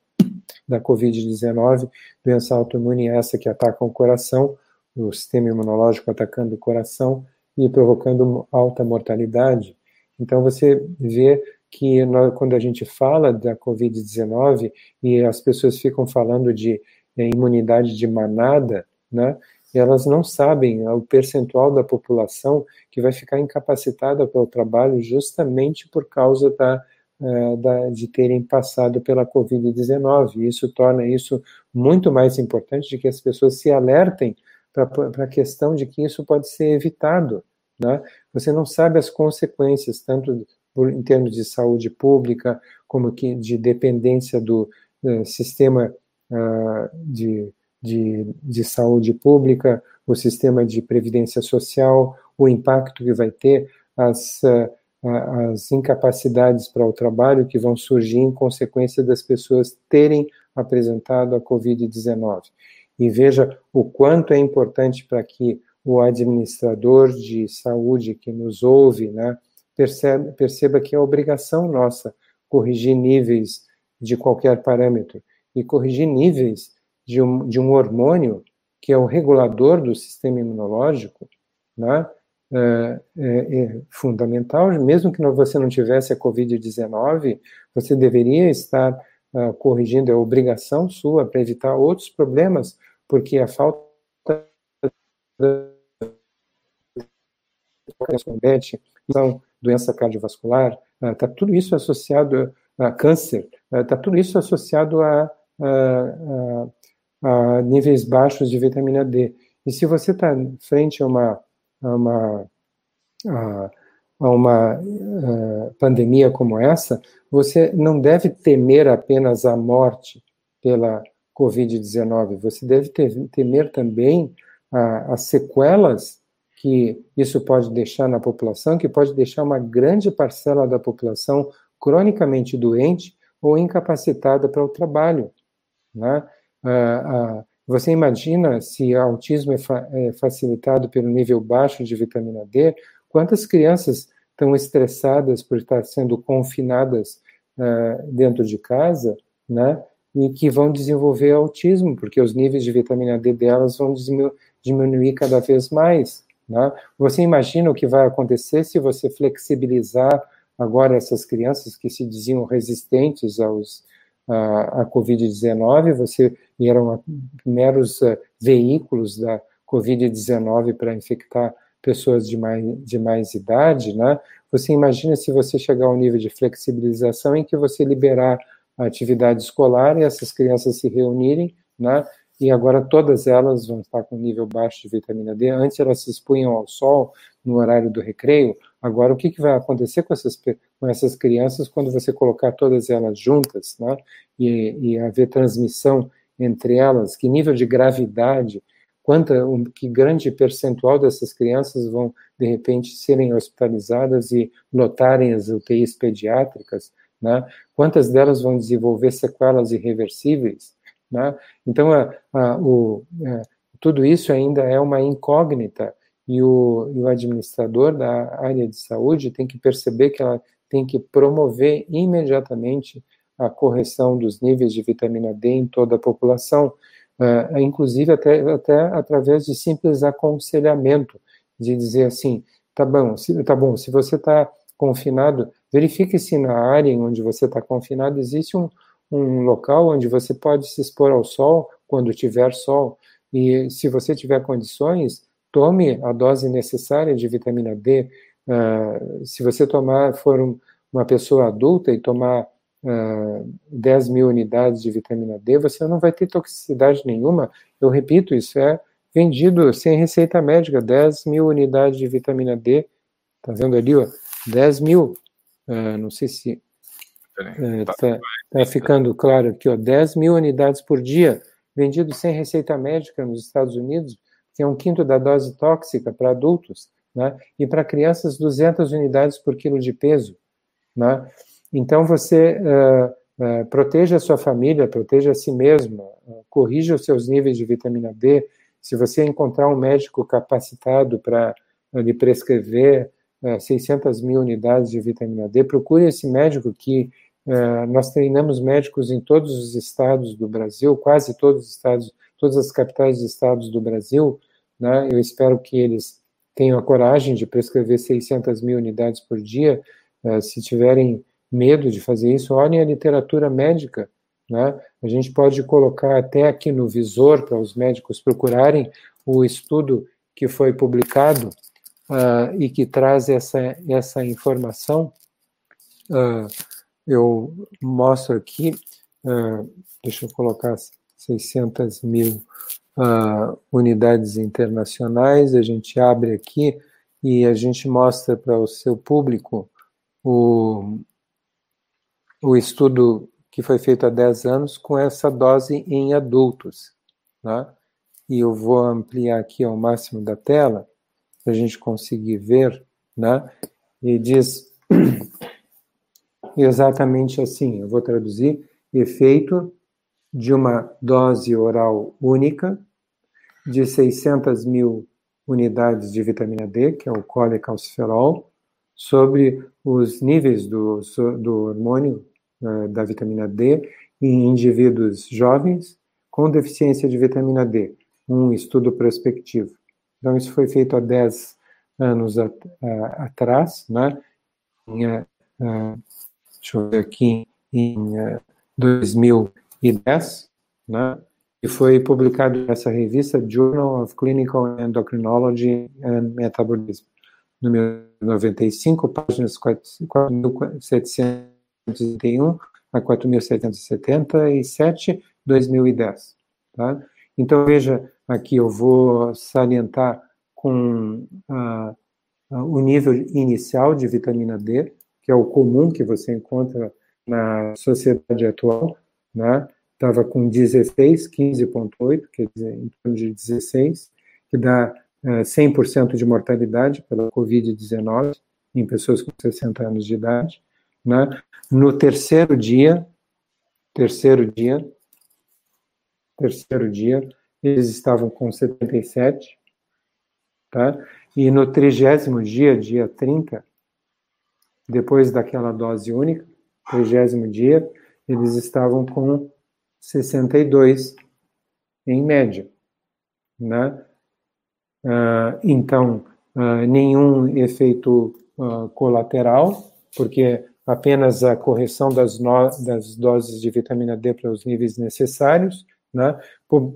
da Covid-19, doença autoimune essa que ataca o coração, o sistema imunológico atacando o coração e provocando alta mortalidade. Então, você vê que nós, quando a gente fala da Covid-19 e as pessoas ficam falando de é, imunidade de manada, né, elas não sabem o percentual da população que vai ficar incapacitada pelo trabalho justamente por causa da, é, da, de terem passado pela Covid-19. Isso torna isso muito mais importante de que as pessoas se alertem para a questão de que isso pode ser evitado. Né? Você não sabe as consequências, tanto por, em termos de saúde pública, como que de dependência do uh, sistema uh, de, de, de saúde pública, o sistema de previdência social, o impacto que vai ter, as, uh, as incapacidades para o trabalho que vão surgir em consequência das pessoas terem apresentado a Covid-19. E veja o quanto é importante para que o administrador de saúde que nos ouve, né, perceba, perceba que é obrigação nossa corrigir níveis de qualquer parâmetro e corrigir níveis de um, de um hormônio que é o regulador do sistema imunológico, né, é, é, é fundamental. Mesmo que você não tivesse a Covid-19, você deveria estar uh, corrigindo, é obrigação sua para evitar outros problemas, porque a falta diabetes, então, doença cardiovascular, está ah, tudo isso associado a câncer, está ah, tudo isso associado a, a, a, níveis baixos de vitamina D. E se você está frente a uma, a uma, a, uma pandemia como essa, você não deve temer apenas a morte pela Covid-19, você deve temer também as sequelas que isso pode deixar na população, que pode deixar uma grande parcela da população cronicamente doente ou incapacitada para o trabalho. Né? Ah, ah, você imagina se o autismo é, é, facilitado pelo nível baixo de vitamina D, quantas crianças estão estressadas por estar sendo confinadas ah, dentro de casa, né? E que vão desenvolver autismo, porque os níveis de vitamina D delas vão diminuir cada vez mais. Né? Você imagina o que vai acontecer se você flexibilizar agora essas crianças que se diziam resistentes aos, a, a Covid-19, você eram meros uh, veículos da Covid-19 para infectar pessoas de mais, de mais idade, né? Você imagina se você chegar ao nível de flexibilização em que você liberar a atividade escolar e essas crianças se reunirem, né? E agora todas elas vão estar com nível baixo de vitamina D. Antes elas se expunham ao sol no horário do recreio. Agora, o que, que vai acontecer com essas, com essas crianças quando você colocar todas elas juntas, né? E, e haver transmissão entre elas? Que nível de gravidade quanta, um, que grande percentual dessas crianças vão, de repente, serem hospitalizadas e lotarem as UTIs pediátricas, né? Quantas delas vão desenvolver sequelas irreversíveis, né? Então, a, a, o, a, é, tudo isso ainda é uma incógnita e o, e o administrador da área de saúde tem que perceber que ela tem que promover imediatamente a correção dos níveis de vitamina D em toda a população, uh, inclusive até, até através de simples aconselhamento, de dizer assim, tá bom, se, tá bom, se você está confinado, verifique se na área em onde você está confinado existe um, um local onde você pode se expor ao sol quando tiver sol, e se você tiver condições, tome a dose necessária de vitamina D. Uh, se você tomar, for um, uma pessoa adulta e tomar uh, 10 mil unidades de vitamina D, você não vai ter toxicidade nenhuma. Eu repito, isso é vendido sem receita médica, 10 mil unidades de vitamina D. Tá vendo ali, ó? 10 mil. Uh, não sei se está tá, tá ficando claro aqui, ó, 10 mil unidades por dia, vendido sem receita médica nos Estados Unidos, que é um quinto da dose tóxica para adultos, né? e para crianças 200 unidades por quilo de peso. Né? Então, você uh, uh, proteja a sua família, proteja a si mesmo, uh, corrija os seus níveis de vitamina D. Se você encontrar um médico capacitado para lhe prescrever 600 mil unidades de vitamina D, procure esse médico que nós treinamos médicos em todos os estados do Brasil, quase todos os estados, todas as capitais de estados do Brasil. Né? Eu espero que eles tenham a coragem de prescrever 600 mil unidades por dia. se tiverem medo de fazer isso, olhem a literatura médica. Né? A gente pode colocar até aqui no visor para os médicos procurarem o estudo que foi publicado uh, e que traz essa, essa informação. Uh, eu mostro aqui, uh, deixa eu colocar 600 mil unidades internacionais, a gente abre aqui e a gente mostra para o seu público o, o estudo que foi feito há 10 anos com essa dose em adultos. Né? E eu vou ampliar aqui ao máximo da tela, para a gente conseguir ver, né? e diz exatamente assim: eu vou traduzir, efeito de uma dose oral única de 600 mil unidades de vitamina D, que é o colecalciferol, sobre os níveis do, do hormônio uh, da vitamina D em indivíduos jovens com deficiência de vitamina D, um estudo prospectivo. Então, isso foi feito há 10 anos at, uh, atrás, né? Em, uh, deixa eu ver aqui, em 2010, né? E foi publicado nessa revista Journal of Clinical Endocrinology and Metabolism número 95, páginas 4.731 a 4.777, 2010. Tá? Então, veja, aqui eu vou salientar com uh, o nível inicial de vitamina D, que é o comum que você encontra na sociedade atual, né? Estava com 16, 15,8, quer dizer, em torno de 16, que dá 100% é, de mortalidade pela Covid-19 em pessoas com 60 anos de idade. Né? No terceiro dia, terceiro dia, terceiro dia, eles estavam com 77, tá? E no trigésimo dia, dia 30, depois daquela dose única, trigésimo dia, eles estavam com 62 em média, né? Uh, então, uh, nenhum efeito uh, colateral, porque apenas a correção das, no, das doses de vitamina D para os níveis necessários, né,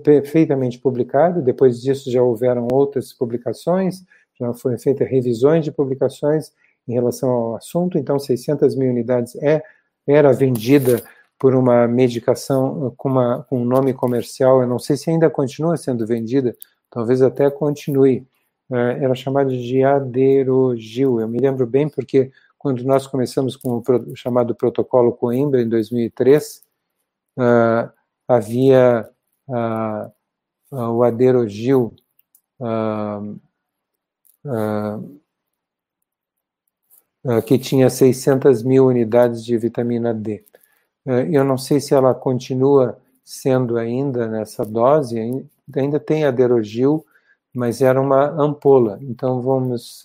perfeitamente publicado. Depois disso já houveram outras publicações, já foram feitas revisões de publicações em relação ao assunto. Então, 600 mil unidades é era vendida por uma medicação com, uma, com um nome comercial. Eu não sei se ainda continua sendo vendida, talvez até continue. Uh, era chamada de Aderogil. Eu me lembro bem porque quando nós começamos com o chamado protocolo Coimbra, em 2003, uh, ah, havia uh, uh, o Aderogil, que tinha 600 mil unidades de vitamina D. eu não sei se ela continua sendo ainda nessa dose, ainda tem Aderogil, mas era uma ampola. Então vamos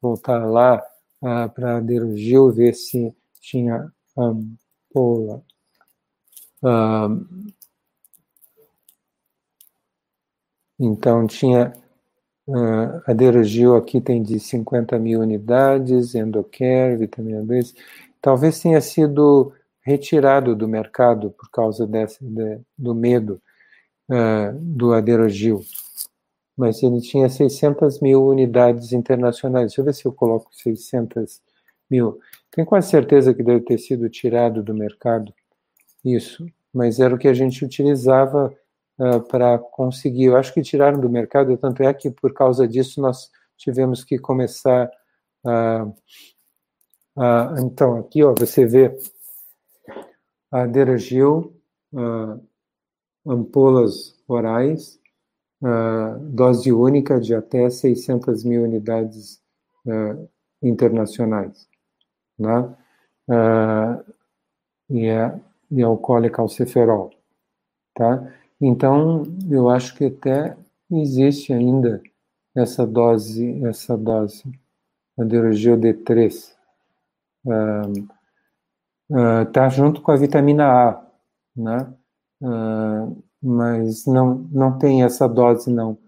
voltar lá ah, para Derugil ver se tinha ampola. Ah, então, tinha uh, a Derugil aqui tem de 50 mil unidades, Endocare, vitamina B. Talvez tenha sido retirado do mercado por causa desse, de, do medo uh, do Aderogil mas ele tinha 600 mil unidades internacionais. Deixa eu ver se eu coloco 600 mil. Tenho quase certeza que deve ter sido tirado do mercado isso, mas era o que a gente utilizava uh, para conseguir. Eu acho que tiraram do mercado, tanto é que por causa disso nós tivemos que começar. Uh, uh, então, aqui ó, você vê a Deragil, ampolas orais, uh, dose única de até 600 mil unidades internacionais. Né? E, é, e é o colecalciferol. Tá? Então, eu acho que até existe ainda essa dose, essa dose, a Derogil D3. Uh, uh, tá junto com a vitamina A, né? Uh, mas não, não tem essa dose, não.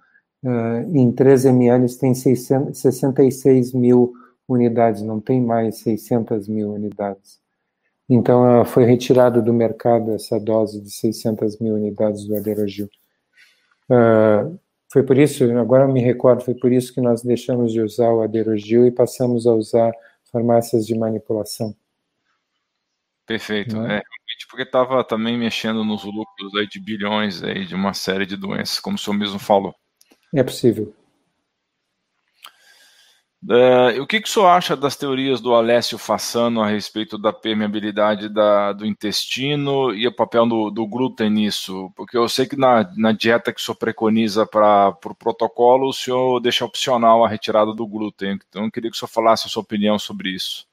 Uh, em 3 ml tem 600, 66 mil unidades, não tem mais 600 mil unidades. Então, foi retirado do mercado essa dose de 600 mil unidades do Aderogil. Uh, foi por isso, agora eu me recordo, foi por isso que nós deixamos de usar o Aderogil e passamos a usar farmácias de manipulação. Perfeito. É? é? porque estava também mexendo nos lucros aí de bilhões aí de uma série de doenças, como o senhor mesmo falou. É possível. É, o que, que o senhor acha das teorias do Alessio Fassano a respeito da permeabilidade da, do intestino e o papel do, do, glúten nisso? Porque eu sei que na, na dieta que o senhor preconiza para o pro protocolo, o senhor deixa opcional a retirada do glúten. Então, eu queria que o senhor falasse a sua opinião sobre isso.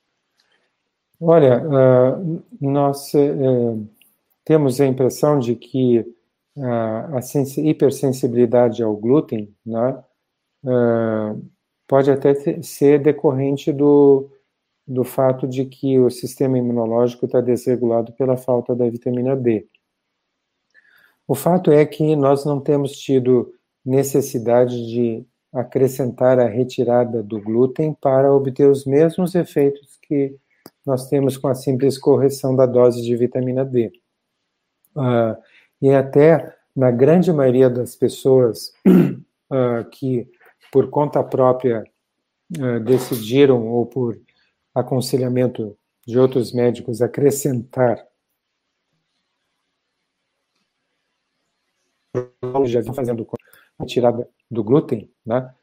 Olha, uh, nós uh, temos a impressão de que uh, a hipersensibilidade ao glúten né, pode até ser decorrente do, do fato de que o sistema imunológico está desregulado pela falta da vitamina D. O fato é que nós não temos tido necessidade de acrescentar a retirada do glúten para obter os mesmos efeitos que nós temos com a simples correção da dose de vitamina D. Uh, e até na grande maioria das pessoas uh, que, por conta própria, uh, decidiram, ou por aconselhamento de outros médicos, acrescentar já vem fazendo a tirada do glúten, né?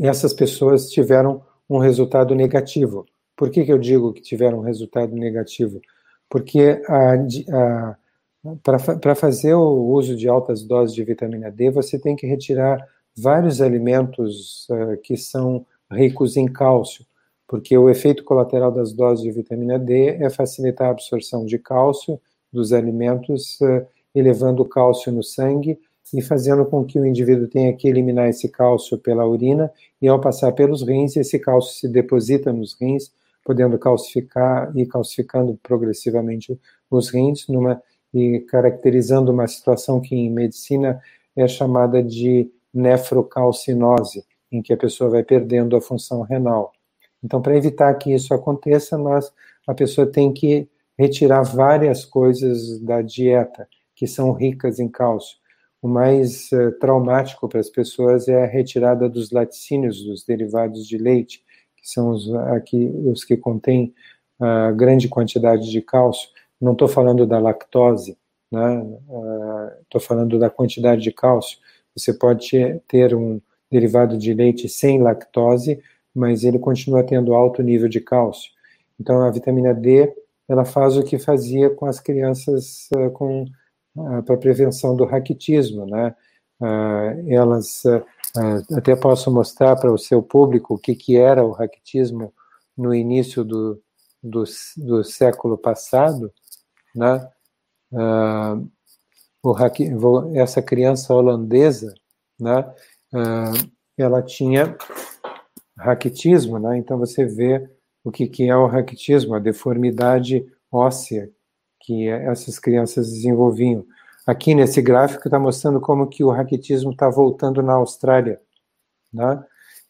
essas pessoas tiveram um resultado negativo. Por que, que eu digo que tiveram um resultado negativo? Porque para fazer o uso de altas doses de vitamina D, você tem que retirar vários alimentos uh, que são ricos em cálcio, porque o efeito colateral das doses de vitamina D é facilitar a absorção de cálcio dos alimentos, uh, elevando o cálcio no sangue e fazendo com que o indivíduo tenha que eliminar esse cálcio pela urina, e ao passar pelos rins, esse cálcio se deposita nos rins, podendo calcificar e calcificando progressivamente os rins, numa, e caracterizando uma situação que em medicina é chamada de nefrocalcinose, em que a pessoa vai perdendo a função renal. Então, para evitar que isso aconteça, nós, a pessoa tem que retirar várias coisas da dieta que são ricas em cálcio. O mais uh, traumático para as pessoas é a retirada dos laticínios, dos derivados de leite, que são os, aqui, os que contêm uh, grande quantidade de cálcio. Não estou falando da lactose, estou né? uh, falando da quantidade de cálcio. Você pode ter um derivado de leite sem lactose, mas ele continua tendo alto nível de cálcio. Então, a vitamina D, ela faz o que fazia com as crianças uh, com para prevenção do raquitismo, né? Uh, elas até posso mostrar para o seu público o que, que era o raquitismo no início do, do, do século passado, né? Essa criança holandesa, né? ela tinha raquitismo, né? Então você vê o que, que é o raquitismo, a deformidade óssea que essas crianças desenvolviam. Aqui nesse gráfico está mostrando como que o raquitismo está voltando na Austrália, né?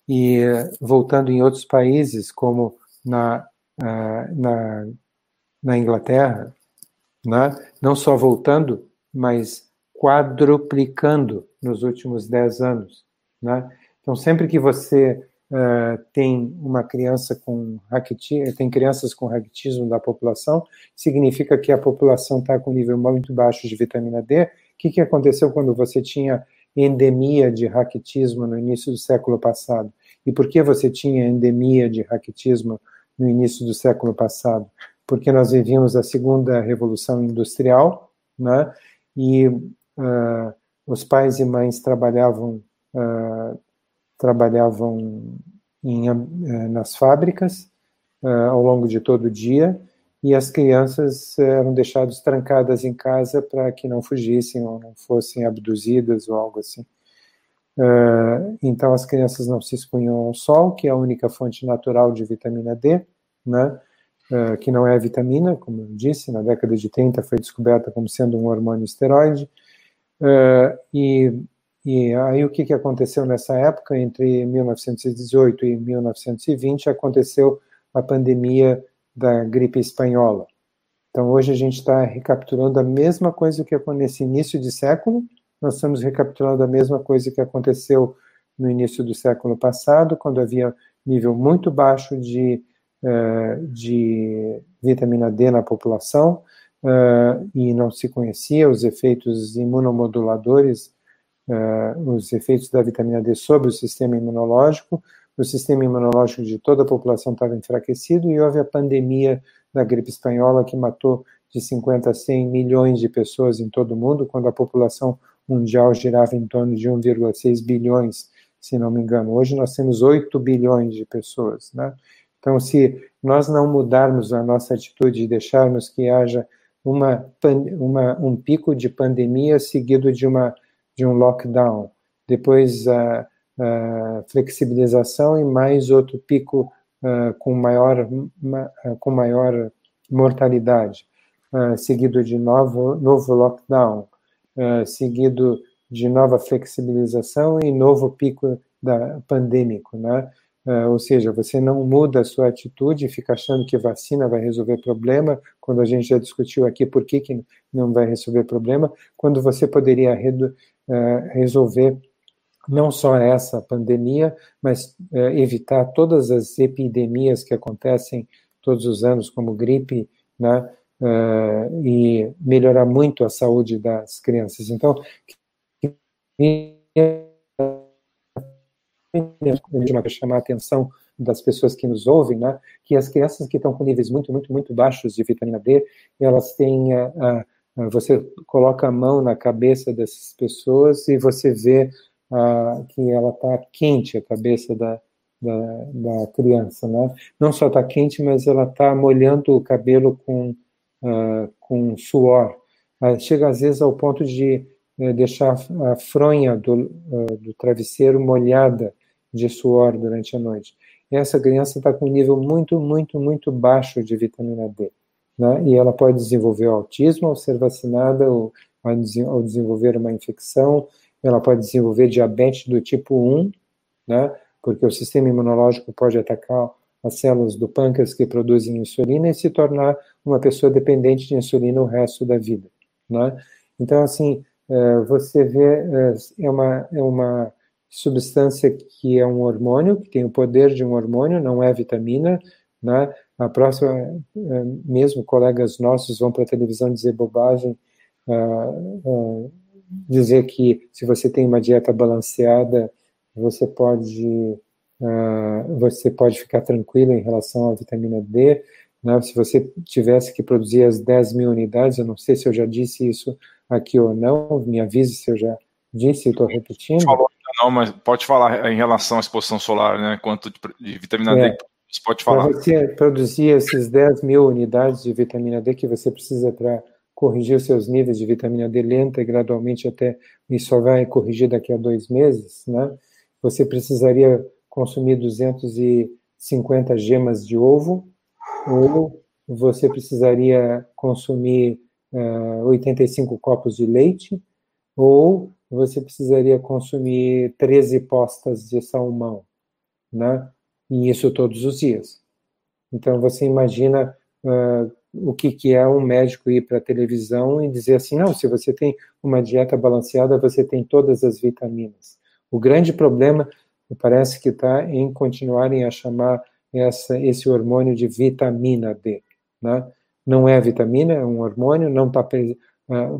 E voltando em outros países, como na, na, na Inglaterra, né? não só voltando, mas quadruplicando nos últimos 10 anos. Né? Então, sempre que você uh, tem uma criança com tem crianças com raquitismo da população, significa que a população está com nível muito baixo de vitamina D. O que, que aconteceu quando você tinha endemia de raquitismo no início do século passado? E por que você tinha endemia de raquitismo no início do século passado? Porque nós vivíamos a segunda revolução industrial, né? E uh, os pais e mães trabalhavam uh, trabalhavam em, eh, nas fábricas uh, ao longo de todo o dia e as crianças eram deixadas trancadas em casa para que não fugissem ou não fossem abduzidas ou algo assim. Uh, então as crianças não se expunham ao sol, que é a única fonte natural de vitamina D, né? Que não é vitamina, como eu disse, na década de 30 foi descoberta como sendo um hormônio esteroide, uh, e e aí o que, que aconteceu nessa época, entre 1918 e 1920, aconteceu a pandemia da gripe espanhola. Então hoje a gente está recapturando a mesma coisa que aconteceu nesse início de século, nós estamos recapturando a mesma coisa que aconteceu no início do século passado, quando havia nível muito baixo de, uh, de vitamina D na população, uh, e não se conhecia os efeitos imunomoduladores uh, os efeitos da vitamina D sobre o sistema imunológico, o sistema imunológico de toda a população estava enfraquecido e houve a pandemia da gripe espanhola que matou de 50 a 100 milhões de pessoas em todo o mundo, quando a população mundial girava em torno de 1,6 bilhões, se não me engano. Hoje nós temos 8 bilhões de pessoas, né? Então, se nós não mudarmos a nossa atitude e deixarmos que haja uma, uma, um pico de pandemia seguido de uma de um lockdown, depois a, a flexibilização e mais outro pico com maior uh, com maior mortalidade, seguido de novo novo lockdown, seguido de nova flexibilização e novo pico da pandêmico, né? Uh, ou seja, você não muda a sua atitude, fica achando que vacina vai resolver problema, quando a gente já discutiu aqui por que, que não vai resolver problema, quando você poderia uh, resolver não só essa pandemia, mas uh, evitar todas as epidemias que acontecem todos os anos, como gripe, né, e melhorar muito a saúde das crianças. Então, para chamar a atenção das pessoas que nos ouvem, né, que as crianças que estão com níveis muito, muito, muito baixos de vitamina D, elas têm, uh, uh, você coloca a mão na cabeça dessas pessoas e você vê uh, que ela está quente, a cabeça da, da, da, criança, né? Não só está quente, mas ela está molhando o cabelo com, com suor. chega às vezes ao ponto de eh, deixar a fronha do, do travesseiro molhada de suor durante a noite. E essa criança está com um nível muito, muito, muito baixo de vitamina D. Né? E ela pode desenvolver autismo ao ser vacinada, ou ao desenvolver uma infecção, ela pode desenvolver diabetes do tipo 1, né? porque o sistema imunológico pode atacar as células do pâncreas que produzem insulina e se tornar uma pessoa dependente de insulina o resto da vida, né? Então, assim, é, você vê, é, é uma, é uma substância que é um hormônio, que tem o poder de um hormônio, não é vitamina, né? A próxima, é, mesmo colegas nossos vão para a televisão dizer bobagem, uh, uh, dizer que se você tem uma dieta balanceada, você pode uh, você pode ficar tranquilo em relação à vitamina D. Né? Se você tivesse que produzir as 10 mil unidades, eu não sei se eu já disse isso aqui ou não, me avise se eu já disse, estou repetindo. Falou, não, mas pode falar em relação à exposição solar, né? Quanto de, vitamina é. D você pode falar. Para você produzir esses 10 mil unidades de vitamina D que você precisa para corrigir os seus níveis de vitamina D lenta e gradualmente até, e só vai corrigir daqui a dois meses, né? Você precisaria consumir 250 gemas de ovo, ou você precisaria consumir uh, eh, 85 copos de leite, ou você precisaria consumir 13 postas de salmão, né? E isso todos os dias. Então você imagina uh, o que, que é um médico ir para a televisão e dizer assim, não, se você tem uma dieta balanceada, você tem todas as vitaminas. O grande problema, parece que está em continuarem a chamar essa, esse hormônio de vitamina D. Né? Não é vitamina, é um hormônio, não está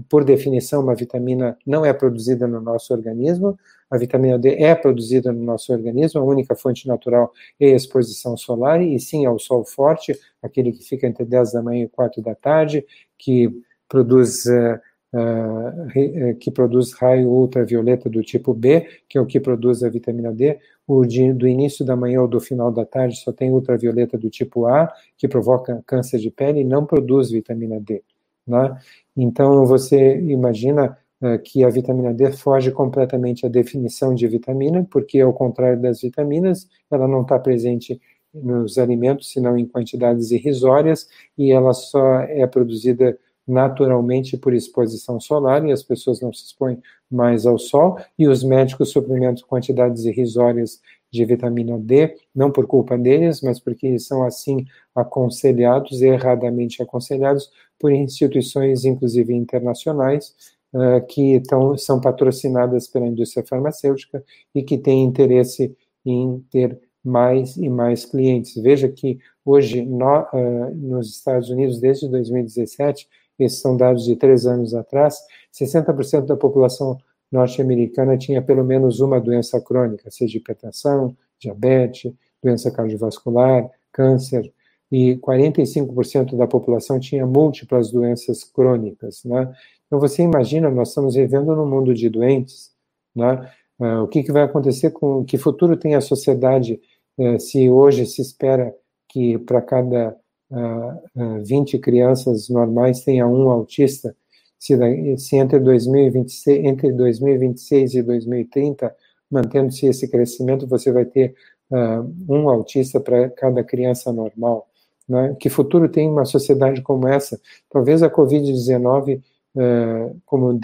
por definição, uma vitamina não é produzida no nosso organismo, a vitamina D é produzida no nosso organismo, a única fonte natural é a exposição solar, e sim ao sol forte, aquele que fica entre 10 da manhã e 4 da tarde, que produz, uh, que produz raio ultravioleta do tipo B, que é o que produz a vitamina D. O de, do início da manhã ou do final da tarde só tem ultravioleta do tipo A, que provoca câncer de pele e não produz vitamina D. Né? Então, você imagina uh, que a vitamina D foge completamente à definição de vitamina, porque, ao contrário das vitaminas, ela não está presente nos alimentos, senão em quantidades irrisórias, e ela só é produzida naturalmente por exposição solar, e as pessoas não se expõem mais ao sol, e os médicos suplementam quantidades irrisórias de vitamina D, não por culpa deles, mas porque são assim aconselhados, erradamente aconselhados, por instituições, inclusive internacionais, uh, que tão, são patrocinadas pela indústria farmacêutica e que têm interesse em ter mais e mais clientes. Veja que hoje, no, uh, nos Estados Unidos, desde 2017, esses são dados de três anos atrás, 60% da população norte-americana tinha pelo menos uma doença crônica, seja hipertensão, diabetes, doença cardiovascular, câncer, e 45% da população tinha múltiplas doenças crônicas, né? Então você imagina, nós estamos vivendo num mundo de doentes, né? Uh, o que, que, vai acontecer com que futuro tem a sociedade uh, se hoje se espera que para cada uh, 20 crianças normais tenha um autista, se, se entre, 2026, entre 2026 e 2030, mantendo-se esse crescimento, você vai ter um autista para cada criança normal. Né? Que futuro tem uma sociedade como essa? Talvez a Covid-19, uh, como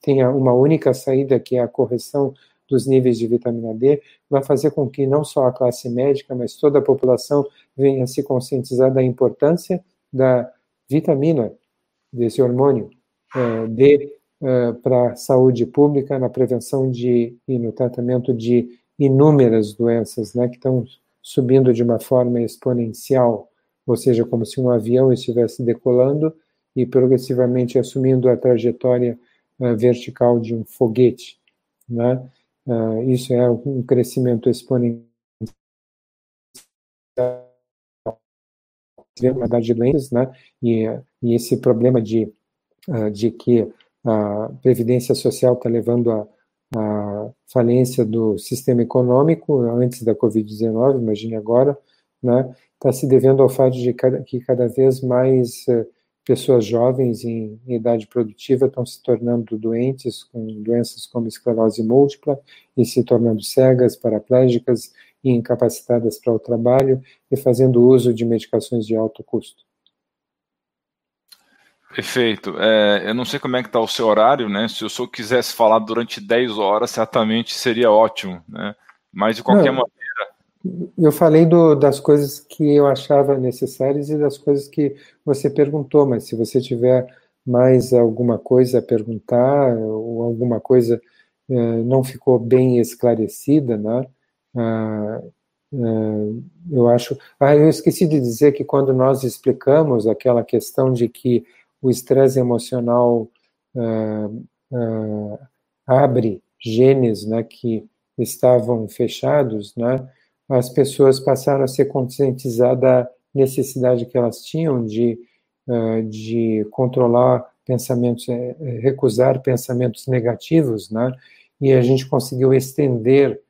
tenha uma única saída, que é a correção dos níveis de vitamina D, vai fazer com que não só a classe médica, mas toda a população venha se conscientizar da importância da vitamina, desse hormônio uh, D, uh, para a saúde pública, na prevenção de, e no tratamento de inúmeras doenças né, que estão subindo de uma forma exponencial ou seja, como se um avião estivesse decolando e progressivamente assumindo a trajetória uh, vertical de um foguete. Né? Uh, isso é um crescimento exponencial de doenças, né? E, e, esse problema de, uh, de que a previdência social está levando a, a falência do sistema econômico antes da Covid-19, imagine agora, né? está se devendo ao fato de que cada vez mais uh, pessoas jovens em, em, idade produtiva estão se tornando doentes com doenças como esclerose múltipla e se tornando cegas, paraplégicas e incapacitadas para o trabalho e fazendo uso de medicações de alto custo. Perfeito. É, eu não sei como é que está o seu horário, né? Se o senhor quisesse falar durante 10 horas, certamente seria ótimo, né? Mas de qualquer não. maneira, eu falei do, das coisas que eu achava necessárias e das coisas que você perguntou, mas se você tiver mais alguma coisa a perguntar ou alguma coisa eh, não ficou bem esclarecida, né? Ah, ah, eu acho. Ah, eu esqueci de dizer que quando nós explicamos aquela questão de que o estresse emocional ah, ah abre genes, né, que estavam fechados, né? As pessoas passaram a ser conscientizadas da necessidade que elas tinham de, uh, de controlar pensamentos, eh, eh, recusar pensamentos negativos, né? E a gente conseguiu estender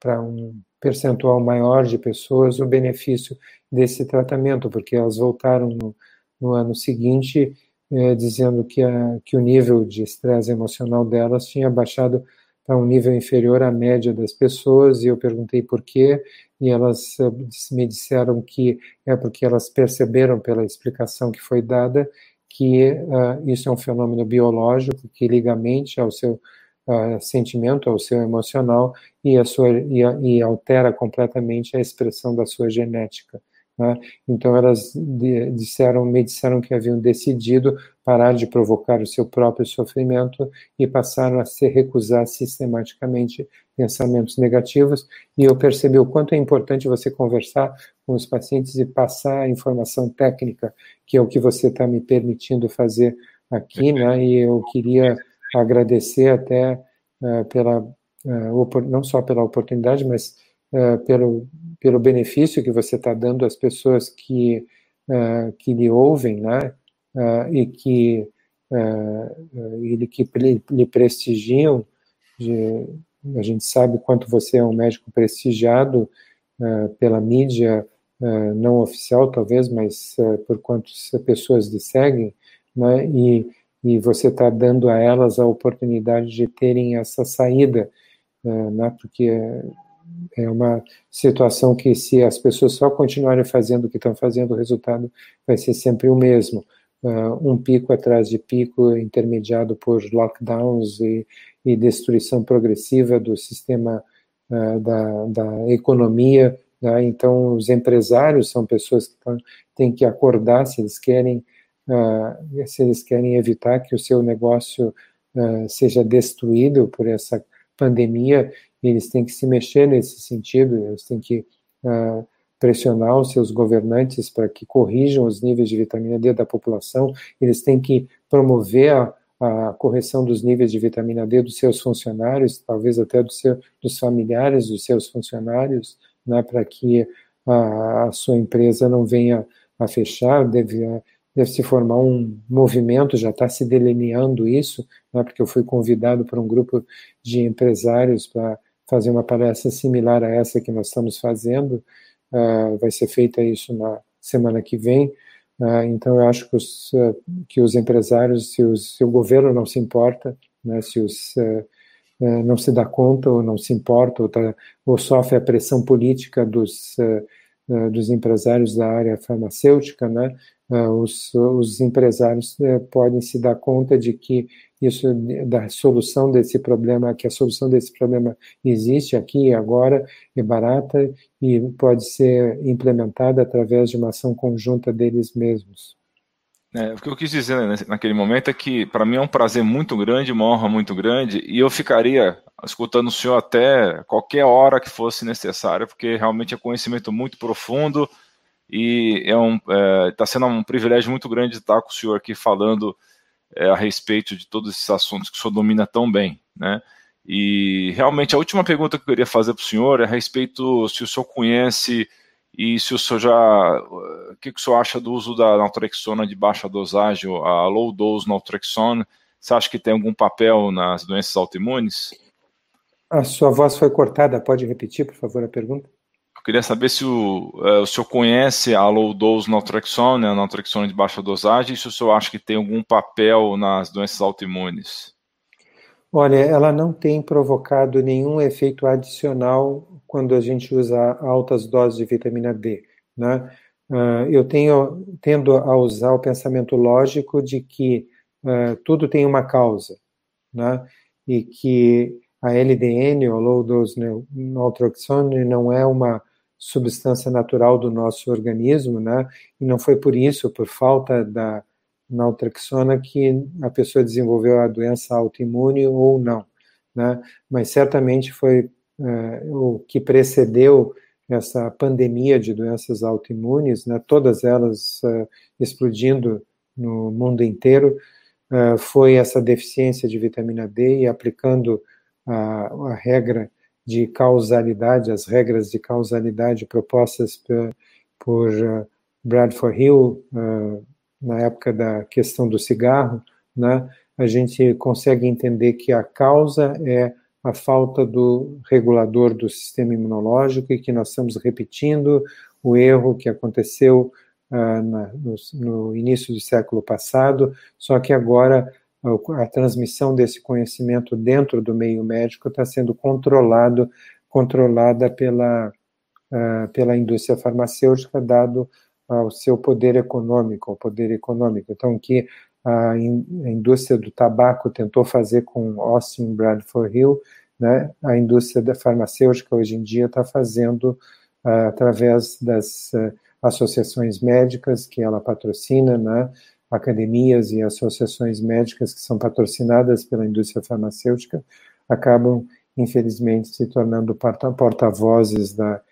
para um percentual maior de pessoas o benefício desse tratamento, porque elas voltaram no, no ano seguinte eh, dizendo que, a, que o nível de estresse emocional delas tinha baixado a um nível inferior à média das pessoas, e eu perguntei por quê, e elas eh, me disseram que é porque elas perceberam pela explicação que foi dada que uh, isso é um fenômeno biológico que liga mente ao seu uh, sentimento, ao seu emocional e, a sua, e, a, e altera completamente a expressão da sua genética. Né? Então elas disseram, me disseram que haviam decidido parar de provocar o seu próprio sofrimento e passaram a se recusar sistematicamente pensamentos negativos. E eu percebi o quanto é importante você conversar com os pacientes e passar a informação técnica, que é o que você está me permitindo fazer aqui, né? E eu queria agradecer até uh, pela uh, não só pela oportunidade, mas uh, pelo pelo benefício que você está dando às pessoas que, uh, que lhe ouvem, né? Uh, e que, ele, que lhe prestigiam. De, a gente sabe quanto você é um médico prestigiado pela mídia não oficial, talvez, mas por quantas pessoas lhe seguem, né? E, e você está dando a elas a oportunidade de terem essa saída, né? Porque é uma situação que, se as pessoas só continuarem fazendo o que estão fazendo, o resultado vai ser sempre o mesmo. Uh, um pico atrás de pico, intermediado por lockdowns e, e destruição progressiva do sistema uh, da, da economia. Né? Então, os empresários são pessoas que têm que acordar se eles querem, uh, se eles querem evitar que o seu negócio seja destruído por essa pandemia eles têm que se mexer nesse sentido, eles têm que uh, pressionar os seus governantes para que corrijam os níveis de vitamina D da população, eles têm que promover a, a correção dos níveis de vitamina D dos seus funcionários, talvez até do seu, dos familiares dos seus funcionários, né, para que a, a, sua empresa não venha a fechar, deve, deve se formar um movimento, já está se delineando isso, né, porque eu fui convidado por um grupo de empresários para fazer uma palestra similar a essa que nós estamos fazendo. Uh, vai ser feita isso na semana que vem. Uh, então, eu acho que os, uh, que os empresários, se, os, se, o governo não se importa, né, se os, não se dá conta ou não se importa, ou, tá, ou sofre a pressão política dos, dos empresários da área farmacêutica, né, os, os empresários podem se dar conta de que isso da solução desse problema, que a solução desse problema existe aqui e agora, é barata e pode ser implementada através de uma ação conjunta deles mesmos. É, o que eu quis dizer naquele momento é que, para mim, é um prazer muito grande, uma honra muito grande, e eu ficaria escutando o senhor até qualquer hora que fosse necessária, porque realmente é conhecimento muito profundo e é um, está é, tá sendo um privilégio muito grande estar com o senhor aqui falando é, a respeito de todos esses assuntos que o senhor domina tão bem, né? E realmente a última pergunta que eu queria fazer para o senhor é a respeito se o senhor conhece e se o senhor já. O que, que o senhor acha do uso da naltrexona de baixa dosagem, a low dose naltrexona? Você acha que tem algum papel nas doenças autoimunes? A sua voz foi cortada, pode repetir, por favor, a pergunta? Queria saber se o, uh, o senhor conhece a low dose naltrexone, a naltrexone de baixa dosagem, e se o senhor acha que tem algum papel nas doenças autoimunes. Olha, ela não tem provocado nenhum efeito adicional quando a gente usa altas doses de vitamina D, né? Uh, eu tenho, tendo a usar o pensamento lógico de que uh, tudo tem uma causa, né? E que a LDN, ou low dose naltrexone, não é uma substância natural do nosso organismo, né? E não foi por isso, por falta da naltrexona, que a pessoa desenvolveu a doença autoimune ou não, né? Mas certamente foi é, o que precedeu essa pandemia de doenças autoimunes, né? Todas elas é, explodindo no mundo inteiro, é, foi essa deficiência de vitamina D e aplicando a, a regra de causalidade, as regras de causalidade propostas por, por uh, Bradford Hill uh, na época da questão do cigarro, né, a gente consegue entender que a causa é a falta do regulador do sistema imunológico e que nós estamos repetindo o erro que aconteceu uh, na, no, no, início do século passado, só que agora a transmissão desse conhecimento dentro do meio médico está sendo controlado, controlada pela, uh, pela indústria farmacêutica, dado ao seu poder econômico, o poder econômico. Então, que a, in, a, indústria do tabaco tentou fazer com Austin Bradford Hill, né, a indústria da farmacêutica hoje em dia está fazendo uh, através das uh, associações médicas que ela patrocina, né, academias e associações médicas que são patrocinadas pela indústria farmacêutica acabam, infelizmente, se tornando porta-vozes da,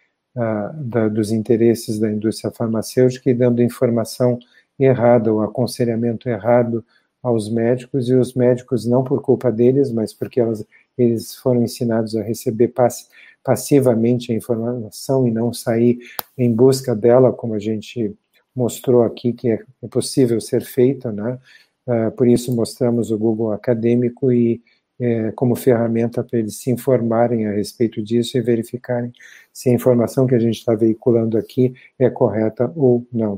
da, dos interesses da indústria farmacêutica e dando informação errada, ou aconselhamento errado aos médicos, e os médicos, não por culpa deles, mas porque elas, eles foram ensinados a receber pass, passivamente a informação e não sair em busca dela, como a gente mostrou aqui que é, é possível ser feita, né? Uh, por isso mostramos o Google Acadêmico e é, como ferramenta para eles se informarem a respeito disso e verificarem se a informação que a gente está veiculando aqui é correta ou não.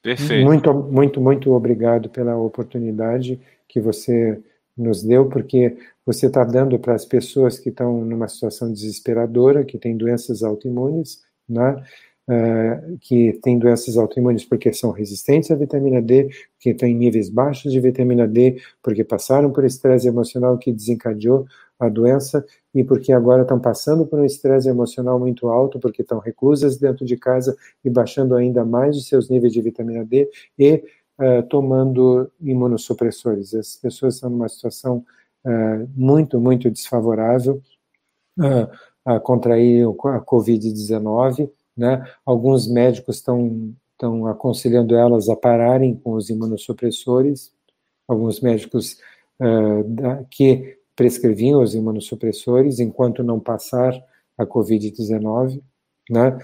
Perfeito. Muito, muito, muito obrigado pela oportunidade que você nos deu, porque você está dando para as pessoas que estão numa situação desesperadora, que têm doenças autoimunes, né? Uh, que têm doenças autoimunes porque são resistentes à vitamina D, que têm níveis baixos de vitamina D, porque passaram por estresse emocional que desencadeou a doença e porque agora estão passando por um estresse emocional muito alto, porque estão reclusas dentro de casa e baixando ainda mais os seus níveis de vitamina D e uh, tomando imunossupressores. As pessoas estão numa situação uh, muito, muito desfavorável uh, a contrair a Covid-19 né? Alguns médicos estão, estão aconselhando elas a pararem com os imunossupressores, alguns médicos uh, da, que prescreviam os imunossupressores enquanto não passar a Covid-19, né?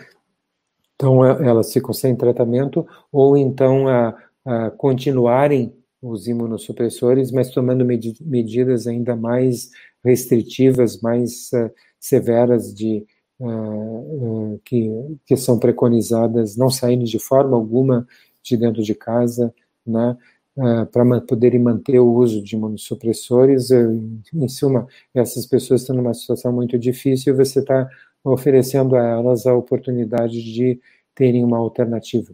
Então, elas ficam sem tratamento, ou então a, a continuarem os imunossupressores, mas tomando med medidas ainda mais restritivas, mais uh, severas de, uh, que, que são preconizadas não saindo de forma alguma de dentro de casa, né, uh, para poderem manter o uso de imunossupressores. em suma, essas pessoas estão numa situação muito difícil e você está oferecendo a elas a oportunidade de terem uma alternativa.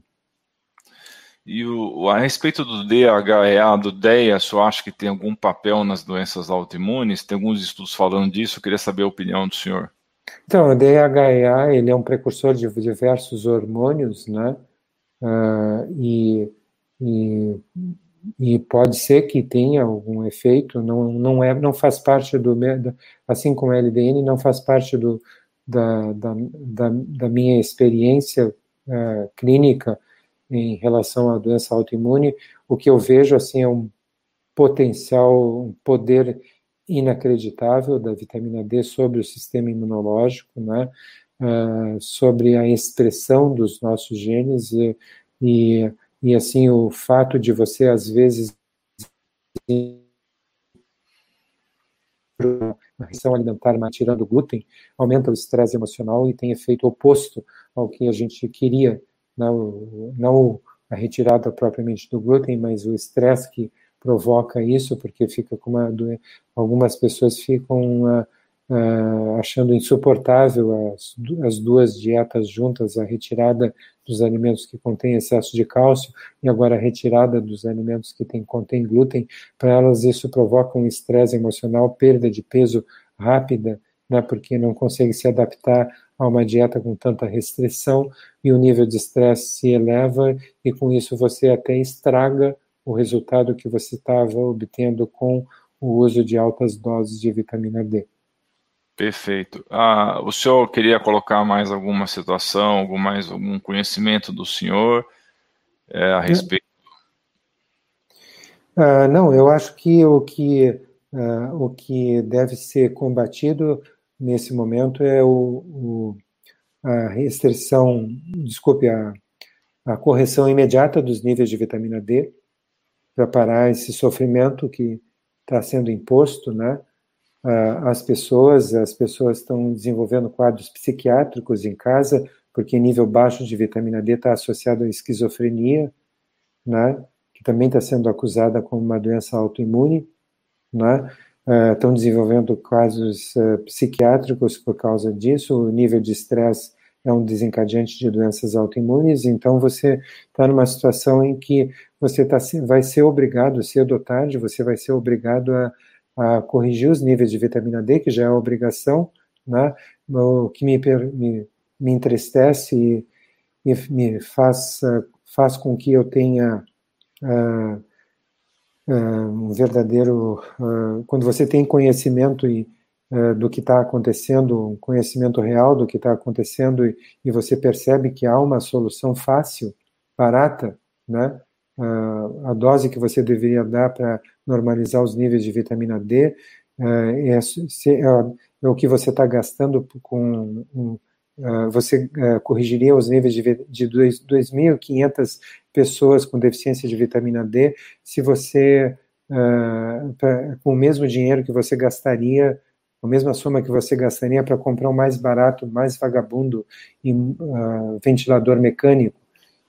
E o, a respeito do DHEA, do DEA, o acha que tem algum papel nas doenças autoimunes? Tem alguns estudos falando disso, eu queria saber a opinião do senhor. Então, o DHEA ele é um precursor de diversos hormônios, né? Uh, e, e, e, pode ser que tenha algum efeito, não, não, é, não faz parte do, assim como o LDN, não faz parte do, da, da, da, da minha experiência uh, clínica em relação à doença autoimune. O que eu vejo, assim, é um potencial, um poder inacreditável da vitamina D sobre o sistema imunológico, né? Uh, sobre a expressão dos nossos genes e, e, e, assim o fato de você às vezes a restrição alimentar tirando glúten aumenta o estresse emocional e tem efeito oposto ao que a gente queria não, não a retirada propriamente do glúten mas o estresse que provoca isso, porque fica com uma algumas pessoas ficam uh, uh, achando insuportável as, as, duas dietas juntas, a retirada dos alimentos que contêm excesso de cálcio e agora a retirada dos alimentos que tem, contém glúten, para elas isso provoca um estresse emocional, perda de peso rápida, né, porque não consegue se adaptar a uma dieta com tanta restrição e o nível de estresse se eleva e com isso você até estraga o resultado que você estava obtendo com o uso de altas doses de vitamina D. Perfeito. Ah, o senhor queria colocar mais alguma situação, algum mais algum conhecimento do senhor é, a respeito? Ah, não, eu acho que o que ah, o que deve ser combatido nesse momento é o, o a restrição, desculpe, a, a correção imediata dos níveis de vitamina D para parar esse sofrimento que está sendo imposto, né? As pessoas, as pessoas estão desenvolvendo quadros psiquiátricos em casa, porque nível baixo de vitamina D está associado à esquizofrenia, né? Que também está sendo acusada como uma doença autoimune, né? Estão desenvolvendo casos psiquiátricos por causa disso, o nível de estresse é um desencadeante de doenças autoimunes, então você está numa situação em que você tá, vai ser obrigado, cedo ou tarde, você vai ser obrigado a, a corrigir os níveis de vitamina D, que já é obrigação, né? o que me, me, me entristece e, e, me faz, faz com que eu tenha uh, uh, um verdadeiro. Uh, quando você tem conhecimento e é, do que está acontecendo, um conhecimento real do que está acontecendo e, e, você percebe que há uma solução fácil, barata, né? Uh, a dose que você deveria dar para normalizar os níveis de vitamina D uh, é, é, é, o que você está gastando com um, uh, você corrigiria os níveis de, de 2.500 pessoas com deficiência de vitamina D se você pra, com o mesmo dinheiro que você gastaria a mesma soma que você gastaria para comprar o mais barato, mais vagabundo e uh, ventilador mecânico.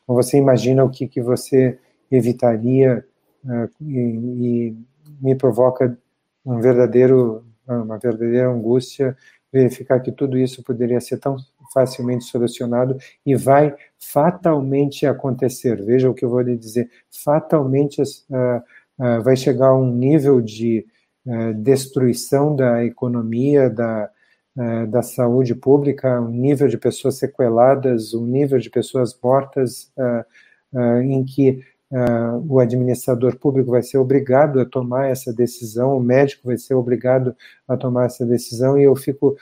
Você imagina o que, que você evitaria uh, e, e, me provoca um verdadeiro, uma verdadeira angústia verificar que tudo isso poderia ser tão facilmente solucionado e vai fatalmente acontecer. Veja o que eu vou lhe dizer. Fatalmente uh, vai chegar a um nível de destruição da economia, da, é, da saúde pública, um nível de pessoas sequeladas, um nível de pessoas mortas, é, em que o administrador público vai ser obrigado a tomar essa decisão, o médico vai ser obrigado a tomar essa decisão, e eu fico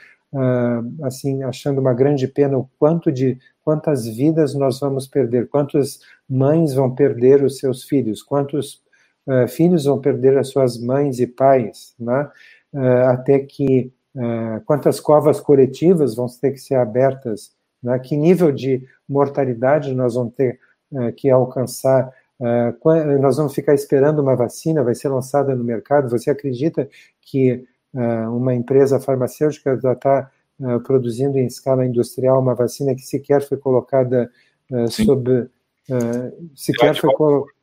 assim achando uma grande pena o quanto de quantas vidas nós vamos perder, quantas mães vão perder os seus filhos, quantos uh, filhos vão perder as suas mães e pais, né? Uh, até que uh, quantas covas coletivas vão ter que ser abertas, né? que nível de mortalidade nós vamos ter que alcançar nós vamos ficar esperando uma vacina, vai ser lançada no mercado. Você acredita que uma empresa farmacêutica já está produzindo em escala industrial uma vacina que sequer foi colocada sob. sequer foi colocada.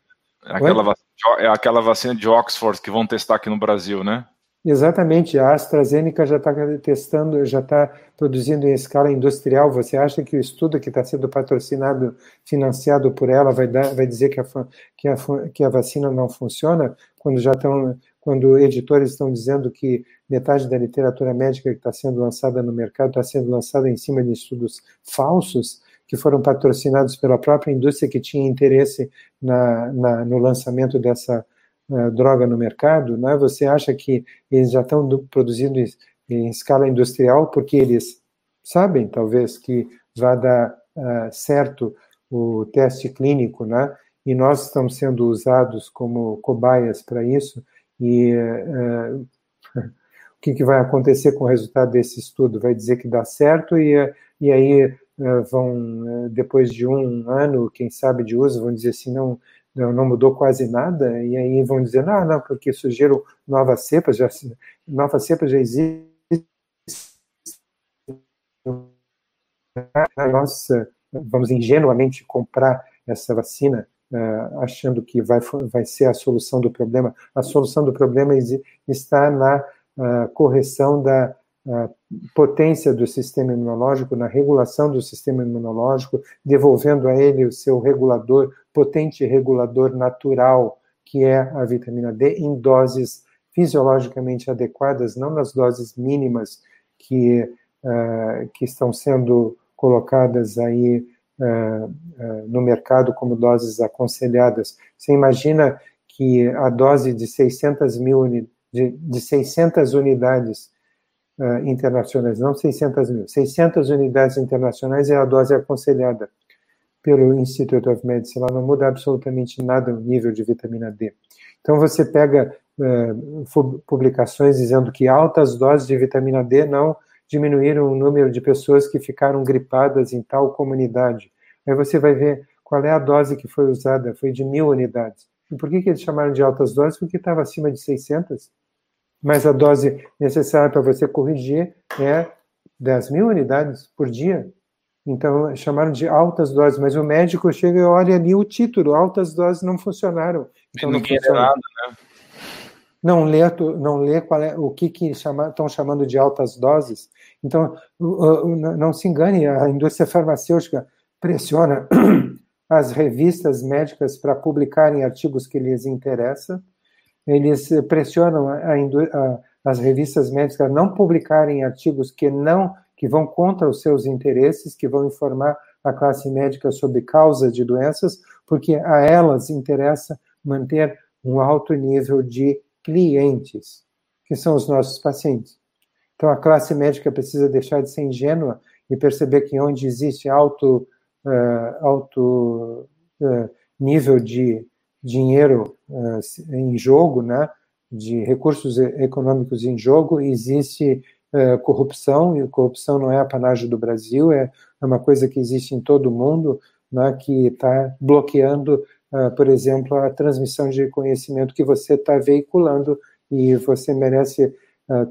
Aquela vacina é aquela vacina de Oxford que vão testar aqui no Brasil, né? Exatamente, a AstraZeneca já está testando, já está produzindo em escala industrial. Você acha que o estudo que está sendo patrocinado, financiado por ela, vai, dar, vai dizer que a, que, a, que a vacina não funciona? Quando já estão, quando editores estão dizendo que metade da literatura médica que está sendo lançada no mercado está sendo lançada em cima de estudos falsos, que foram patrocinados pela própria indústria que tinha interesse na, na no lançamento dessa uh, droga no mercado, né? você acha que eles já estão do, produzindo em, em, escala industrial porque eles sabem, talvez, que vai dar uh, certo o teste clínico, né? e nós estamos sendo usados como cobaias para isso, e uh, o que, que, vai acontecer com o resultado desse estudo? Vai dizer que dá certo e, e aí vão, eh, depois de um ano, quem sabe, de uso, vão dizer assim, não, não mudou quase nada, e aí vão dizer, não, não, porque surgiram novas cepas, já, novas cepas já existem. Nós vamos ingenuamente comprar essa vacina uh, achando que vai, vai ser a solução do problema. A solução do problema está na uh, correção da potência do sistema imunológico, na regulação do sistema imunológico, devolvendo a ele o seu regulador, potente regulador natural, que é a vitamina D, em doses fisiologicamente adequadas, não nas doses mínimas que, uh, que estão sendo colocadas aí uh, uh, no mercado como doses aconselhadas. Você imagina que a dose de 600 mil de, de 600 unidades uh, internacionais, não 600 mil, 600 unidades internacionais é a dose aconselhada pelo Institute of Medicine. Ela não muda absolutamente nada o nível de vitamina D. Então você pega uh, publicações dizendo que altas doses de vitamina D não diminuíram o número de pessoas que ficaram gripadas em tal comunidade. Aí você vai ver qual é a dose que foi usada, foi de mil unidades. E por que, que eles chamaram de altas doses? Porque estava acima de 600 mas a dose necessária para você corrigir é 10 mil unidades por dia. Então, chamaram de altas doses, mas o médico chega e olha ali o título, altas doses não funcionaram. Então, não funciona. Nada, né? Não lê, não lê qual é, o que, que chama, estão chamando de altas doses. Então, não se engane, a indústria farmacêutica pressiona as revistas médicas para publicarem artigos que lhes interessam, eles pressionam a, a, as revistas médicas a não publicarem artigos que não que vão contra os seus interesses, que vão informar a classe médica sobre causa de doenças, porque a elas interessa manter um alto nível de clientes, que são os nossos pacientes. Então a classe médica precisa deixar de ser ingênua e perceber que onde existe alto, uh, alto uh, nível de dinheiro uh, em jogo, né, de recursos econômicos em jogo, existe uh, corrupção, e corrupção não é apanágio do Brasil, é, é uma coisa que existe em todo o mundo, né, que está bloqueando, uh, por exemplo, a transmissão de conhecimento que você está veiculando, e você merece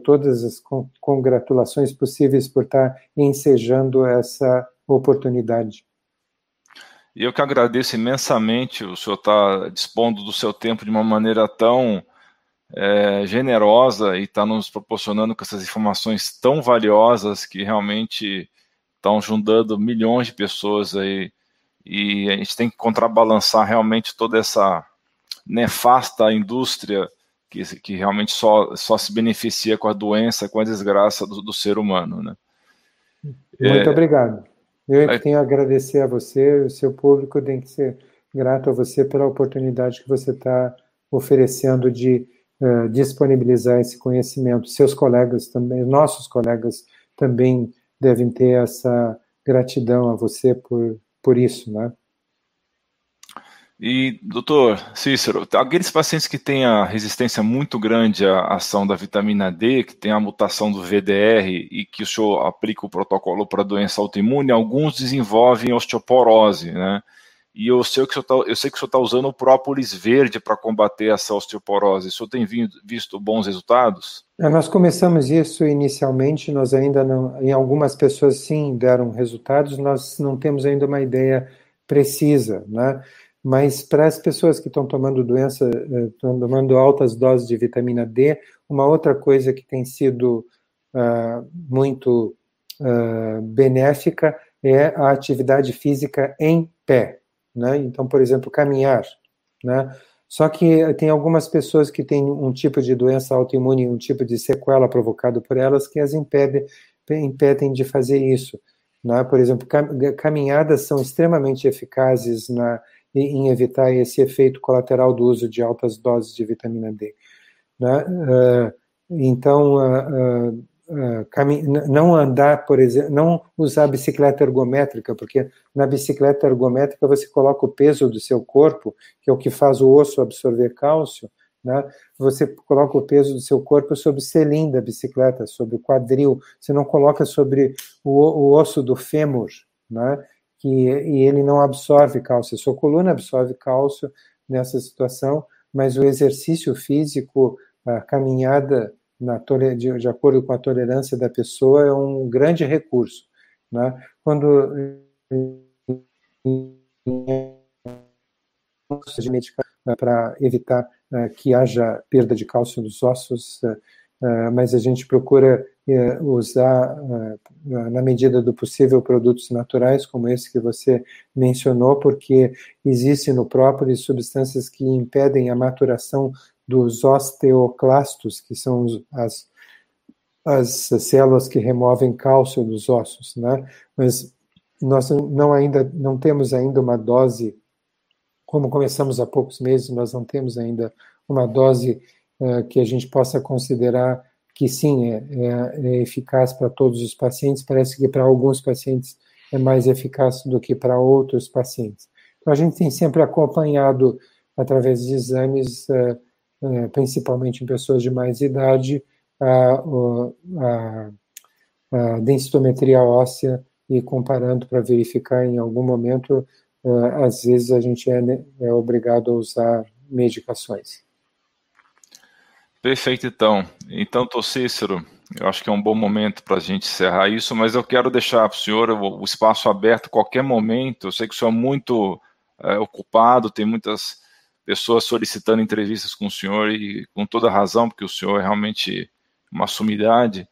todas as congratulações possíveis por estar tá ensejando essa oportunidade. E eu que agradeço imensamente o senhor estar tá dispondo do seu tempo de uma maneira tão é, generosa e está nos proporcionando com essas informações tão valiosas que realmente estão juntando milhões de pessoas aí. E a gente tem que contrabalançar realmente toda essa nefasta indústria que, que realmente só, só se beneficia com a doença, com a desgraça do, do ser humano. Né? Muito é, obrigado. Eu é tenho a agradecer a você, o seu público tem que ser grato a você pela oportunidade que você está oferecendo de uh, disponibilizar esse conhecimento. Seus colegas também, nossos colegas também devem ter essa gratidão a você por, por isso, né? E, doutor Cícero, aqueles pacientes que têm a resistência muito grande à ação da vitamina D, que tem a mutação do VDR e que o senhor aplica o protocolo para doença autoimune, alguns desenvolvem osteoporose, né? E eu sei que o senhor está tá usando o própolis verde para combater essa osteoporose. O senhor tem visto bons resultados? É, nós começamos isso inicialmente, nós ainda não. Em algumas pessoas sim deram resultados, nós não temos ainda uma ideia precisa, né? Mas para as pessoas que estão tomando doença, eh, estão tomando altas doses de vitamina D, uma outra coisa que tem sido uh, muito uh, benéfica é a atividade física em pé. Né? Então, por exemplo, caminhar. Né? Só que tem algumas pessoas que têm um tipo de doença autoimune, um tipo de sequela provocado por elas, que as impede, impedem de fazer isso. Né? Por exemplo, caminhadas são extremamente eficazes na em evitar esse efeito colateral do uso de altas doses de vitamina D. Né? Uh, então, uh, uh, não andar, por exemplo, não usar bicicleta ergométrica, porque na bicicleta ergométrica você coloca o peso do seu corpo, que é o que faz o osso absorver cálcio, né? Você coloca o peso do seu corpo sobre o selim da bicicleta, sobre o quadril, você não coloca sobre o, o osso do fêmur, né? Que e ele não absorve cálcio. A sua coluna absorve cálcio nessa situação, mas o exercício físico, a caminhada na, de, de acordo com a tolerância da pessoa é um grande recurso. Né? Quando para evitar uh, que haja perda de cálcio nos ossos, uh, uh, mas a gente procura usar, é, na medida do possível, produtos naturais, como esse que você mencionou, porque existe no próprio substâncias que impedem a maturação dos osteoclastos, que são as, as células que removem cálcio dos ossos, né? Mas nós não ainda não temos ainda uma dose, como começamos há poucos meses, nós não temos ainda uma dose uh, que a gente possa considerar que sim, é, é, é eficaz para todos os pacientes, parece que para alguns pacientes é mais eficaz do que para outros pacientes. Então, a gente tem sempre acompanhado, através de exames, é, é, principalmente em pessoas de mais idade, a, a, a densitometria óssea e comparando para verificar em algum momento, é, às vezes a gente é, é obrigado a usar medicações. Perfeito, então. Então, Tô Cícero, eu acho que é um bom momento para a gente encerrar isso, mas eu quero deixar para o senhor o espaço aberto a qualquer momento. Eu sei que o senhor é muito é, ocupado, tem muitas pessoas solicitando entrevistas com o senhor e com toda razão, porque o senhor é realmente uma sumidade.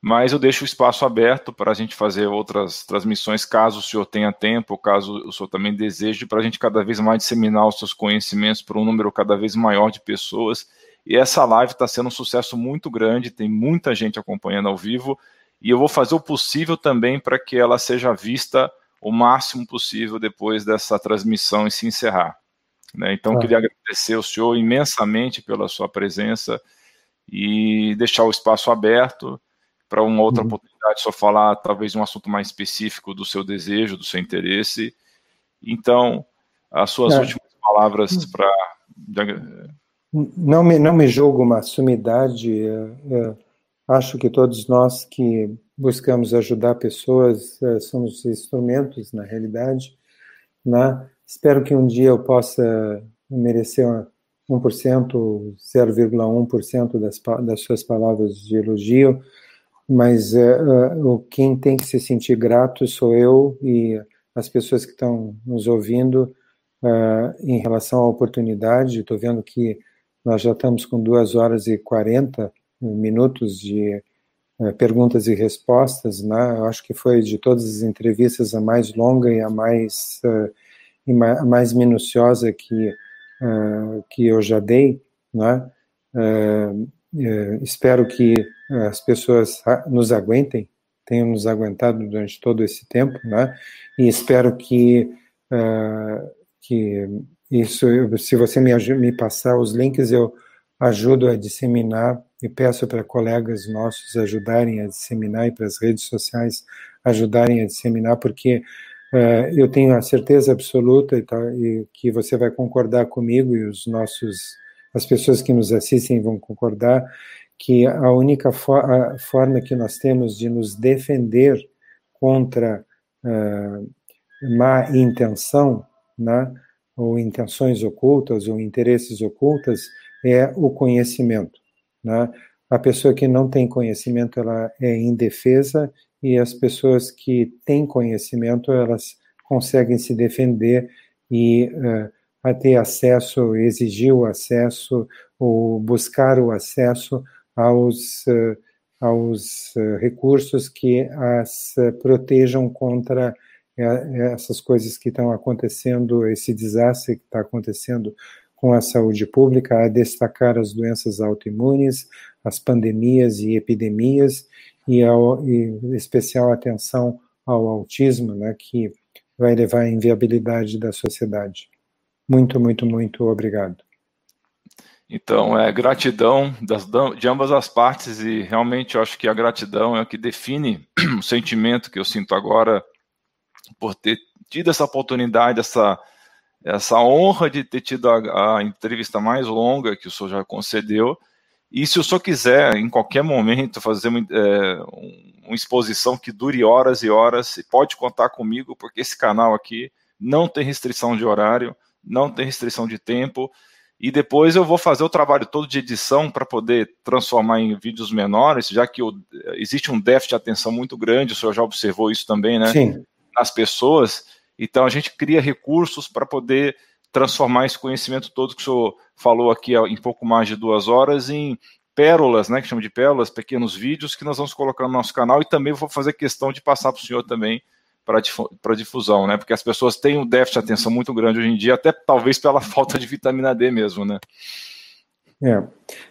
Mas eu deixo o espaço aberto para a gente fazer outras transmissões, caso o senhor tenha tempo, caso o senhor também deseje, para a gente cada vez mais disseminar os seus conhecimentos para um número cada vez maior de pessoas e essa live está sendo um sucesso muito grande, tem muita gente acompanhando ao vivo, e eu vou fazer o possível também para que ela seja vista o máximo possível depois dessa transmissão e se encerrar. Né? Então, ah. queria agradecer ao senhor imensamente pela sua presença e deixar o espaço aberto para uma outra uhum. oportunidade, só falar talvez um assunto mais específico do seu desejo, do seu interesse. Então, as suas é. últimas palavras uhum. para não me, não me julgo uma sumidade. É, é, acho que todos nós que buscamos ajudar pessoas é, somos instrumentos, na realidade. Né? Espero que um dia eu possa merecer 1%, 0,1% das, das suas palavras de elogio, mas uh, quem tem que se sentir grato sou eu e as pessoas que estão nos ouvindo uh, em relação à oportunidade. Estou vendo que nós já estamos com duas horas e 40 minutos de uh, perguntas e respostas, né? Eu acho que foi de todas as entrevistas a mais longa e a mais, uh, e a mais minuciosa que, que eu já dei, né? espero que as pessoas nos aguentem, tenham nos aguentado durante todo esse tempo, né? E espero que, que isso, se você me, me passar os links, eu ajudo a disseminar e peço para colegas nossos ajudarem a disseminar e para as redes sociais ajudarem a disseminar, porque uh, eu tenho a certeza absoluta e, tá, e, que você vai concordar comigo e os nossos, as pessoas que nos assistem vão concordar que a única a forma que nós temos de nos defender contra uh, má intenção, né, ou intenções ocultas ou interesses ocultas é o conhecimento. Né? A pessoa que não tem conhecimento ela é indefesa e as pessoas que têm conhecimento elas conseguem se defender e uh, ter acesso, exigir o acesso ou buscar o acesso aos, uh, aos uh, recursos que as protejam contra essas coisas que estão acontecendo, esse desastre que está acontecendo com a saúde pública, a destacar as doenças autoimunes, as pandemias e epidemias, e, ao, e especial atenção ao autismo, né, que vai levar à inviabilidade da sociedade. Muito, muito, muito obrigado. Então, é gratidão das, de ambas as partes, e realmente eu acho que a gratidão é o que define o sentimento que eu sinto agora por ter tido essa oportunidade, essa, essa honra de ter tido a, a entrevista mais longa que o senhor já concedeu. E se o senhor quiser, em qualquer momento, fazer uma, é, uma exposição que dure horas e horas, pode contar comigo, porque esse canal aqui não tem restrição de horário, não tem restrição de tempo. E depois eu vou fazer o trabalho todo de edição para poder transformar em vídeos menores, já que existe um déficit de atenção muito grande, o senhor já observou isso também, né? Sim nas pessoas. Então a gente cria recursos para poder transformar esse conhecimento todo que o senhor falou aqui em pouco mais de duas horas em pérolas, né, que chama de pérolas, pequenos vídeos que nós vamos colocar no nosso canal e também vou fazer questão de passar para o senhor também para difusão, né? Porque as pessoas têm um déficit de atenção muito grande hoje em dia, até talvez pela falta de vitamina D mesmo, né? É,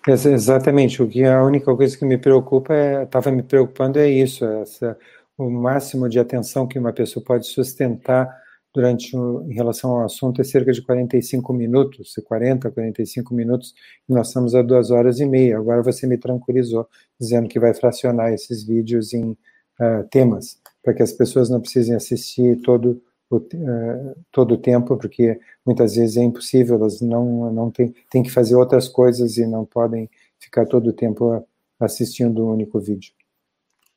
exatamente. O que a única coisa que me preocupa é, estava me preocupando é isso, essa, o máximo de atenção que uma pessoa pode sustentar durante em relação ao assunto é cerca de 45 minutos, 40, 45 minutos, e nós estamos a duas horas e meia. Agora você me tranquilizou, dizendo que vai fracionar esses vídeos em uh, temas, para que as pessoas não precisem assistir todo o, uh, todo o tempo, porque muitas vezes é impossível, elas não, não têm, têm que fazer outras coisas e não podem ficar todo o tempo assistindo um único vídeo.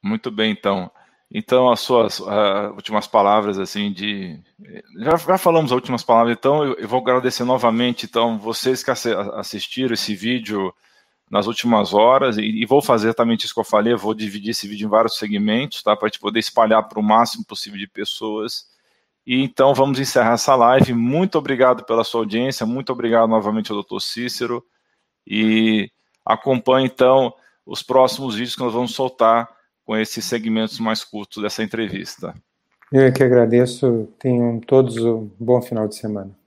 Muito bem, então. Então, as suas uh, últimas palavras, assim, de. Já, já, falamos as últimas palavras, então eu, eu, vou agradecer novamente, então, vocês que assistiram esse vídeo nas últimas horas, e, e, vou fazer exatamente isso que eu falei, vou dividir esse vídeo em vários segmentos, tá? Para a gente poder espalhar para o máximo possível de pessoas. E então vamos encerrar essa live. Muito obrigado pela sua audiência, muito obrigado novamente ao doutor Cícero. E acompanhe então os próximos vídeos que nós vamos soltar com esses segmentos mais curtos dessa entrevista. Eu é que agradeço. Tenham todos um bom final de semana.